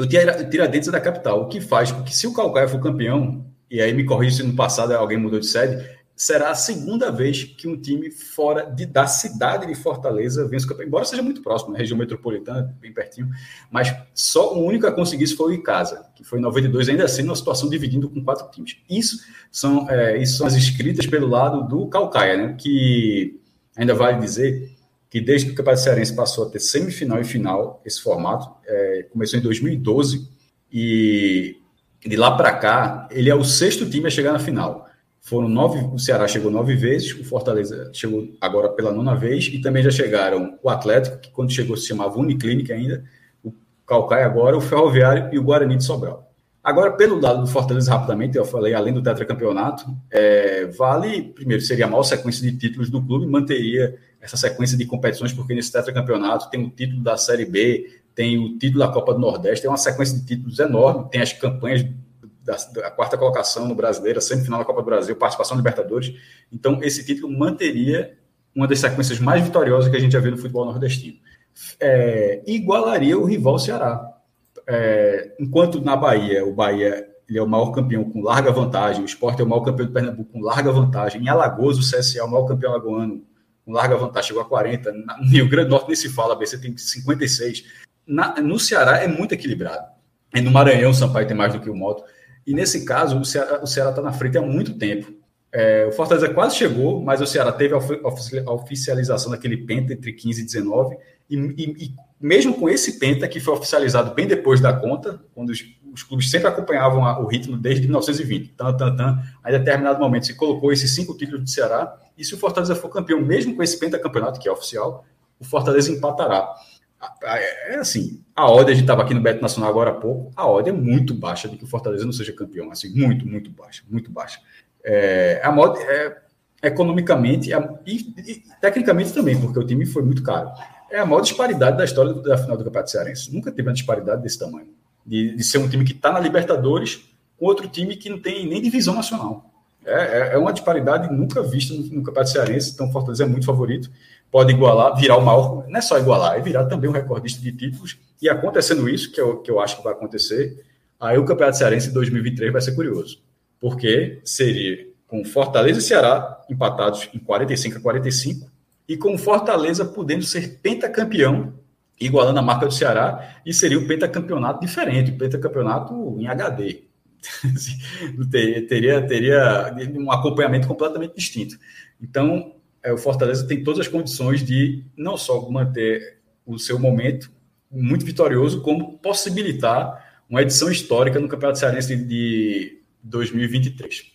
O Tiradentes é da capital, o que faz com que se o Calcaia for campeão, e aí me corrija se no passado alguém mudou de sede, será a segunda vez que um time fora de, da cidade de Fortaleza vence o campeonato, embora seja muito próximo, na região metropolitana, bem pertinho, mas só o único a conseguir isso foi o Icasa, que foi em 92, ainda assim, numa situação dividindo com quatro times. Isso são, é, isso são as escritas pelo lado do Calcaia, né, que ainda vale dizer que desde que o Campeonato Cearense passou a ter semifinal e final, esse formato, é, começou em 2012, e de lá para cá, ele é o sexto time a chegar na final. Foram nove, o Ceará chegou nove vezes, o Fortaleza chegou agora pela nona vez, e também já chegaram o Atlético, que quando chegou se chamava Uniclinic ainda, o Calcaia agora, o Ferroviário e o Guarani de Sobral. Agora, pelo lado do Fortaleza, rapidamente, eu falei, além do tetracampeonato, é, vale, primeiro, seria a maior sequência de títulos do clube, manteria essa sequência de competições, porque nesse tetracampeonato tem o título da Série B, tem o título da Copa do Nordeste, tem uma sequência de títulos enorme, tem as campanhas da, da, quarta colocação no Brasileiro, semifinal da Copa do Brasil, participação na Libertadores. Então, esse título manteria uma das sequências mais vitoriosas que a gente já viu no futebol nordestino. É, igualaria o rival Ceará. É, enquanto na Bahia, o Bahia ele é o maior campeão com larga vantagem, o Sport é o maior campeão do Pernambuco com larga vantagem, em Alagoas o CSA é o maior campeão alagoano com larga vantagem, chegou a 40, no Rio Grande do Norte nem se fala, a BC tem 56. Na, no Ceará é muito equilibrado. E no Maranhão, o Sampaio tem mais do que o Moto. E nesse caso, o Ceará está na frente há muito tempo. É, o Fortaleza quase chegou, mas o Ceará teve a oficialização daquele penta entre 15 e 19. E, e, e, mesmo com esse penta, que foi oficializado bem depois da conta, quando os, os clubes sempre acompanhavam a, o ritmo desde 1920, tan, tan, tan, a determinado momento se colocou esses cinco títulos do Ceará. E se o Fortaleza for campeão, mesmo com esse pentacampeonato, que é oficial, o Fortaleza empatará. É assim, a odd, a gente estava aqui no Beto Nacional agora há pouco, a odd é muito baixa de que o Fortaleza não seja campeão, assim, muito, muito baixa, muito baixa. É, a moda é, economicamente é, e, e, tecnicamente também, porque o time foi muito caro. É a maior disparidade da história da final do Campeonato Cearense. Nunca teve uma disparidade desse tamanho. De, de ser um time que está na Libertadores com outro time que não tem nem divisão nacional. É, é, é uma disparidade nunca vista no, no Campeonato Cearense, então o Fortaleza é muito favorito pode igualar, virar o maior, não é só igualar, é virar também um recordista de títulos. E acontecendo isso, que eu, que eu acho que vai acontecer, aí o Campeonato Cearense em 2023 vai ser curioso. Porque seria com Fortaleza e Ceará empatados em 45 a 45 e com Fortaleza podendo ser pentacampeão, igualando a marca do Ceará, e seria um pentacampeonato diferente, um pentacampeonato em HD. teria, teria um acompanhamento completamente distinto. Então, é, o Fortaleza tem todas as condições de não só manter o seu momento muito vitorioso, como possibilitar uma edição histórica no Campeonato Cearense de 2023.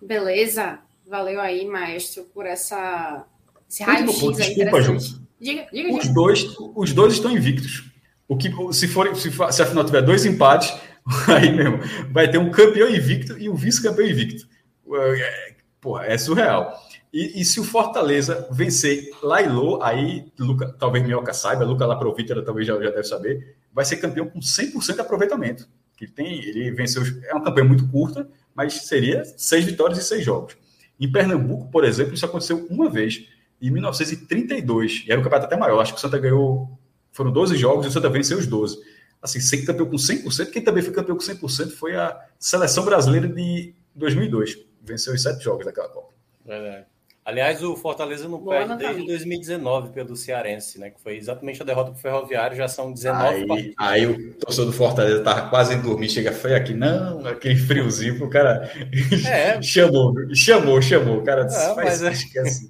Beleza, valeu aí, maestro, por essa esse raio-x Desculpa, Ju. Diga, diga, os, Dois, os dois estão invictos. O que, se, for, se, se afinal tiver dois empates, aí mesmo, vai ter um campeão invicto e um vice-campeão invicto. É, porra, é surreal. E, e, se o Fortaleza vencer Lailô, aí Luca, talvez Minhoca saiba, Luca Laprovítera talvez já, já deve saber, vai ser campeão com 100% de aproveitamento. Ele, tem, ele venceu, é uma campanha muito curta, mas seria seis vitórias e seis jogos. Em Pernambuco, por exemplo, isso aconteceu uma vez, em 1932, e era um campeonato até maior, acho que o Santa ganhou, foram 12 jogos e o Santa venceu os 12. Assim, ser campeão com 100%, quem também foi campeão com 100% foi a Seleção Brasileira de 2002, venceu os sete jogos daquela Copa. Verdade. Aliás, o Fortaleza não Boa perde desde 2019 pelo Cearense, né? Que foi exatamente a derrota para o Ferroviário, já são 19 aí, partidas. Aí o torcedor do Fortaleza tava quase em dormir, chega foi aqui, não, aquele friozinho, o cara é. chamou, chamou, chamou, o cara disse, é, mas acho que é assim.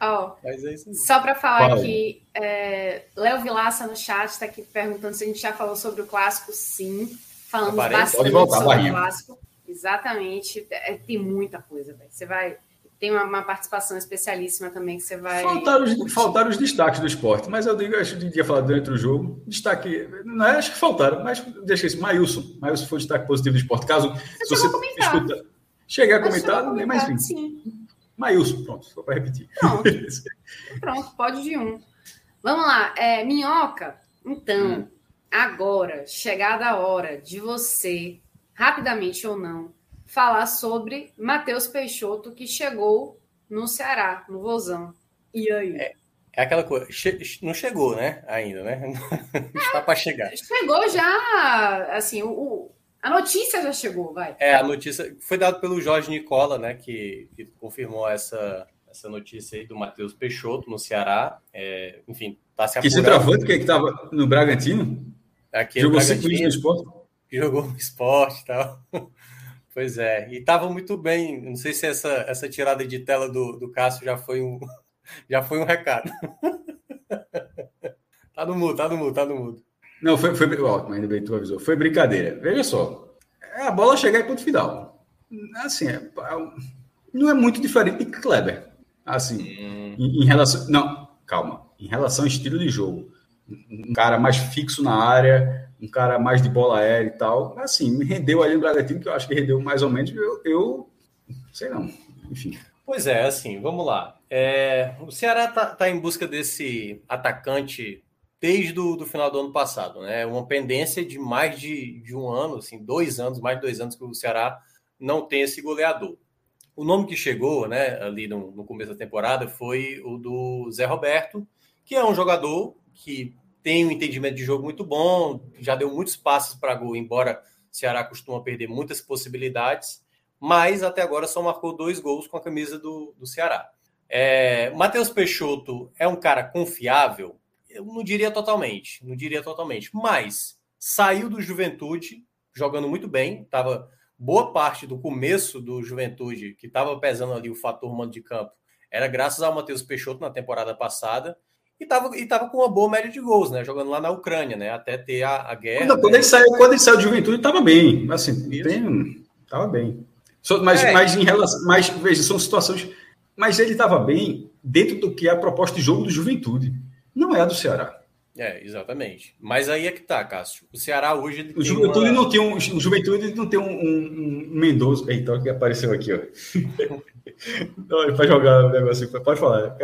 Oh, é só para falar Fala. que é, Léo Vilaça no chat está aqui perguntando se a gente já falou sobre o clássico. Sim, falamos bastante voltar, sobre o clássico. Exatamente, é, tem muita coisa, velho. Você vai tem uma, uma, participação especialíssima também que você vai. Faltaram os, faltaram os destaques do esporte, mas eu digo, acho que devia falar durante o jogo. Destaque, não é, acho que faltaram, mas deixa isso. Maílson. Maílson foi o destaque positivo do esporte. Caso você, se você escuta. Chegar a comentar, nem mais enfim. Sim. Maílson, pronto, só para repetir. Pronto. pronto, pode de um. Vamos lá, é, Minhoca. Então, hum. agora, chegada a hora de você, rapidamente ou não, falar sobre Matheus Peixoto, que chegou no Ceará, no Vozão. E aí? É, é aquela coisa, che não chegou, né? Ainda, né? Está para chegar. Chegou já, assim, o, a notícia já chegou, vai. É, a notícia foi dada pelo Jorge Nicola, né, que, que confirmou essa, essa notícia aí do Matheus Peixoto no Ceará. É, enfim, tá se apurando. Que centroavante que é estava no Bragantino? Aqui Jogou cinco no esporte? Jogou no esporte e tal. Pois é, e estava muito bem. Não sei se essa, essa tirada de tela do, do Cássio já foi um, já foi um recado. tá no mudo, tá no mudo, tá no mudo. Não, foi, foi ó, ainda bem tu avisou. Foi brincadeira. Veja só, a bola chegar em ponto final. Assim, é, não é muito diferente de Kleber. Assim, hum. em, em relação. Não, calma. Em relação ao estilo de jogo, um cara mais fixo na área, um cara mais de bola aérea e tal. Assim, me rendeu ali no Bragantino, que eu acho que rendeu mais ou menos. Eu, eu sei não, enfim. Pois é, assim, vamos lá. É, o Ceará está tá em busca desse atacante desde o final do ano passado, né? Uma pendência de mais de, de um ano, assim, dois anos, mais de dois anos que o Ceará não tem esse goleador. O nome que chegou, né, ali no, no começo da temporada foi o do Zé Roberto, que é um jogador que tem um entendimento de jogo muito bom, já deu muitos passos para gol, embora o Ceará costuma perder muitas possibilidades, mas até agora só marcou dois gols com a camisa do, do Ceará. É, Matheus Peixoto é um cara confiável? Eu não diria totalmente, não diria totalmente, mas saiu do Juventude jogando muito bem, estava boa parte do começo do Juventude, que estava pesando ali o fator mando de campo, era graças ao Matheus Peixoto na temporada passada e estava e tava com uma boa média de gols, né? Jogando lá na Ucrânia, né? Até ter a, a guerra. Quando, né? quando, ele saiu, quando ele saiu de juventude, estava bem. Assim, tem, tava bem. Mas, é. mas em relação. Mas, veja, são situações. Mas ele estava bem dentro do que é a proposta de jogo do juventude. Não é a do Ceará. É, exatamente. Mas aí é que tá, Cássio. O Ceará hoje. o Juventude uma... não tem um. O Juventude não tem um, um, um Mendoza. Eita, que apareceu aqui, ó. não, para jogar o negócio. Pode falar.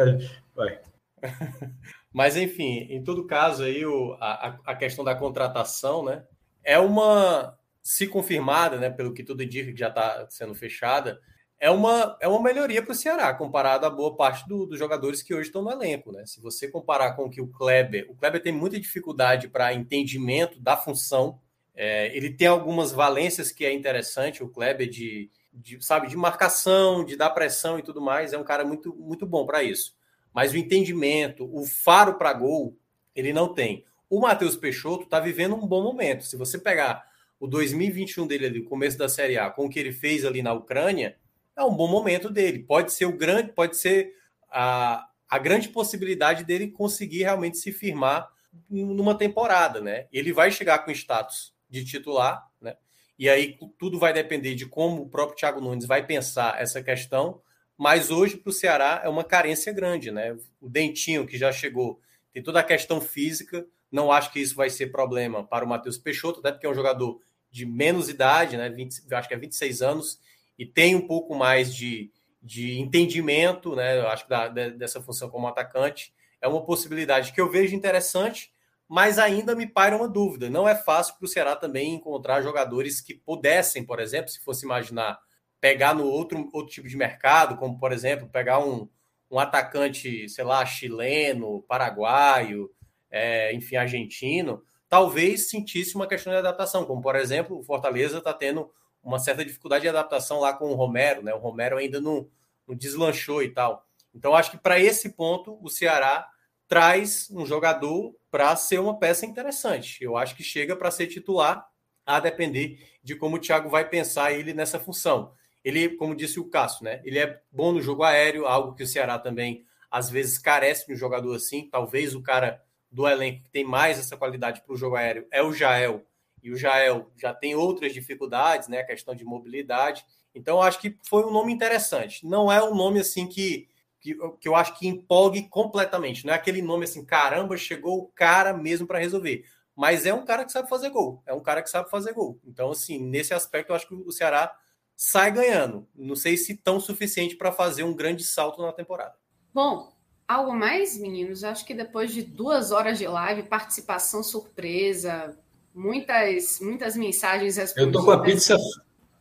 Vai. Mas, enfim, em todo caso, aí, o, a, a questão da contratação, né? É uma, se confirmada, né, pelo que tudo indica que já está sendo fechada, é uma, é uma melhoria para o Ceará, comparado a boa parte do, dos jogadores que hoje estão no elenco. Né? Se você comparar com o que o Kleber. O Kleber tem muita dificuldade para entendimento da função. É, ele tem algumas valências que é interessante, o Kleber, de, de, sabe, de marcação, de dar pressão e tudo mais. É um cara muito, muito bom para isso mas o entendimento, o faro para gol, ele não tem. O Matheus Peixoto está vivendo um bom momento. Se você pegar o 2021 dele ali, o começo da Série A, com o que ele fez ali na Ucrânia, é um bom momento dele. Pode ser o grande, pode ser a, a grande possibilidade dele conseguir realmente se firmar numa temporada, né? Ele vai chegar com status de titular, né? E aí tudo vai depender de como o próprio Thiago Nunes vai pensar essa questão mas hoje para o Ceará é uma carência grande, né? O Dentinho, que já chegou, tem toda a questão física, não acho que isso vai ser problema para o Matheus Peixoto, até porque é um jogador de menos idade, né? 20, acho que é 26 anos, e tem um pouco mais de, de entendimento, né? Eu acho que da, dessa função como atacante. É uma possibilidade que eu vejo interessante, mas ainda me paira uma dúvida. Não é fácil para o Ceará também encontrar jogadores que pudessem, por exemplo, se fosse imaginar pegar no outro, outro tipo de mercado, como por exemplo, pegar um, um atacante, sei lá, chileno, paraguaio, é, enfim, argentino, talvez sentisse uma questão de adaptação, como por exemplo, o Fortaleza está tendo uma certa dificuldade de adaptação lá com o Romero, né? O Romero ainda não, não deslanchou e tal. Então, acho que para esse ponto, o Ceará traz um jogador para ser uma peça interessante. Eu acho que chega para ser titular, a depender de como o Thiago vai pensar ele nessa função. Ele, como disse o Cássio, né? Ele é bom no jogo aéreo, algo que o Ceará também às vezes carece de um jogador assim. Talvez o cara do elenco que tem mais essa qualidade para o jogo aéreo é o Jael. E o Jael já tem outras dificuldades, né? A questão de mobilidade. Então, acho que foi um nome interessante. Não é um nome assim que, que, que eu acho que empolgue completamente. Não é aquele nome assim, caramba, chegou o cara mesmo para resolver. Mas é um cara que sabe fazer gol. É um cara que sabe fazer gol. Então, assim, nesse aspecto, eu acho que o Ceará sai ganhando. Não sei se tão suficiente para fazer um grande salto na temporada. Bom, algo mais, meninos? Acho que depois de duas horas de live, participação surpresa, muitas, muitas mensagens respondidas. Eu tô com a pizza,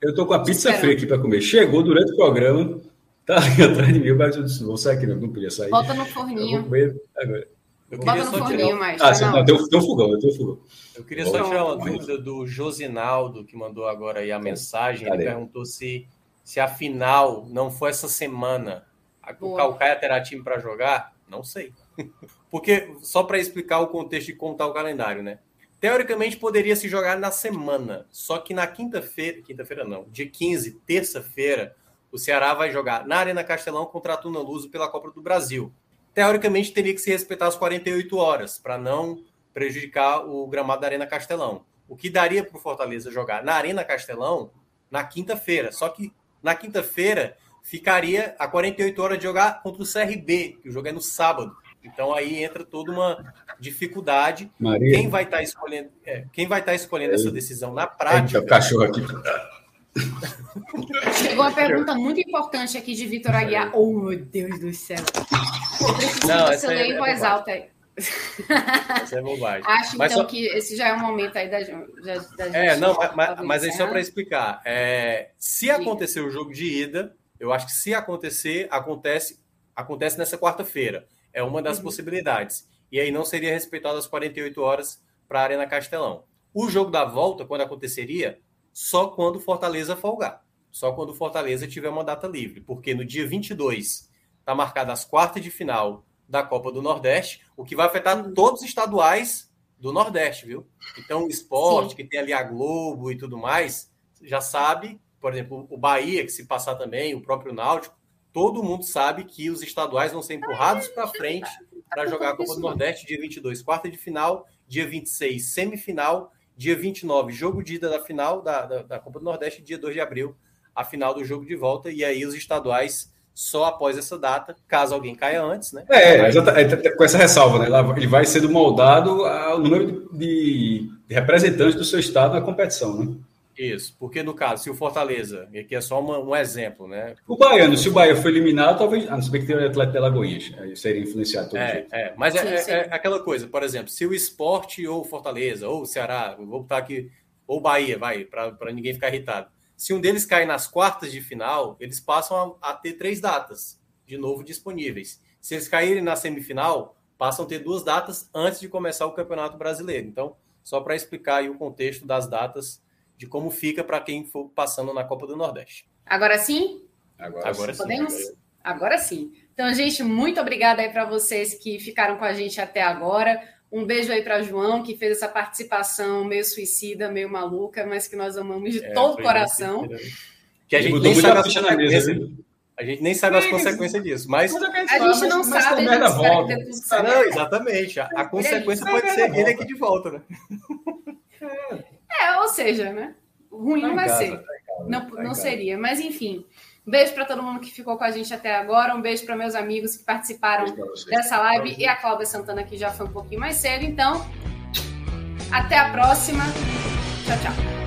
eu tô com a pizza fria aqui para comer. Chegou durante o programa, tá ali atrás de mim, mas eu disse, vou sair aqui, não, não podia sair. Bota no forninho. Eu vou comer agora. Eu Bota no forninho tirar... mais. Ah, sim, não, tem, um fogão, tem um fogão. Eu queria só tirar uma dúvida do Josinaldo, que mandou agora aí a mensagem. Ele perguntou se, se a final não foi essa semana. O Calcaia terá time para jogar? Não sei. Porque, só para explicar o contexto de como está o calendário, né? Teoricamente poderia se jogar na semana, só que na quinta-feira, quinta-feira não, dia 15, terça-feira, o Ceará vai jogar na Arena Castelão contra a Tuna Luso pela Copa do Brasil. Teoricamente teria que se respeitar as 48 horas para não prejudicar o gramado da Arena Castelão. O que daria para o Fortaleza jogar na Arena Castelão na quinta-feira. Só que na quinta-feira ficaria a 48 horas de jogar contra o CRB, que o jogo é no sábado. Então aí entra toda uma dificuldade. Maria. Quem vai estar tá escolhendo, é, quem vai estar tá escolhendo essa decisão na prática? o cachorro aqui. Chegou uma pergunta muito importante aqui de Vitor Aguiar. Oh, meu Deus do céu. Não, você ler é, em voz alta aí. Essa é bobagem. Acho mas então só... que esse já é um momento aí da, da, da É, não, mas, mas é só para explicar. É, se acontecer o jogo de ida, eu acho que se acontecer, acontece, acontece nessa quarta-feira. É uma das uhum. possibilidades. E aí não seria respeitado as 48 horas para a Arena Castelão. O jogo da volta, quando aconteceria, só quando o Fortaleza folgar. Só quando Fortaleza tiver uma data livre. Porque no dia 22 está marcada as quartas de final da Copa do Nordeste, o que vai afetar uhum. todos os estaduais do Nordeste, viu? Então, o esporte, Sim. que tem ali a Globo e tudo mais, já sabe, por exemplo, o Bahia, que se passar também, o próprio Náutico, todo mundo sabe que os estaduais vão ser empurrados para frente para jogar a Copa do Nordeste, dia 22, quarta de final, dia 26, semifinal, dia 29, jogo de ida da final da, da, da Copa do Nordeste, dia 2 de abril, a final do jogo de volta, e aí os estaduais só após essa data, caso alguém caia antes, né? É, é com essa ressalva, né? Ele vai sendo moldado ao número de, de representantes do seu estado na competição, né? Isso, porque no caso, se o Fortaleza, e aqui é só uma, um exemplo, né? O Baiano, se o Bahia foi eliminado, talvez. Ah, não sei que tem o Atlético de Lagoinhas, aí seria influenciado todo é, jeito. É, mas é, sim, é, sim. é, aquela coisa, por exemplo, se o esporte ou o Fortaleza, ou o Ceará, vou botar aqui, ou Bahia, vai, para ninguém ficar irritado. Se um deles cai nas quartas de final, eles passam a, a ter três datas de novo disponíveis. Se eles caírem na semifinal, passam a ter duas datas antes de começar o Campeonato Brasileiro. Então, só para explicar aí o contexto das datas de como fica para quem for passando na Copa do Nordeste. Agora sim? Agora, Agora sim. Podemos? Agora sim. Então, gente, muito obrigada aí para vocês que ficaram com a gente até agora. Um beijo aí para João, que fez essa participação meio suicida, meio maluca, mas que nós amamos de é, todo o coração. Que a gente nem sabe as consequências. A gente nem sabe as consequências disso, mas. mas a gente não mas, sabe, mas a gente volta. Não, exatamente. A, a consequência pode ser ele aqui de volta, né? É, ou seja, né? Ruim não vai casa, ser. Casa, não, não seria. Mas, enfim. Um beijo para todo mundo que ficou com a gente até agora. Um beijo para meus amigos que participaram dessa live. E a Cláudia Santana, que já foi um pouquinho mais cedo. Então, até a próxima. Tchau, tchau.